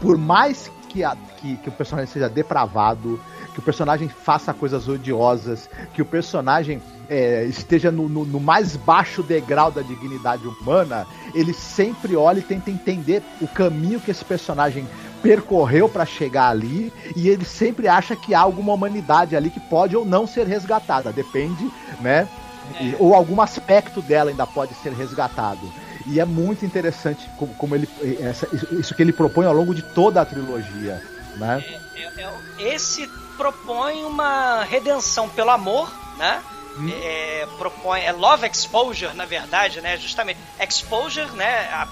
por mais que, a, que, que o personagem seja depravado, que o personagem faça coisas odiosas, que o personagem é, esteja no, no, no, mais baixo degrau da dignidade humana, ele sempre olha e tenta entender o caminho que esse personagem percorreu para chegar ali e ele sempre acha que há alguma humanidade ali que pode ou não ser resgatada, depende, né? É. Ou algum aspecto dela ainda pode ser resgatado. E é muito interessante como, como ele essa, isso que ele propõe ao longo de toda a trilogia, né? É, é, é esse propõe uma redenção pelo amor, né? Hum. É, propõe é love exposure na verdade né justamente exposure né a,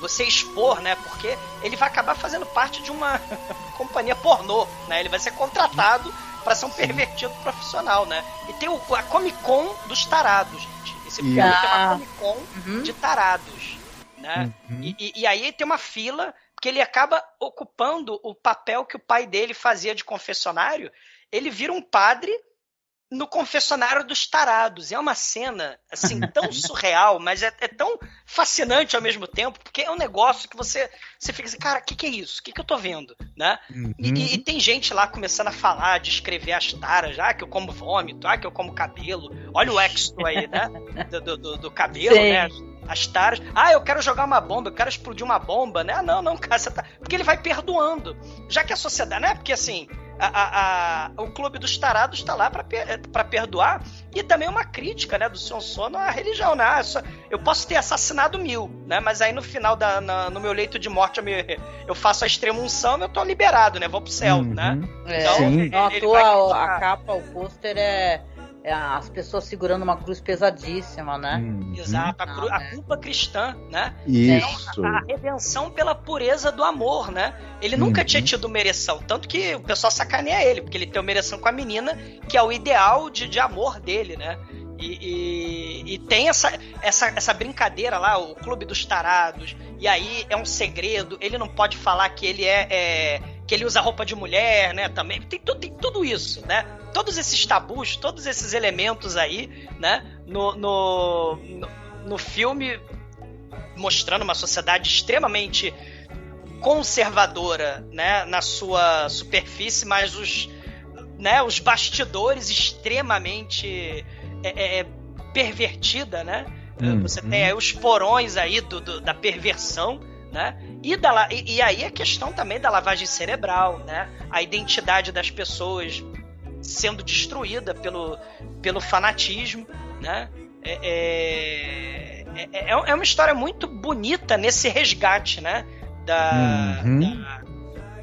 você expor né porque ele vai acabar fazendo parte de uma <laughs> companhia pornô né ele vai ser contratado para ser um pervertido profissional né e tem o, a Comic Con dos tarados gente esse filme ah. tem uma Comic Con uhum. de tarados né uhum. e, e, e aí tem uma fila que ele acaba ocupando o papel que o pai dele fazia de confessionário ele vira um padre no confessionário dos tarados. É uma cena, assim, tão <laughs> surreal, mas é, é, tão fascinante ao mesmo tempo, porque é um negócio que você, você fica assim, cara, o que, que é isso? O que, que eu tô vendo? Né? Uhum. E, e, tem gente lá começando a falar, descrever as taras, ah, que eu como vômito, ah, que eu como cabelo. Olha o exto aí, né? Do, do, do cabelo, Sim. né? As taras. Ah, eu quero jogar uma bomba, eu quero explodir uma bomba, né? Ah, não, não, cara, você tá... Porque ele vai perdoando. Já que a sociedade, né? Porque assim, a, a, a, o Clube dos Tarados está lá para para perdoar e também uma crítica, né, do Sion Sono à religião, né? Ah, eu posso ter assassinado mil, né? Mas aí no final da na, no meu leito de morte eu, me, eu faço a extrema unção, eu tô liberado, né? Vou pro céu, uhum. né? É, então, Sim. Ele, ele tua, a capa, o pôster é, as pessoas segurando uma cruz pesadíssima, né? Uhum. Exato, a, cru, a, culpa cristã, né? Isso. Então, a, a, redenção pela pureza do amor, né? Ele nunca uhum. tinha tido mereção, tanto que o pessoal sacaneia ele, porque ele tem uma mereção com a menina, que é o ideal de, de amor dele, né? E, e, e, tem essa, essa, essa brincadeira lá, o Clube dos Tarados, e aí é um segredo, ele não pode falar que ele é, é que ele usa roupa de mulher, né? Também tem, tem tudo isso, né? Todos esses tabus, todos esses elementos aí, né? No, no, no, no filme mostrando uma sociedade extremamente conservadora, né? Na sua superfície, mas os, né? Os bastidores extremamente é, é, pervertida, né? Hum, Você hum. tem aí os porões aí do, do da perversão, né? E, da, e, e, aí a questão também da lavagem cerebral, né? A identidade das pessoas sendo destruída pelo, pelo fanatismo, né? É, é, é, é uma história muito bonita nesse resgate, né? Da, uhum.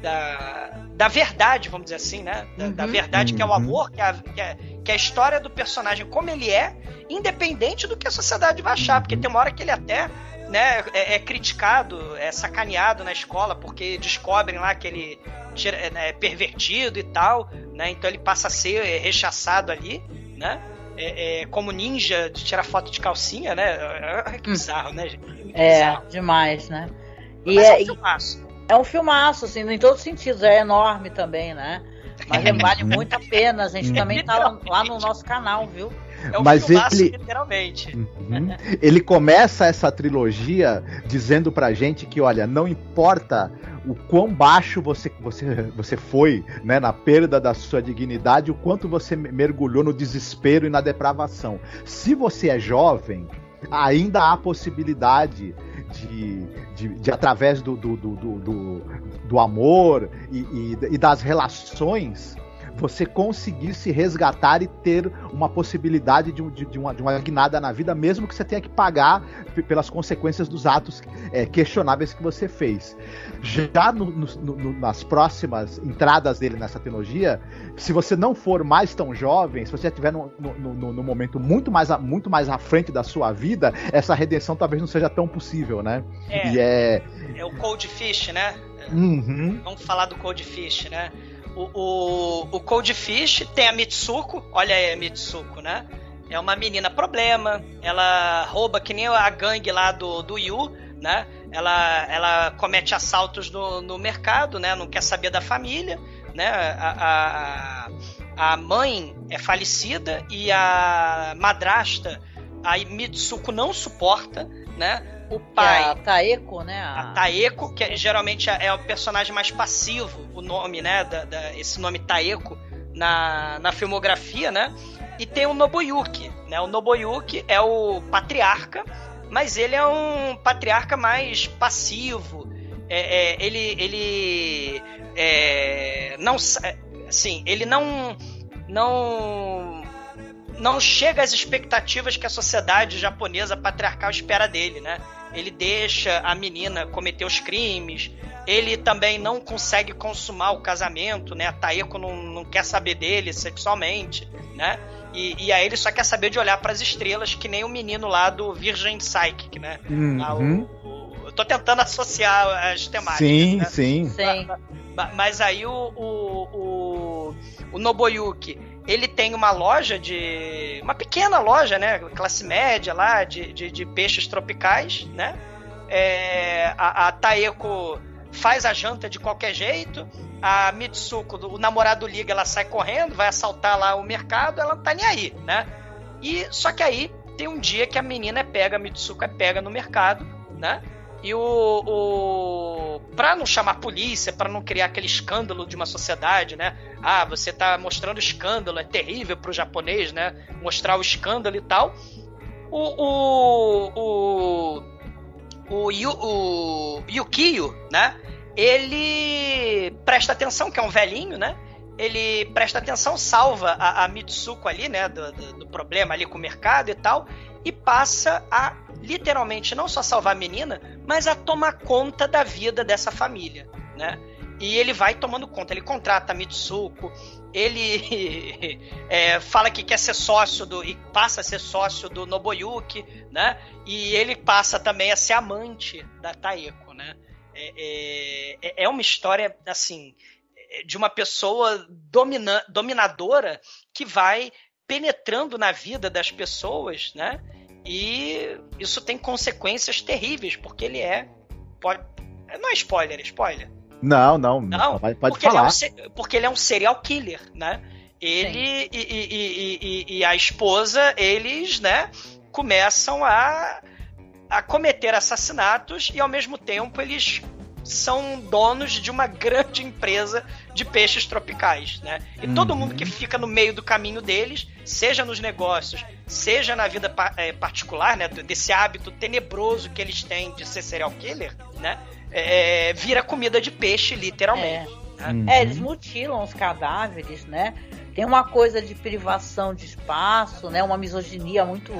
da, da, da, verdade, vamos dizer assim, né? Da, uhum. da verdade que é o uhum. amor, que é, que, é, que é a história do personagem como ele é, independente do que a sociedade vai achar, porque tem uma hora que ele até né, é, é, criticado, é sacaneado na escola porque descobrem lá que ele é, né, é pervertido e tal, né? Então ele passa a ser rechaçado ali, né? É, é, como ninja de tirar foto de calcinha, né? É, <laughs> que bizarro, né, gente? É, demais, né? E Mas é, um filmaço. É um filmaço, assim, em todos os sentidos. É enorme também, né? Mas vale <laughs> muito a pena. A gente também tá lá, lá no nosso canal, viu? É um Mas ele, literalmente. Uhum. ele começa essa trilogia dizendo pra gente que, olha, não importa o quão baixo você, você, você foi né, na perda da sua dignidade, o quanto você mergulhou no desespero e na depravação. Se você é jovem, ainda há possibilidade de, de, de através do, do, do, do, do amor e, e, e das relações você conseguir se resgatar e ter uma possibilidade de, de, de, uma, de uma guinada na vida, mesmo que você tenha que pagar pelas consequências dos atos é, questionáveis que você fez. Já no, no, no, nas próximas entradas dele nessa trilogia, se você não for mais tão jovem, se você já estiver no, no, momento muito mais, muito mais à frente da sua vida, essa redenção talvez não seja tão possível, né? É, é... é o Cold Fish, né? Uhum. Vamos falar do Cold Fish, né? O, o, o Cold Fish tem a Mitsuko, olha aí a Mitsuko, né? É uma menina problema, ela rouba que nem a gangue lá do, do Yu, né? Ela, ela comete assaltos no, no mercado, né? Não quer saber da família, né? A, a, a mãe é falecida e a madrasta, a Mitsuko não suporta, né? O pai. É a Taeko, né? A... a Taeko, que é, geralmente é o personagem mais passivo, o nome, né? Da, da, esse nome Taeko na, na filmografia, né? E tem o Nobuyuki, né? O Nobuyuki é o patriarca, mas ele é um patriarca mais passivo. É, é, ele ele é, não assim ele não não não chega às expectativas que a sociedade japonesa patriarcal espera dele, né? Ele deixa a menina cometer os crimes, ele também não consegue consumar o casamento, né? A Taeko não, não quer saber dele sexualmente, né? E, e aí ele só quer saber de olhar para as estrelas, que nem o menino lá do Virgin Psychic, né? Uhum. O, o, eu tô tentando associar as temáticas. Sim, né? sim. sim. Mas, mas aí o, o, o, o Noboyuki ele tem uma loja de. uma pequena loja, né? Classe média lá, de, de, de peixes tropicais, né? É, a, a Taeko faz a janta de qualquer jeito. A Mitsuko, o namorado liga, ela sai correndo, vai assaltar lá o mercado, ela não tá nem aí, né? E só que aí tem um dia que a menina é pega, a Mitsuko é pega no mercado, né? E o, o para não chamar polícia, para não criar aquele escândalo de uma sociedade, né? Ah, você tá mostrando escândalo, é terrível pro japonês, né? Mostrar o escândalo e tal. O o o o, Yu, o Yukio, né? Ele presta atenção, que é um velhinho, né? Ele presta atenção, salva a, a Mitsuko ali, né? Do, do, do problema ali com o mercado e tal, e passa a literalmente não só salvar a menina, mas a tomar conta da vida dessa família, né? E ele vai tomando conta, ele contrata a Mitsuko, ele <laughs> é, fala que quer ser sócio do. e passa a ser sócio do Nobuyuki, né? E ele passa também a ser amante da Taeko, né? É, é, é uma história, assim, de uma pessoa domina, dominadora que vai penetrando na vida das pessoas, né? E isso tem consequências terríveis, porque ele é. Pode, não é spoiler, é spoiler. Não, não, não. Pode, pode falar. Ele é um, porque ele é um serial killer, né? Ele e, e, e, e, a esposa, eles, né, começam a, a cometer assassinatos e ao mesmo tempo eles são donos de uma grande empresa de peixes tropicais, né? E uhum. todo mundo que fica no meio do caminho deles, seja nos negócios, seja na vida é, particular, né? Desse hábito tenebroso que eles têm de ser serial killer, né? É, vira comida de peixe, literalmente. É. Né? é, eles mutilam os cadáveres, né? Tem uma coisa de privação de espaço, né? Uma misoginia muito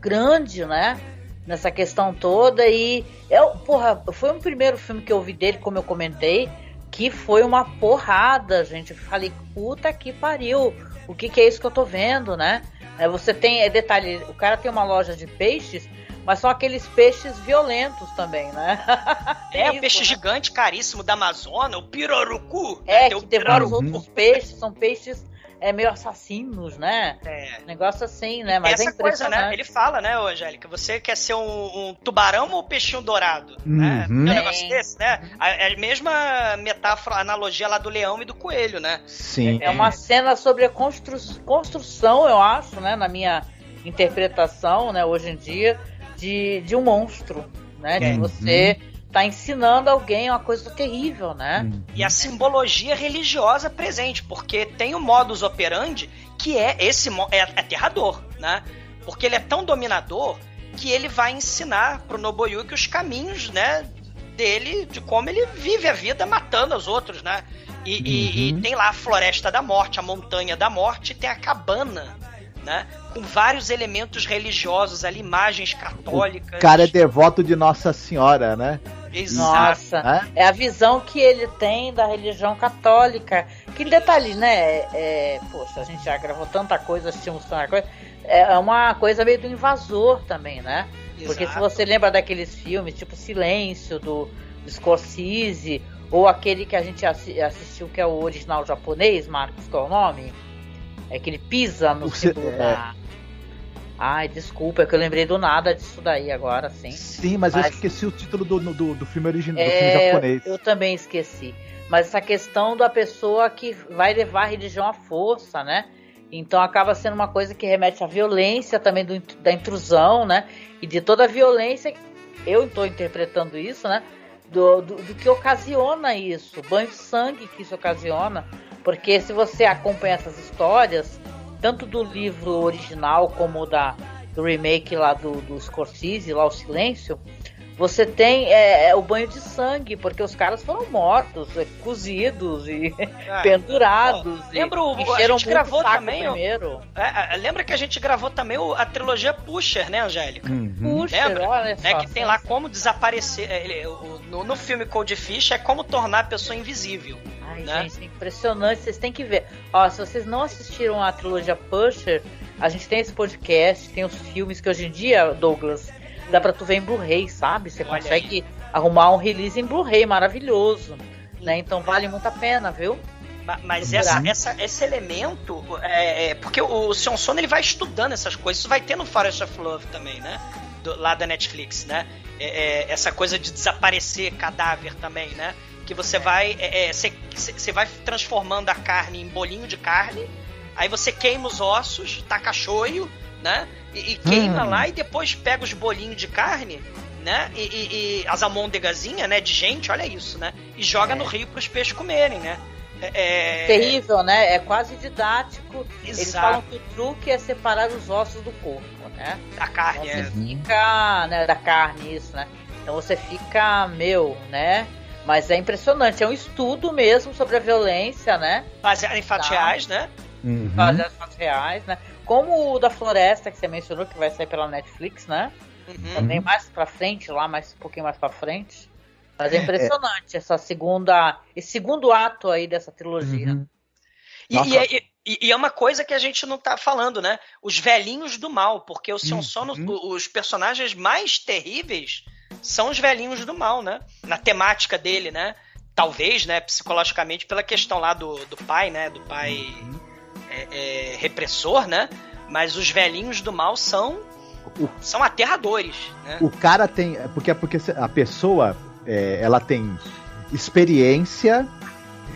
grande, né? nessa questão toda. E eu, porra, foi um primeiro filme que eu vi dele, como eu comentei, que foi uma porrada, gente. Falei, puta que pariu. O que, que é isso que eu tô vendo, né? É, você tem, é detalhe, o cara tem uma loja de peixes, mas são aqueles peixes violentos também, né? <laughs> é, o peixe né? gigante caríssimo da Amazônia, o pirarucu. É, né? que devora os outros peixes, são peixes é meio assassinos, né? É. Negócio assim, né? Mas essa é coisa, né? Ele fala, né, Angélica? Você quer ser um, um tubarão ou um peixinho dourado? Né? Uhum. Né? Um negócio desse, né? É a mesma metáfora, analogia lá do leão e do coelho, né? Sim. É uma cena sobre a constru construção, eu acho, né? Na minha interpretação, né? Hoje em dia, de, de um monstro, né? De você uhum tá ensinando alguém uma coisa terrível, né? Uhum. E a simbologia religiosa presente, porque tem o modus operandi que é esse é aterrador, né? Porque ele é tão dominador que ele vai ensinar pro Nobuyuki os caminhos, né, dele, de como ele vive a vida matando os outros, né? E, uhum. e, e uhum. tem lá a Floresta da Morte, a Montanha da Morte, e tem a cabana né? Com vários elementos religiosos ali, imagens católicas. O cara é devoto de Nossa Senhora, né? Exato. Nossa, é? é a visão que ele tem da religião católica. Que detalhe, né? É, poxa, a gente já gravou tanta coisa, assistimos tanta coisa. É uma coisa meio do invasor também, né? Exato. Porque se você lembra daqueles filmes, tipo Silêncio, do, do Scorsese, ou aquele que a gente assistiu, que é o original japonês, Marcos, qual é o nome? É que ele pisa no é... da. Ai, desculpa, é que eu lembrei do nada disso daí agora, sim. Sim, mas, mas... eu esqueci o título do, do, do filme original, é, do filme japonês. Eu também esqueci. Mas essa questão da pessoa que vai levar a religião à força, né? Então acaba sendo uma coisa que remete à violência também do, da intrusão, né? E de toda a violência, eu estou interpretando isso, né? Do, do, do, que ocasiona isso, banho de sangue que isso ocasiona, porque se você acompanha essas histórias, tanto do livro original como da, do remake lá do, do Scorsese, lá o Silêncio, você tem é, é, o banho de sangue, porque os caras foram mortos, é, cozidos e é. <laughs> pendurados. Pô, lembra o, a gente gravou também primeiro. É, é, lembra que a gente gravou também o, a trilogia Pusher, né, Angélica? Uhum. Pusher, lembra? olha só. É que tem lá como desaparecer. Ele, o, no, no filme Cold Fish é como tornar a pessoa invisível. Ai, né? gente, impressionante. Vocês têm que ver. Ó, se vocês não assistiram a trilogia Pusher, a gente tem esse podcast, tem os filmes que hoje em dia, Douglas, dá pra tu ver em Blu-ray, sabe? Você Olha consegue aí. arrumar um release em Blu-ray maravilhoso. Né? Então vale muito a pena, viu? Mas essa, essa, esse elemento, é, é, porque o, Sion Sono ele vai estudando essas coisas, isso vai ter no Forest of Love também, né? Do, lá da Netflix, né? É, é essa coisa de desaparecer cadáver também, né? Que você vai você é, é vai transformando a carne em bolinho de carne, aí você queima os ossos, taca choio, né? E, e queima hum. lá e depois pega os bolinhos de carne, né? E, e, e as almôndegazinhas, né? De gente, olha isso, né? E joga é. no rio para os peixes comerem, né? É... Terrível, né? É quase didático. Exato. Eles falam que o truque é separar os ossos do corpo, né? Da carne, então, é. fica, né? Da carne, isso, né? Então você fica, meu, né? Mas é impressionante, é um estudo mesmo sobre a violência, né? Baseado em fatos tá. reais, né? Uhum. Baseado em fatos reais, né? Como o da Floresta, que você mencionou, que vai sair pela Netflix, né? Uhum. Também mais pra frente, lá, mais um pouquinho mais pra frente. Mas é impressionante é. essa segunda. Esse segundo ato aí dessa trilogia. Uhum. E, e, e, e, é uma coisa que a gente não tá falando, né? Os velhinhos do mal, porque o Sion Sono, uhum. os personagens mais terríveis são os velhinhos do mal, né? Na temática dele, né? Talvez, né, psicologicamente, pela questão lá do, do pai, né? Do pai é, é, repressor, né? Mas os velhinhos do mal são o, são aterradores, né? O cara tem. É porque, é porque a pessoa é, ela tem experiência,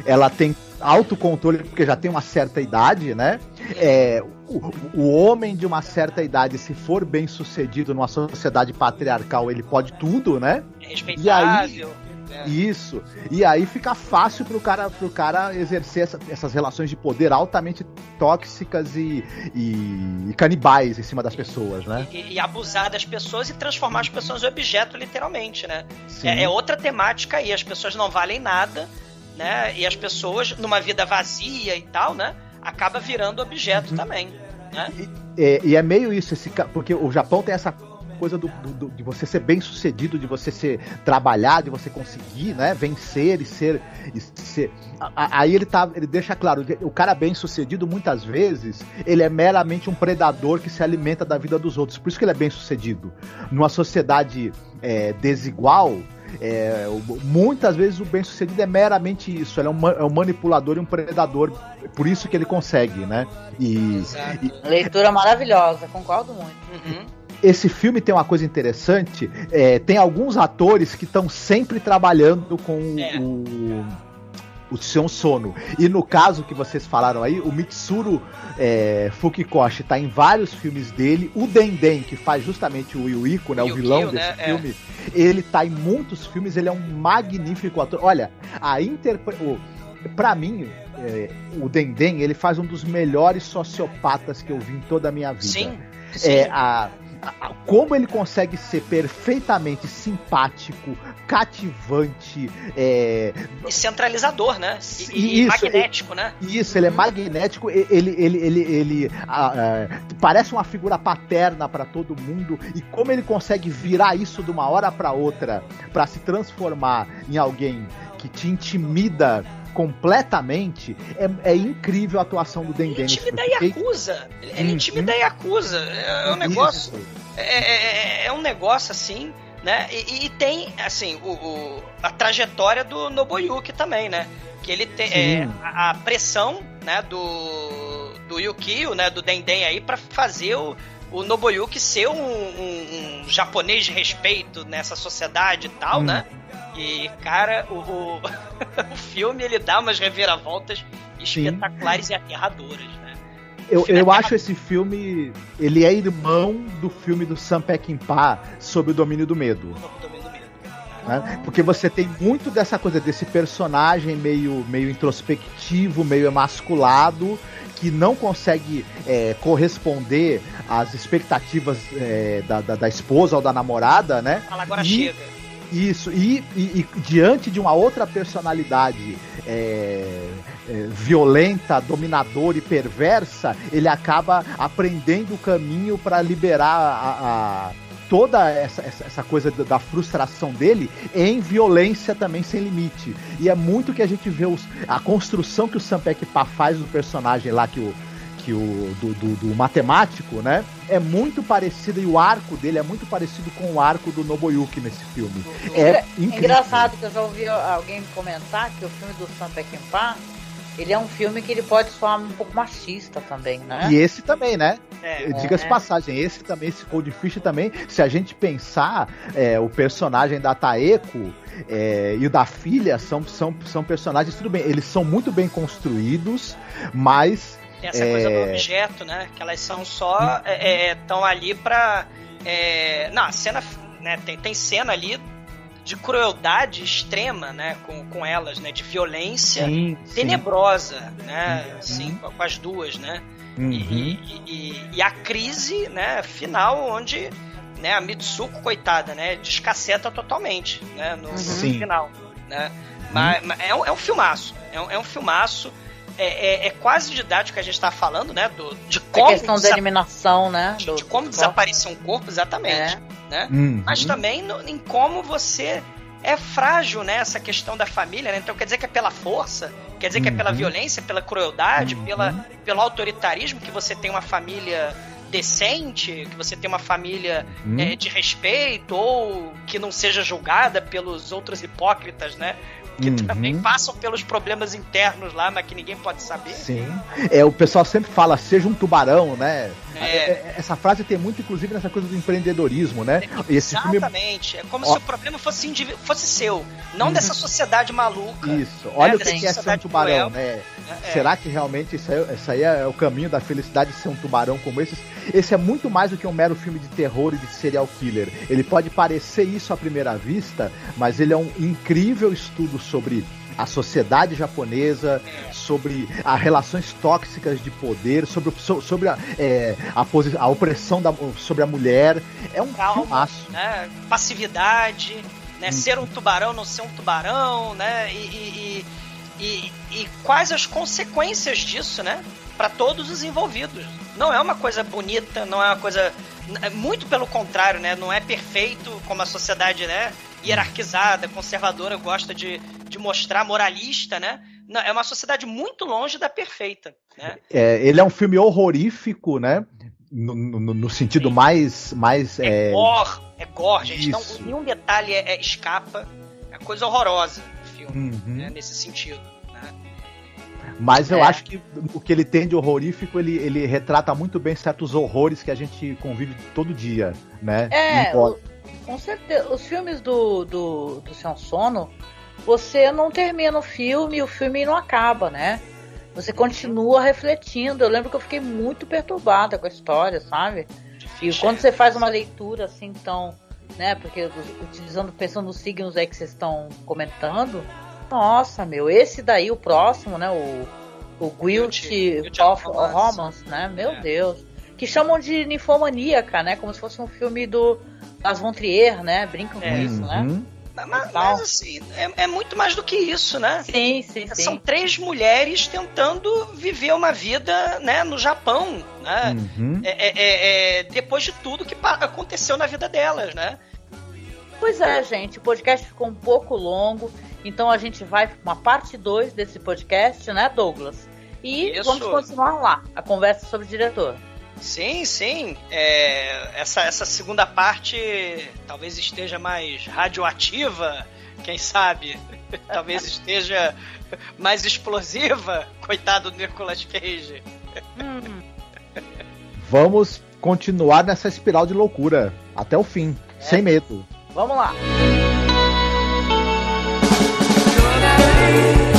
ela tem autocontrole, porque já tem uma certa idade, né? É, o, o, homem de uma certa idade, se for bem sucedido numa sociedade patriarcal, ele pode tudo, né? É respeitável. E aí, é. Isso. E aí fica fácil pro cara, pro cara exercer essa, essas relações de poder altamente tóxicas e, e, e canibais em cima das pessoas, né? E, e, abusar das pessoas e transformar as pessoas em objeto, literalmente, né? É, é, outra temática aí. As pessoas não valem nada, né? E as pessoas, numa vida vazia e tal, né? Acaba virando objeto uhum. também. Né? E, é, e, é meio isso, esse, porque o Japão tem essa coisa do, do, de você ser bem sucedido, de você ser trabalhar, de você conseguir, né, vencer e ser, e ser aí ele tá, ele deixa claro, o cara bem sucedido muitas vezes ele é meramente um predador que se alimenta da vida dos outros, por isso que ele é bem sucedido. Numa sociedade é, desigual, é, muitas vezes o bem-sucedido é meramente isso, ele é um, é um, manipulador e um predador, por isso que ele consegue, né? E, e... leitura maravilhosa, concordo muito. Uhum. Esse filme tem uma coisa interessante, é, tem alguns atores que estão sempre trabalhando com é. o o Sion Sono. E no caso que vocês falaram aí, o Mitsuru é, Fukikoshi tá em vários filmes dele. O Denden, que faz justamente o Yuiko, né, o vilão desse né? É. filme, é. ele tá em muitos filmes, ele é um magnífico ator. Olha, a interpretação. Pra mim, é, o Denden, ele faz um dos melhores sociopatas que eu vi em toda a minha vida. Sim. É, sim. É, a, como ele consegue ser perfeitamente simpático, cativante, é... e centralizador, né? E, e isso, magnético, ele, né? Isso, ele é magnético, ele, ele, ele, ele parece uma figura paterna para todo mundo e como ele consegue virar isso de uma hora para outra para se transformar em alguém que te intimida completamente, é, é incrível a atuação do Dendê. Ele intimida e acusa. Ele hum, intimida e acusa. É um negócio. É, é, é, é, um negócio assim, né? E, e tem, assim, o, o, a trajetória do Nobuyuki também, né? Que ele tem é, a, a, pressão, né, do, do Yukio, né, do Denden aí, para fazer o, o Nobuyuki ser um, um, um, japonês de respeito nessa sociedade e tal, hum. né? E, cara, o, o, <laughs> o, filme ele dá umas reviravoltas espetaculares Sim. e aterradoras, né? Eu, eu é acho esse filme. Ele é irmão do filme do Sam Peckinpah sobre o domínio do medo. Né? Porque você tem muito dessa coisa desse personagem meio, meio introspectivo, meio emasculado, que não consegue é, corresponder às expectativas é, da, da, da, esposa ou da namorada, né? Fala, agora e, chega. Isso, e, e, e, diante de uma outra personalidade é, é, violenta, dominadora e perversa, ele acaba aprendendo o caminho para liberar a, a toda essa, essa, essa, coisa da frustração dele em violência também sem limite. E é muito que a gente vê os, a construção que o Sam Peckinpah faz do personagem lá, que o, que o do, do, do, matemático, né? É muito parecido e o arco dele é muito parecido com o arco do Nobuyuki nesse filme. É, é engraçado que eu já ouvi alguém comentar que o filme do Sam Peckinpah ele é um filme que ele pode soar um pouco machista também, né? E esse também, né? É, Diga-se é. passagem, esse também, esse Cold Fish também, se a gente pensar, é, o personagem da Taeko é, e o da filha são, são, são personagens, tudo bem, eles são muito bem construídos, mas. Tem essa coisa do é, objeto, né? Que elas são só. estão é, ali pra. não, a cena. Né, tem, tem cena ali de crueldade extrema, né, com, com elas, né, de violência sim, tenebrosa, sim. né, uhum. assim, com, com, as duas, né, uhum. e, e, e, a crise, né, final, onde, né, a Mitsuko, coitada, né, descaceta totalmente, né, no, no final, né, mas, mas é, um, é um filmaço, é um, é um filmaço, é, é, é, quase didático que a gente está falando, né? Do, de como. A questão da eliminação, né? De, de como desaparecer um corpo, exatamente. É. Né? Uhum. Mas também no, em como você é frágil, né? Essa questão da família, né? Então quer dizer que é pela força, quer dizer que é pela uhum. violência, pela crueldade, uhum. pela, pelo autoritarismo que você tem uma família decente, que você tem uma família é, de respeito ou que não seja julgada pelos outros hipócritas, né? Que uhum. também passam pelos problemas internos lá, mas que ninguém pode saber. Sim. É, o pessoal sempre fala, seja um tubarão, né? É. é, é essa frase tem muito, inclusive, nessa coisa do empreendedorismo, né? Esse Exatamente. Filme... É como Ó. se o problema fosse, fosse seu, não uhum. dessa sociedade maluca. Isso. Olha né? o que é ser um tubarão, né? É. Será que realmente isso aí, isso aí é o caminho da felicidade ser um tubarão como esse? Esse é muito mais do que um mero filme de terror e de serial killer. Ele pode parecer isso à primeira vista, mas ele é um incrível estudo sobre a sociedade japonesa, sobre as relações tóxicas de poder, sobre, sobre a, é, a, a, opressão da, sobre a mulher. É um Calma. Né? Passividade, né? Hum. ser um tubarão, não ser um tubarão, né? E, e, e, e quais as consequências disso, né? Para todos os envolvidos. Não é uma coisa bonita, não é uma coisa. Muito pelo contrário, né? Não é perfeito como a sociedade, né? hierarquizada, conservadora, gosta de, de mostrar, moralista, né? Não, é uma sociedade muito longe da perfeita. Né? É, ele é um filme horrorífico, né? No, no, no sentido Sim. mais. mais é, é gore, é gore, gente. Então, nenhum detalhe é, é, escapa. É coisa horrorosa o filme, uhum. né? nesse sentido. Mas eu é. acho que o que ele tem de horrorífico, ele, ele retrata muito bem certos horrores que a gente convive todo dia, né? É, com certeza. Os filmes do, do, do Seu Sono, você não termina o filme e o filme não acaba, né? Você continua refletindo. Eu lembro que eu fiquei muito perturbada com a história, sabe? E quando você faz uma leitura assim, então, né? Porque utilizando, pensando nos signos aí que vocês estão comentando, nossa, meu, esse daí, o próximo, né? O, o Guilt, of Romance, né? Meu é. Deus que chamam de ninfomaníaca, né? Como se fosse um filme do Las von Trier, né? Brincam com é. isso, né? Uhum. Mas, mas, assim, é, é, muito mais do que isso, né? Sim, sim, sim. São três mulheres tentando viver uma vida né, no Japão, né? Uhum. É, é, é, é depois de tudo que aconteceu na vida delas, né? Pois é, gente, o podcast ficou um pouco longo, então a gente vai para uma parte 2 desse podcast, né, Douglas? E Isso. vamos continuar lá, a conversa sobre o diretor. Sim, sim. É, essa, essa segunda parte talvez esteja mais radioativa, quem sabe? <laughs> talvez esteja mais explosiva. Coitado do Nicolas Cage. Hum. Vamos continuar nessa espiral de loucura até o fim, é. sem medo. Vamos lá. Hey.